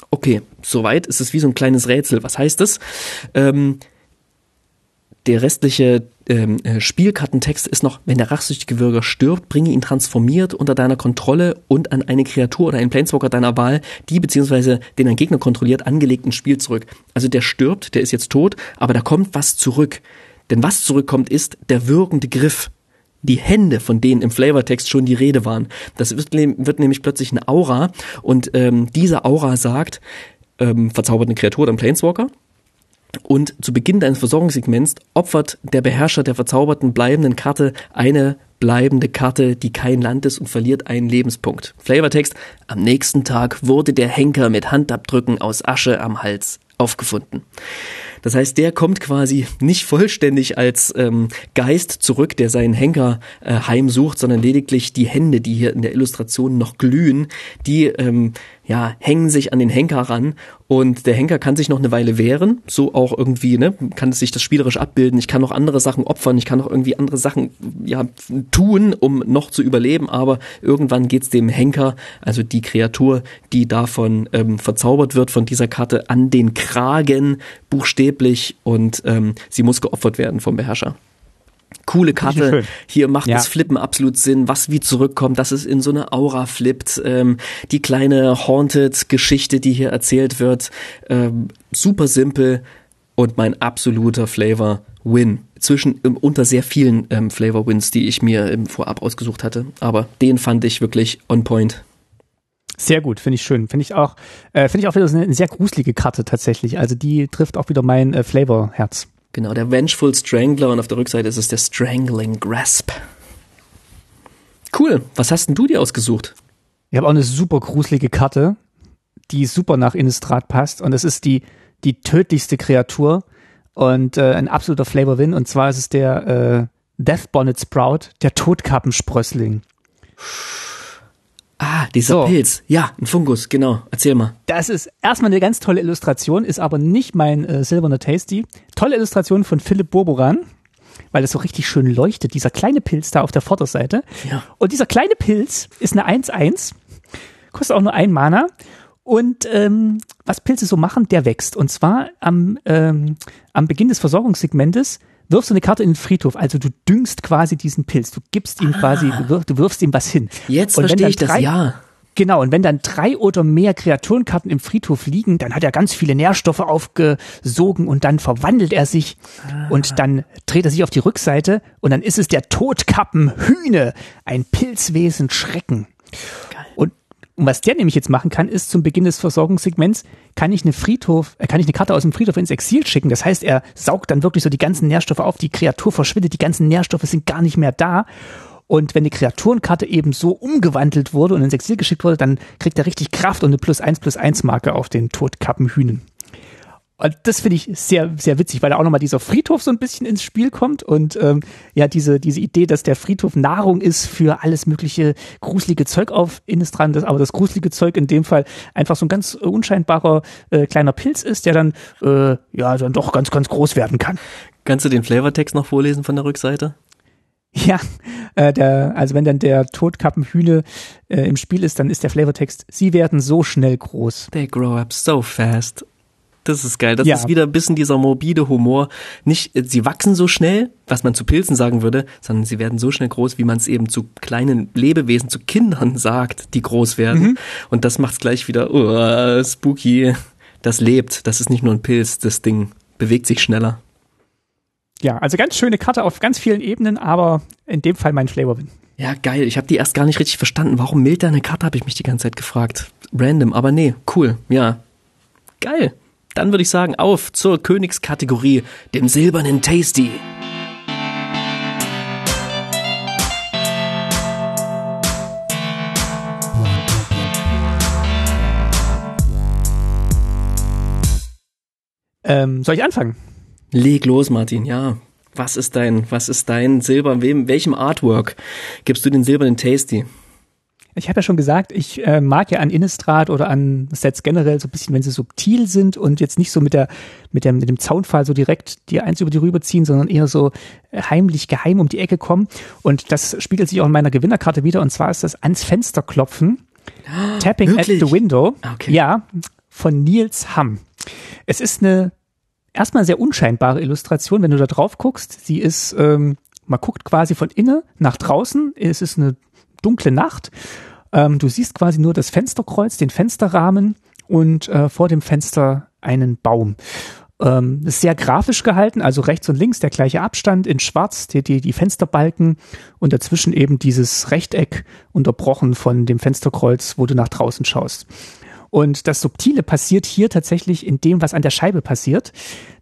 Okay, soweit ist es wie so ein kleines Rätsel. Was heißt das? Ähm, der restliche ähm, äh, Spielkartentext ist noch, wenn der rachsüchtige Würger stirbt, bringe ihn transformiert unter deiner Kontrolle und an eine Kreatur oder einen Planeswalker deiner Wahl, die beziehungsweise den ein Gegner kontrolliert, angelegt ins Spiel zurück. Also der stirbt, der ist jetzt tot, aber da kommt was zurück. Denn was zurückkommt, ist der würgende Griff. Die Hände, von denen im Flavortext schon die Rede waren. Das wird, wird nämlich plötzlich eine Aura und ähm, diese Aura sagt, ähm, verzaubert eine Kreatur oder ein Planeswalker, und zu Beginn deines Versorgungssegments opfert der Beherrscher der verzauberten bleibenden Karte eine bleibende Karte, die kein Land ist und verliert einen Lebenspunkt. Flavortext. Am nächsten Tag wurde der Henker mit Handabdrücken aus Asche am Hals aufgefunden. Das heißt, der kommt quasi nicht vollständig als ähm, Geist zurück, der seinen Henker äh, heimsucht, sondern lediglich die Hände, die hier in der Illustration noch glühen, die ähm, ja hängen sich an den Henker ran und der Henker kann sich noch eine Weile wehren, so auch irgendwie, ne, kann sich das spielerisch abbilden. Ich kann noch andere Sachen opfern, ich kann noch irgendwie andere Sachen ja tun, um noch zu überleben, aber irgendwann geht's dem Henker, also die Kreatur, die davon ähm, verzaubert wird von dieser Karte, an den Kragen buchstäblich und ähm, sie muss geopfert werden vom Beherrscher. Coole Karte. Hier macht Ja. das Flippen absolut Sinn, was wie zurückkommt, dass es in so eine Aura flippt. Ähm, die kleine Haunted-Geschichte, die hier erzählt wird, ähm, super simpel und mein absoluter Flavor-Win. Zwischen ähm, unter sehr vielen ähm, Flavor-Wins, die ich mir im Vorab ausgesucht hatte. Aber den fand ich wirklich on point. Sehr gut, finde ich schön. Finde ich auch, äh, finde ich auch wieder eine, eine, sehr gruselige Karte tatsächlich. Also die trifft auch wieder mein äh, Flavor-Herz. Genau, der Vengeful Strangler und auf der Rückseite ist es der Strangling Grasp. Cool. Was hast denn du dir ausgesucht? Ich habe auch eine super gruselige Karte, die super nach Innistrad passt und das ist die, die tödlichste Kreatur und äh, ein absoluter Flavor-Win und zwar ist es der äh, Death Bonnet Sprout, der Todkappensprössling. Ah, dieser so. Pilz. Ja, ein Fungus, genau. Erzähl mal. Das ist erstmal eine ganz tolle Illustration, ist aber nicht mein äh, Silberner Tasty. Tolle Illustration von Philipp Burboran, weil es so richtig schön leuchtet, dieser kleine Pilz da auf der Vorderseite. Ja. Und dieser kleine Pilz ist eine 1-1, kostet auch nur ein Mana. Und ähm, was Pilze so machen, der wächst. Und zwar am, ähm, am Beginn des Versorgungssegmentes wirfst du eine Karte in den Friedhof. Also du düngst quasi diesen Pilz. Du gibst ihm ah. quasi, du, wirf, du, wirfst ihm was hin. Jetzt verstehe ich drei, das, ja. Genau, und wenn dann drei oder mehr Kreaturenkarten im Friedhof liegen, dann hat er ganz viele Nährstoffe aufgesogen und dann verwandelt er sich ah. und dann dreht er sich auf die Rückseite und dann ist es der Todkappenhühne, ein Pilzwesen Schrecken. Und was der nämlich jetzt machen kann, ist zum Beginn des Versorgungssegments kann ich eine Friedhof, äh, kann ich eine Karte aus dem Friedhof ins Exil schicken. Das heißt, er saugt dann wirklich so die ganzen Nährstoffe auf, die Kreatur verschwindet, die ganzen Nährstoffe sind gar nicht mehr da. Und wenn die Kreaturenkarte eben so umgewandelt wurde und ins Exil geschickt wurde, dann kriegt er richtig Kraft und eine plus eins plus eins Marke auf den Todkappenhühnen. Und das finde ich sehr, sehr witzig, weil da auch nochmal dieser Friedhof so ein bisschen ins Spiel kommt und ähm, ja, diese, diese Idee, dass der Friedhof Nahrung ist für alles mögliche gruselige Zeug auf Innistrad, das, aber das gruselige Zeug in dem Fall einfach so ein ganz unscheinbarer äh, kleiner Pilz ist, der dann äh, ja dann doch ganz, ganz groß werden kann. Kannst du den Flavortext noch vorlesen von der Rückseite? Ja, äh, der, also wenn dann der Todkappenhühne äh, im Spiel ist, dann ist der Flavortext, sie werden so schnell groß. They grow up so fast. Das ist geil. Das ja. ist wieder ein bisschen dieser morbide Humor. Nicht, sie wachsen so schnell, was man zu Pilzen sagen würde, sondern sie werden so schnell groß, wie man es eben zu kleinen Lebewesen, zu Kindern sagt, die groß werden. Mhm. Und das macht's gleich wieder, oh, spooky. Das lebt. Das ist nicht nur ein Pilz. Das Ding bewegt sich schneller. Ja, also ganz schöne Karte auf ganz vielen Ebenen, aber in dem Fall mein Flavor-Win. Ja, geil. Ich habe die erst gar nicht richtig verstanden. Warum mild eine Karte, habe ich mich die ganze Zeit gefragt. Random, aber nee, cool. Ja, geil. Dann würde ich sagen, auf zur Königskategorie, dem silbernen Tasty. Ähm, soll ich anfangen? Leg los, Martin, ja. Was ist dein, was ist dein Silber, wem, welchem Artwork gibst du den silbernen Tasty? Ich habe ja schon gesagt, ich äh, mag ja an Innistrad oder an Sets generell so ein bisschen, wenn sie subtil sind und jetzt nicht so mit der mit dem mit dem Zaunpfahl so direkt die eins über die rüberziehen, sondern eher so äh, heimlich geheim um die Ecke kommen. Und das spiegelt sich auch in meiner Gewinnerkarte wieder. Und zwar ist das ans Fenster klopfen, oh, Tapping wirklich? at the Window. Okay. Ja, von Niels Hamm. Es ist eine erstmal sehr unscheinbare Illustration, wenn du da drauf guckst. Sie ist ähm, man guckt quasi von innen nach draußen. Es ist eine dunkle Nacht. Ähm, du siehst quasi nur das Fensterkreuz, den Fensterrahmen und äh, vor dem Fenster einen Baum. Ähm, ist sehr grafisch gehalten, also rechts und links der gleiche Abstand in schwarz, die, die, die Fensterbalken und dazwischen eben dieses Rechteck unterbrochen von dem Fensterkreuz, wo du nach draußen schaust. Und das Subtile passiert hier tatsächlich in dem, was an der Scheibe passiert.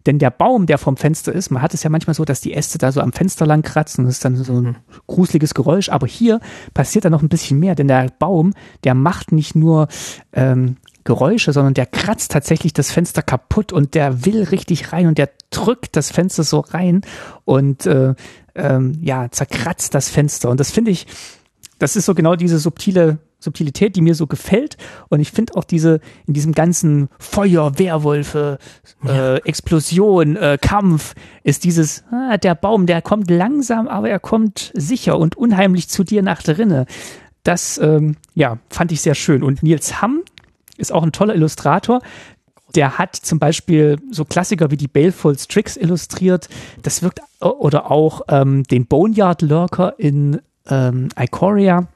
Denn der Baum, der vom Fenster ist, man hat es ja manchmal so, dass die Äste da so am Fenster lang kratzen. Das ist dann so ein gruseliges Geräusch. Aber hier passiert da noch ein bisschen mehr, denn der Baum, der macht nicht nur ähm, Geräusche, sondern der kratzt tatsächlich das Fenster kaputt und der will richtig rein und der drückt das Fenster so rein und äh, ähm, ja, zerkratzt das Fenster. Und das finde ich, das ist so genau diese subtile Subtilität, die mir so gefällt. Und ich finde auch diese, in diesem ganzen Feuer, Werwölfe, äh, Explosion, äh, Kampf, ist dieses, ah, der Baum, der kommt langsam, aber er kommt sicher und unheimlich zu dir nach drinne. Das, ähm, ja, fand ich sehr schön. Und Nils Hamm ist auch ein toller Illustrator. Der hat zum Beispiel so Klassiker wie die Baleful Tricks illustriert. Das wirkt, oder auch ähm, den Boneyard Lurker in ähm, Ikoria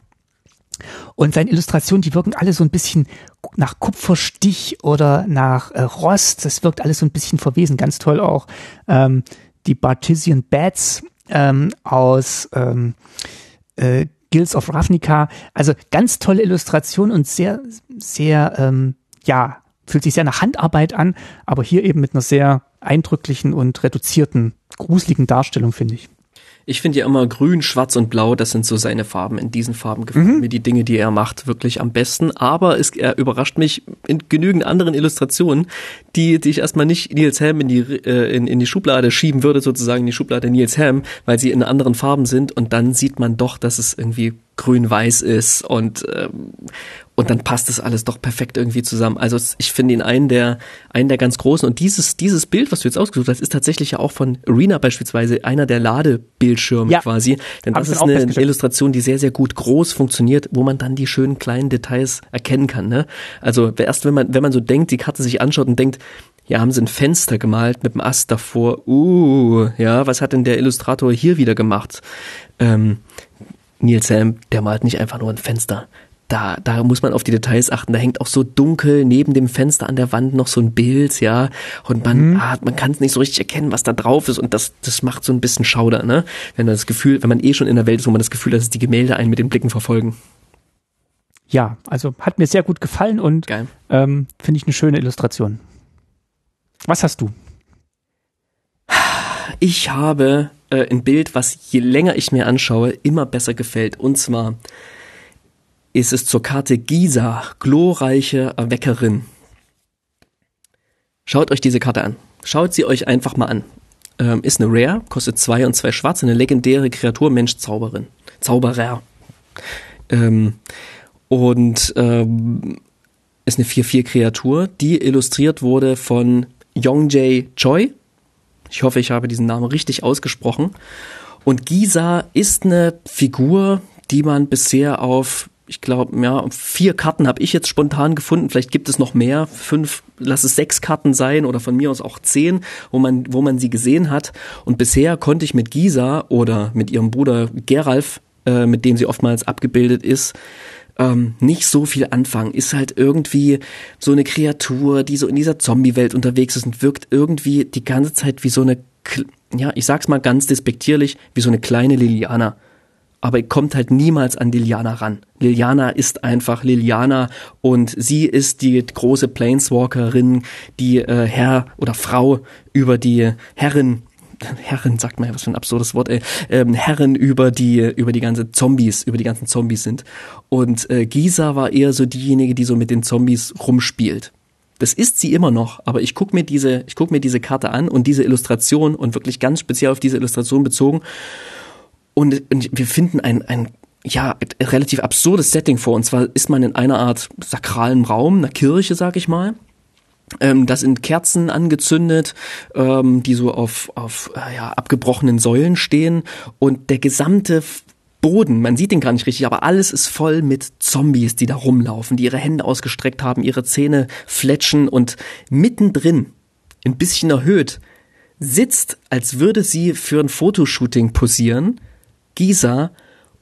und seine Illustrationen, die wirken alle so ein bisschen nach Kupferstich oder nach äh, Rost. Das wirkt alles so ein bisschen verwesen. Ganz toll auch ähm, die Bartesian Bats ähm, aus ähm, äh, Guilds of Ravnica. Also ganz tolle Illustration und sehr, sehr, ähm, ja, fühlt sich sehr nach Handarbeit an, aber hier eben mit einer sehr eindrücklichen und reduzierten, gruseligen Darstellung, finde ich. Ich finde ja immer grün, schwarz und blau, das sind so seine Farben. In diesen Farben gefallen mhm. mir die Dinge, die er macht, wirklich am besten. Aber es, er überrascht mich in genügend anderen Illustrationen, die, die ich erstmal nicht Nils Ham in die, äh, in, in die Schublade schieben würde, sozusagen in die Schublade Nils Ham, weil sie in anderen Farben sind und dann sieht man doch, dass es irgendwie grün-weiß ist und ähm, und dann passt das alles doch perfekt irgendwie zusammen. Also ich finde ihn einen der einen der ganz großen und dieses dieses Bild, was du jetzt ausgesucht hast, ist tatsächlich ja auch von Arena beispielsweise einer der Ladebildschirme ja. quasi, denn das ist eine Illustration, die sehr sehr gut groß funktioniert, wo man dann die schönen kleinen Details erkennen kann. Ne? Also erst wenn man wenn man so denkt, die Karte sich anschaut und denkt, ja, haben sie ein Fenster gemalt mit dem Ast davor. Uh, ja, was hat denn der Illustrator hier wieder gemacht? Ähm, Neil Sam, der malt nicht einfach nur ein Fenster. Da, da muss man auf die Details achten. Da hängt auch so dunkel neben dem Fenster an der Wand noch so ein Bild, ja. Und man, mhm. ah, man kann es nicht so richtig erkennen, was da drauf ist. Und das, das macht so ein bisschen Schauder, ne? Wenn man das Gefühl, wenn man eh schon in der Welt ist, wo man das Gefühl hat, dass die Gemälde einen mit den Blicken verfolgen. Ja, also hat mir sehr gut gefallen und ähm, finde ich eine schöne Illustration. Was hast du? Ich habe äh, ein Bild, was je länger ich mir anschaue, immer besser gefällt. Und zwar ist es zur Karte Gisa, glorreiche Erweckerin. Schaut euch diese Karte an. Schaut sie euch einfach mal an. Ähm, ist eine Rare, kostet zwei und zwei schwarz, eine legendäre Kreatur, Mensch, Zauberin. Zauberer. Ähm, und ähm, ist eine 4-4-Kreatur, die illustriert wurde von Yongjae Choi. Ich hoffe, ich habe diesen Namen richtig ausgesprochen. Und Gisa ist eine Figur, die man bisher auf, ich glaube, ja, vier Karten habe ich jetzt spontan gefunden. Vielleicht gibt es noch mehr, fünf, lass es sechs Karten sein oder von mir aus auch zehn, wo man, wo man sie gesehen hat. Und bisher konnte ich mit Gisa oder mit ihrem Bruder Geralf, äh, mit dem sie oftmals abgebildet ist, ähm, nicht so viel anfangen. Ist halt irgendwie so eine Kreatur, die so in dieser Zombie-Welt unterwegs ist und wirkt irgendwie die ganze Zeit wie so eine, ja, ich sag's mal ganz despektierlich, wie so eine kleine Liliana. Aber kommt halt niemals an Liliana ran. Liliana ist einfach Liliana und sie ist die große Planeswalkerin, die äh, Herr oder Frau über die Herrin Herren, sagt man ja, was für ein absurdes Wort, ey, ähm, Herren über die, über die ganze Zombies, über die ganzen Zombies sind. Und äh, Gisa war eher so diejenige, die so mit den Zombies rumspielt. Das ist sie immer noch, aber ich guck mir diese, ich guck mir diese Karte an und diese Illustration und wirklich ganz speziell auf diese Illustration bezogen. Und, und wir finden ein, ein ja, relativ absurdes Setting vor. Und zwar ist man in einer Art sakralen Raum, einer Kirche, sag ich mal. Ähm, da sind Kerzen angezündet, ähm, die so auf, auf äh, ja, abgebrochenen Säulen stehen und der gesamte Boden, man sieht den gar nicht richtig, aber alles ist voll mit Zombies, die da rumlaufen, die ihre Hände ausgestreckt haben, ihre Zähne fletschen und mittendrin, ein bisschen erhöht, sitzt, als würde sie für ein Fotoshooting posieren, Gisa,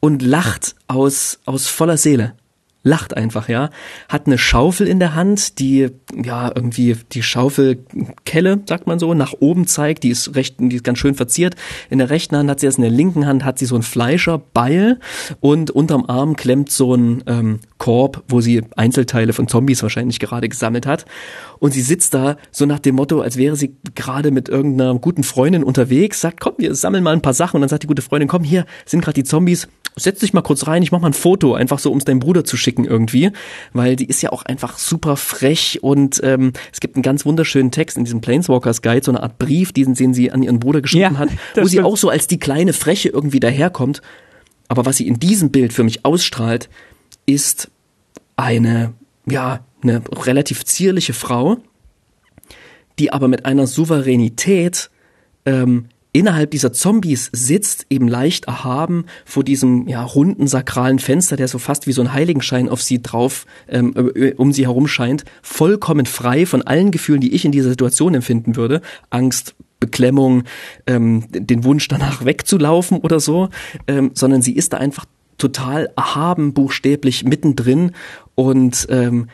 und lacht aus, aus voller Seele lacht einfach, ja, hat eine Schaufel in der Hand, die ja irgendwie die Schaufelkelle, sagt man so, nach oben zeigt, die ist recht, die ist ganz schön verziert. In der rechten Hand hat sie das, in der linken Hand hat sie so ein Fleischerbeil und unterm Arm klemmt so ein ähm, Korb, wo sie Einzelteile von Zombies wahrscheinlich gerade gesammelt hat. Und sie sitzt da so nach dem Motto, als wäre sie gerade mit irgendeiner guten Freundin unterwegs, sagt, komm, wir sammeln mal ein paar Sachen und dann sagt die gute Freundin, komm, hier sind gerade die Zombies, setz dich mal kurz rein, ich mach mal ein Foto, einfach so, um es deinem Bruder zu schicken irgendwie, weil die ist ja auch einfach super frech und ähm, es gibt einen ganz wunderschönen Text in diesem Planeswalkers Guide, so eine Art Brief, diesen, den sie an ihren Bruder geschrieben ja, hat, wo sie auch so als die kleine Freche irgendwie daherkommt. Aber was sie in diesem Bild für mich ausstrahlt, ist eine, ja, eine relativ zierliche Frau, die aber mit einer Souveränität ähm, innerhalb dieser Zombies sitzt, eben leicht erhaben vor diesem ja, runden sakralen Fenster, der so fast wie so ein Heiligenschein auf sie drauf, ähm, äh, um sie herum scheint, vollkommen frei von allen Gefühlen, die ich in dieser Situation empfinden würde. Angst, Beklemmung, ähm, den Wunsch danach wegzulaufen oder so, ähm, sondern sie ist da einfach total erhaben, buchstäblich mittendrin und ähm,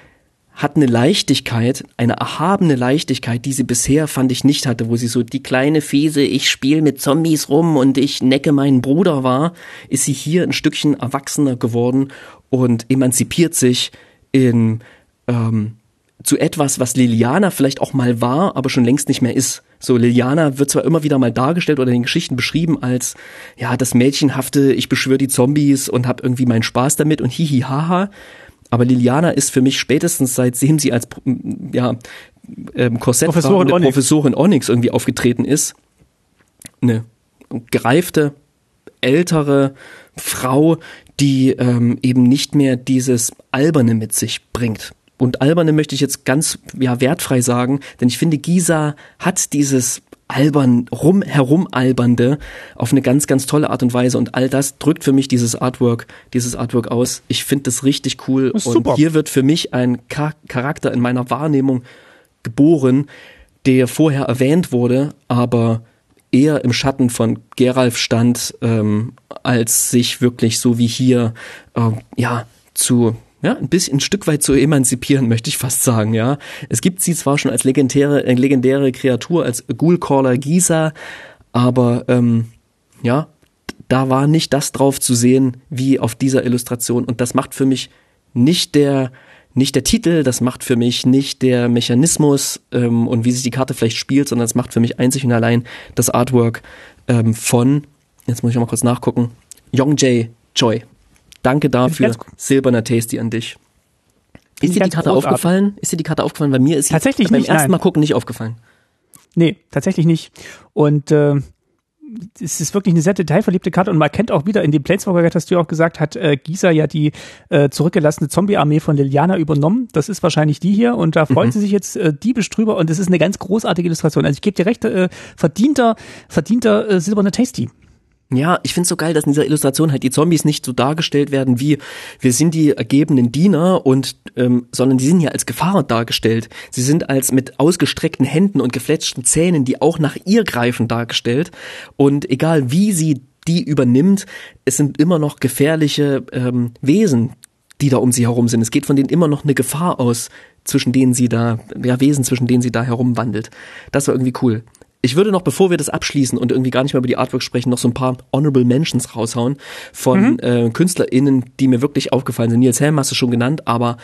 hat eine Leichtigkeit, eine erhabene Leichtigkeit, die sie bisher, fand ich, nicht hatte, wo sie so die kleine Fiese, ich spiele mit Zombies rum und ich necke meinen Bruder war, ist sie hier ein Stückchen erwachsener geworden und emanzipiert sich in ähm, zu etwas, was Liliana vielleicht auch mal war, aber schon längst nicht mehr ist. So, Liliana wird zwar immer wieder mal dargestellt oder in Geschichten beschrieben als, ja, das Mädchenhafte, ich beschwöre die Zombies und hab irgendwie meinen Spaß damit und hihi haha. Aber Liliana ist für mich spätestens seitdem sie als ja, ähm, Korsett Professorin Onyx. Professorin Onyx irgendwie aufgetreten ist, eine gereifte, ältere Frau, die ähm, eben nicht mehr dieses Alberne mit sich bringt. Und Alberne möchte ich jetzt ganz ja, wertfrei sagen, denn ich finde, Gisa hat dieses albern, rum, herumalbernde auf eine ganz, ganz tolle Art und Weise. Und all das drückt für mich dieses Artwork, dieses Artwork aus. Ich finde das richtig cool. Das und super. hier wird für mich ein Char Charakter in meiner Wahrnehmung geboren, der vorher erwähnt wurde, aber eher im Schatten von Geralf stand, ähm, als sich wirklich so wie hier, äh, ja, zu ja, ein bisschen ein Stück weit zu emanzipieren, möchte ich fast sagen, ja. Es gibt sie zwar schon als legendäre, äh, legendäre Kreatur, als Ghoulcaller Gisa, aber ähm, ja, da war nicht das drauf zu sehen wie auf dieser Illustration und das macht für mich nicht der nicht der Titel, das macht für mich nicht der Mechanismus ähm, und wie sich die Karte vielleicht spielt, sondern es macht für mich einzig und allein das Artwork ähm, von, jetzt muss ich mal kurz nachgucken, Young J. Choi. Danke dafür, silberner Tasty an dich. ich Ist dir die Karte großartig. aufgefallen? Ist dir die Karte aufgefallen? Bei mir ist sie Tatsächlich beim nicht, ersten nein. Mal gucken nicht aufgefallen. Nee, tatsächlich nicht. Und äh, es ist wirklich eine sehr detailverliebte Karte und man kennt auch wieder in dem Planeswalker Guide, hast du ja auch gesagt, hat äh, Gisa ja die äh, zurückgelassene Zombie-Armee von Liliana übernommen. Das ist wahrscheinlich die hier und da freut sie sich jetzt äh, diebisch drüber und es ist eine ganz großartige Illustration. Also ich gebe dir recht, äh, verdienter, verdienter äh, silberner Tasty. Ja, ich find's so geil, dass in dieser Illustration halt die Zombies nicht so dargestellt werden wie wir sind die ergebenen Diener und ähm, sondern die sind ja als Gefahr dargestellt. Sie sind als mit ausgestreckten Händen und gefletschten Zähnen, die auch nach ihr greifen, dargestellt. Und egal wie sie die übernimmt, es sind immer noch gefährliche ähm, Wesen, die da um sie herum sind. Es geht von denen immer noch eine Gefahr aus, zwischen denen sie da, ja, Wesen, zwischen denen sie da herumwandelt. Das war irgendwie cool. Ich würde noch, bevor wir das abschließen und irgendwie gar nicht mehr über die Artwork sprechen, noch so ein paar Honorable Mentions raushauen von äh, KünstlerInnen, die mir wirklich aufgefallen sind. Nils Helm hast du schon genannt, aber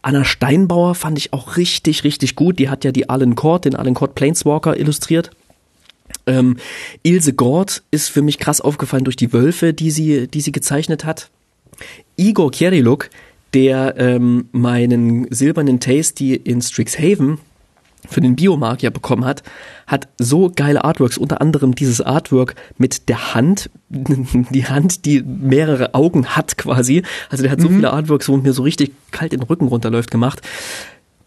Anna Steinbauer fand ich auch richtig, richtig gut. Die hat ja die Alan Court, den Alan Court Planeswalker illustriert. Ähm, Ilse Gord ist für mich krass aufgefallen durch die Wölfe, die sie, die sie gezeichnet hat. Igor Kieriluk, der ähm, meinen silbernen Tasty in Strixhaven für den Biomagier bekommen hat, hat so geile Artworks, unter anderem dieses Artwork mit der Hand, die Hand, die mehrere Augen hat quasi. Also der hat so viele Artworks, wo mir so richtig kalt den Rücken runterläuft, gemacht.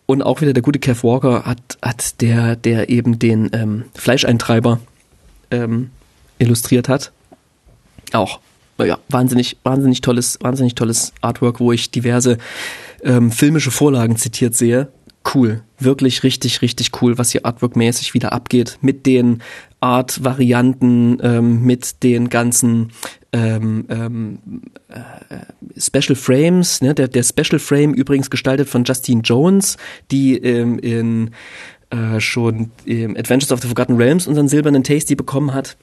Und auch wieder der gute Kev Walker hat, hat der, der eben den ähm, Fleischeintreiber ähm, illustriert hat. Auch, naja, wahnsinnig, wahnsinnig tolles, wahnsinnig tolles Artwork, wo ich diverse ähm, filmische Vorlagen zitiert sehe. Cool, wirklich richtig, richtig cool, was hier artworkmäßig wieder abgeht mit den Art-Varianten, ähm, mit den ganzen ähm, ähm, äh, Special Frames, ne? der, der Special Frame übrigens gestaltet von Justine Jones, die ähm, in äh, schon im Adventures of the Forgotten Realms unseren silbernen Tasty bekommen hat.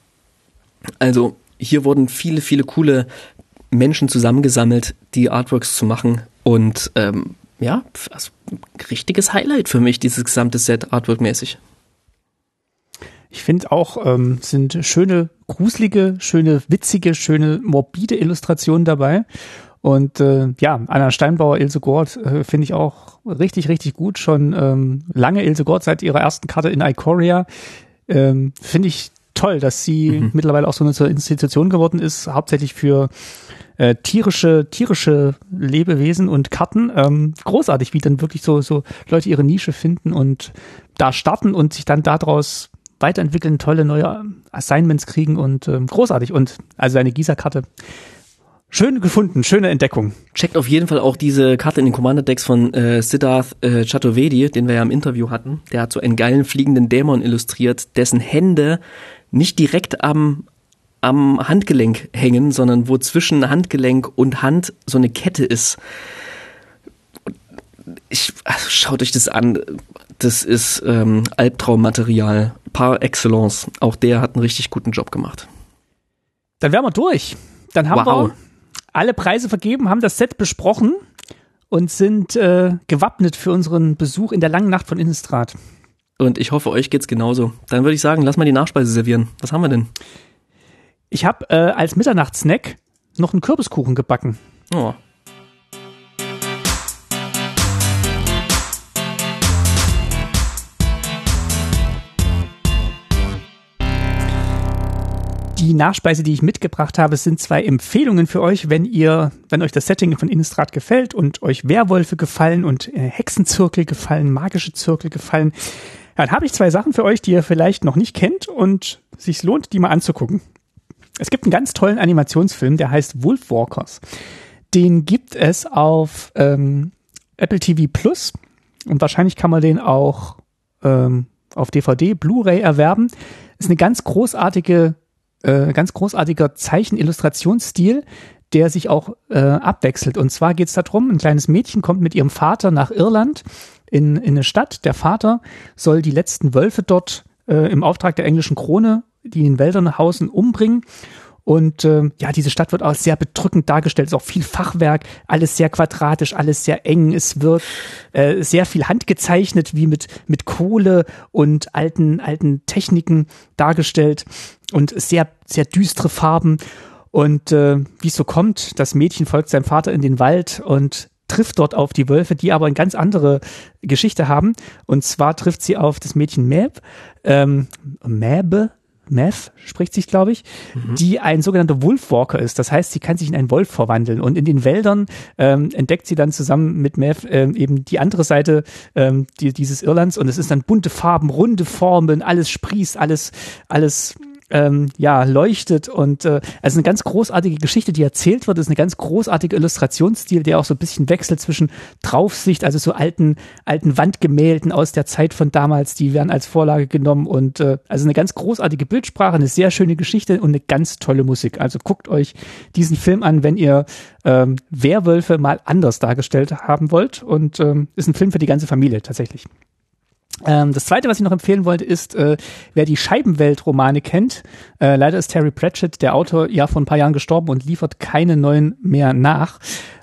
Also hier wurden viele, viele coole Menschen zusammengesammelt, die Artworks zu machen und ähm, ja, also, richtiges Highlight für mich, dieses gesamte Set artworkmäßig. Ich finde auch, ähm, sind schöne, gruselige, schöne, witzige, schöne, morbide Illustrationen dabei. Und äh, ja, Anna Steinbauer, Ilse Gord äh, finde ich auch richtig, richtig gut. Schon ähm, lange Ilse Gord seit ihrer ersten Karte in Ikoria. Ähm, finde ich toll, dass sie mittlerweile auch so eine Institution geworden ist, hauptsächlich für äh, tierische, tierische Lebewesen und Karten. Ähm, großartig, wie dann wirklich so, so Leute ihre Nische finden und da starten und sich dann daraus weiterentwickeln, tolle neue Assignments kriegen und ähm, großartig. Und also eine Gisa-Karte. Schön gefunden, schöne Entdeckung. Checkt auf jeden Fall auch diese Karte in den Commander-Decks von äh, Siddharth äh, Chaturvedi, den wir ja im Interview hatten. Der hat so einen geilen fliegenden Dämon illustriert, dessen Hände nicht direkt am, am Handgelenk hängen, sondern wo zwischen Handgelenk und Hand so eine Kette ist. ich, also schaut euch das an. Das ist ähm, Albtraummaterial par excellence. Auch der hat einen richtig guten Job gemacht. Dann wären wir durch. Dann haben wow. wir alle Preise vergeben, haben das Set besprochen und sind äh, gewappnet für unseren Besuch in der langen Nacht von Innistrad. Und ich hoffe, euch geht's genauso. Dann würde ich sagen, lass mal die Nachspeise servieren. Was haben wir denn? Ich habe äh, als Mitternachtssnack noch einen Kürbiskuchen gebacken. Oh. Die Nachspeise, die ich mitgebracht habe, sind zwei Empfehlungen für euch, wenn ihr, wenn euch das Setting von Innistrad gefällt und euch Werwölfe gefallen und äh, Hexenzirkel gefallen, magische Zirkel gefallen, dann habe ich zwei Sachen für euch, die ihr vielleicht noch nicht kennt und sich lohnt, die mal anzugucken. Es gibt einen ganz tollen Animationsfilm, der heißt Wolfwalkers. Den gibt es auf ähm, Apple TV Plus und wahrscheinlich kann man den auch ähm, auf DVD, Blu-ray erwerben. Ist eine ganz großartige äh, ganz großartiger Zeichenillustrationsstil, der sich auch äh, abwechselt. Und zwar geht es darum, ein kleines Mädchen kommt mit ihrem Vater nach Irland in, in eine Stadt. Der Vater soll die letzten Wölfe dort äh, im Auftrag der englischen Krone, die in den Wäldern hausen, umbringen. Und äh, ja, diese Stadt wird auch sehr bedrückend dargestellt. Es ist auch viel Fachwerk, alles sehr quadratisch, alles sehr eng. Es wird äh, sehr viel handgezeichnet, wie mit, mit Kohle und alten, alten Techniken dargestellt und sehr, sehr düstere Farben. Und äh, wie es so kommt, das Mädchen folgt seinem Vater in den Wald und trifft dort auf die Wölfe, die aber eine ganz andere Geschichte haben. Und zwar trifft sie auf das Mädchen Mab, ähm, Mabe, Meth spricht sich, glaube ich, mhm. die ein sogenannter Wolfwalker ist. Das heißt, sie kann sich in einen Wolf verwandeln. Und in den Wäldern ähm, entdeckt sie dann zusammen mit Meth ähm, eben die andere Seite ähm, die, dieses Irlands. Und es ist dann bunte Farben, runde Formen, alles sprießt, alles, alles ähm, ja, leuchtet und äh, also eine ganz großartige Geschichte, die erzählt wird, ist eine ganz großartige Illustrationsstil, der auch so ein bisschen wechselt zwischen Draufsicht, also so alten, alten Wandgemälden aus der Zeit von damals, die werden als Vorlage genommen und äh, also eine ganz großartige Bildsprache, eine sehr schöne Geschichte und eine ganz tolle Musik. Also guckt euch diesen Film an, wenn ihr ähm, Werwölfe mal anders dargestellt haben wollt und ähm, ist ein Film für die ganze Familie tatsächlich. Ähm, das zweite, was ich noch empfehlen wollte, ist, äh, wer die Scheibenwelt-Romane kennt. Äh, leider ist Terry Pratchett, der Autor, ja vor ein paar Jahren gestorben und liefert keine neuen mehr nach.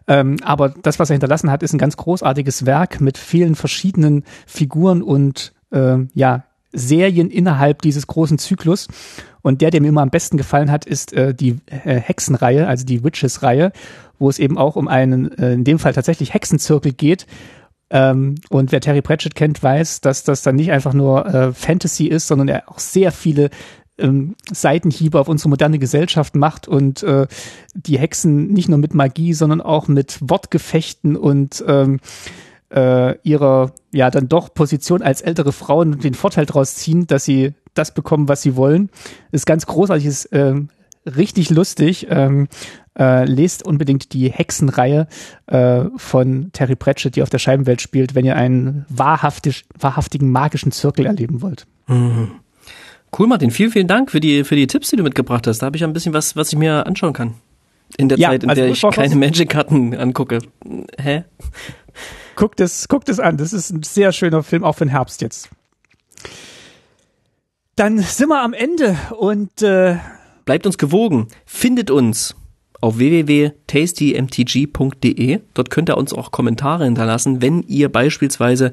Ähm, aber das, was er hinterlassen hat, ist ein ganz großartiges Werk mit vielen verschiedenen Figuren und äh, ja Serien innerhalb dieses großen Zyklus. Und der, der mir immer am besten gefallen hat, ist äh, die äh, Hexenreihe, also die Witches-Reihe, wo es eben auch um einen, äh, in dem Fall tatsächlich Hexenzirkel geht ähm, und wer Terry Pratchett kennt, weiß, dass das dann nicht einfach nur äh, Fantasy ist, sondern er auch sehr viele ähm, Seitenhiebe auf unsere moderne Gesellschaft macht und äh, die Hexen nicht nur mit Magie, sondern auch mit Wortgefechten und ähm, äh, ihrer ja dann doch Position als ältere Frauen den Vorteil daraus ziehen, dass sie das bekommen, was sie wollen. ist ganz großartig, ist äh, richtig lustig. Ähm, äh, lest unbedingt die Hexenreihe äh, von Terry Pratchett, die auf der Scheibenwelt spielt, wenn ihr einen wahrhaftig, wahrhaftigen magischen Zirkel erleben wollt. Mhm. Cool, Martin. Vielen, vielen Dank für die, für die Tipps, die du mitgebracht hast. Da habe ich ein bisschen was, was ich mir anschauen kann. In der ja, Zeit, in also der ich keine Magic-Karten angucke. Hä? Guckt es, guckt es an. Das ist ein sehr schöner Film, auch für den Herbst jetzt. Dann sind wir am Ende und äh, bleibt uns gewogen. Findet uns auf www.tastymtg.de. Dort könnt ihr uns auch Kommentare hinterlassen, wenn ihr beispielsweise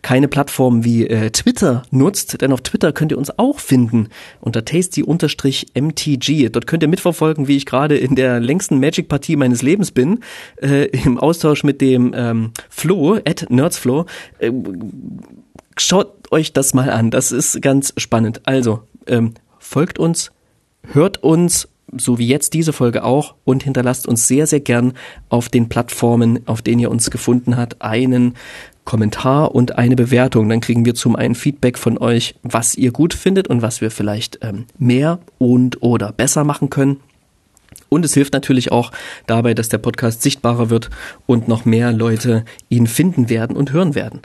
keine Plattform wie äh, Twitter nutzt, denn auf Twitter könnt ihr uns auch finden unter tasty-mtg. Dort könnt ihr mitverfolgen, wie ich gerade in der längsten Magic-Partie meines Lebens bin, äh, im Austausch mit dem ähm, Flo, at nerdsflo. Äh, schaut euch das mal an, das ist ganz spannend. Also, ähm, folgt uns, hört uns so wie jetzt diese Folge auch und hinterlasst uns sehr, sehr gern auf den Plattformen, auf denen ihr uns gefunden habt, einen Kommentar und eine Bewertung. Dann kriegen wir zum einen Feedback von euch, was ihr gut findet und was wir vielleicht ähm, mehr und oder besser machen können. Und es hilft natürlich auch dabei, dass der Podcast sichtbarer wird und noch mehr Leute ihn finden werden und hören werden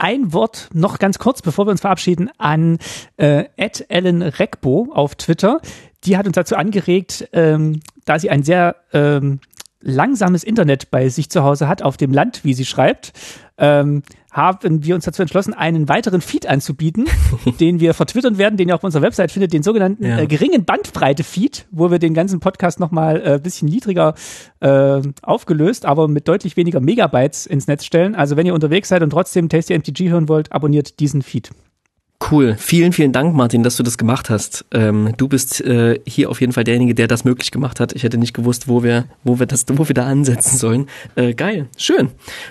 ein Wort noch ganz kurz, bevor wir uns verabschieden, an äh, Ellen Reckbo auf Twitter die hat uns dazu angeregt, ähm, da sie ein sehr ähm, langsames Internet bei sich zu Hause hat, auf dem Land, wie sie schreibt, ähm, haben wir uns dazu entschlossen, einen weiteren Feed anzubieten, den wir vertwittern werden, den ihr auf unserer Website findet, den sogenannten ja. äh, geringen Bandbreite-Feed, wo wir den ganzen Podcast nochmal ein äh, bisschen niedriger äh, aufgelöst, aber mit deutlich weniger Megabytes ins Netz stellen. Also wenn ihr unterwegs seid und trotzdem Tasty MTG hören wollt, abonniert diesen Feed. Cool. Vielen, vielen Dank, Martin, dass du das gemacht hast. Ähm, du bist äh, hier auf jeden Fall derjenige, der das möglich gemacht hat. Ich hätte nicht gewusst, wo wir, wo wir das, wo wir da ansetzen sollen. Äh, geil. Schön.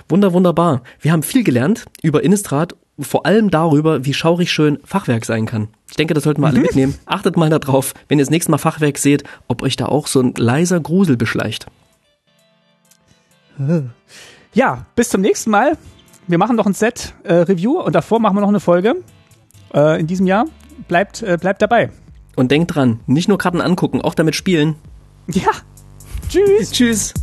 Wunder, wunderbar. Wir haben viel gelernt über Innistrad, vor allem darüber, wie schaurig schön Fachwerk sein kann. Ich denke, das sollten wir alle mhm. mitnehmen. Achtet mal darauf, wenn ihr das nächste Mal Fachwerk seht, ob euch da auch so ein leiser Grusel beschleicht. Ja, bis zum nächsten Mal. Wir machen noch ein Set-Review äh, und davor machen wir noch eine Folge äh, in diesem Jahr. Bleibt, äh, bleibt dabei. Und denkt dran, nicht nur Karten angucken, auch damit spielen. Ja. Tschüss. Tschüss.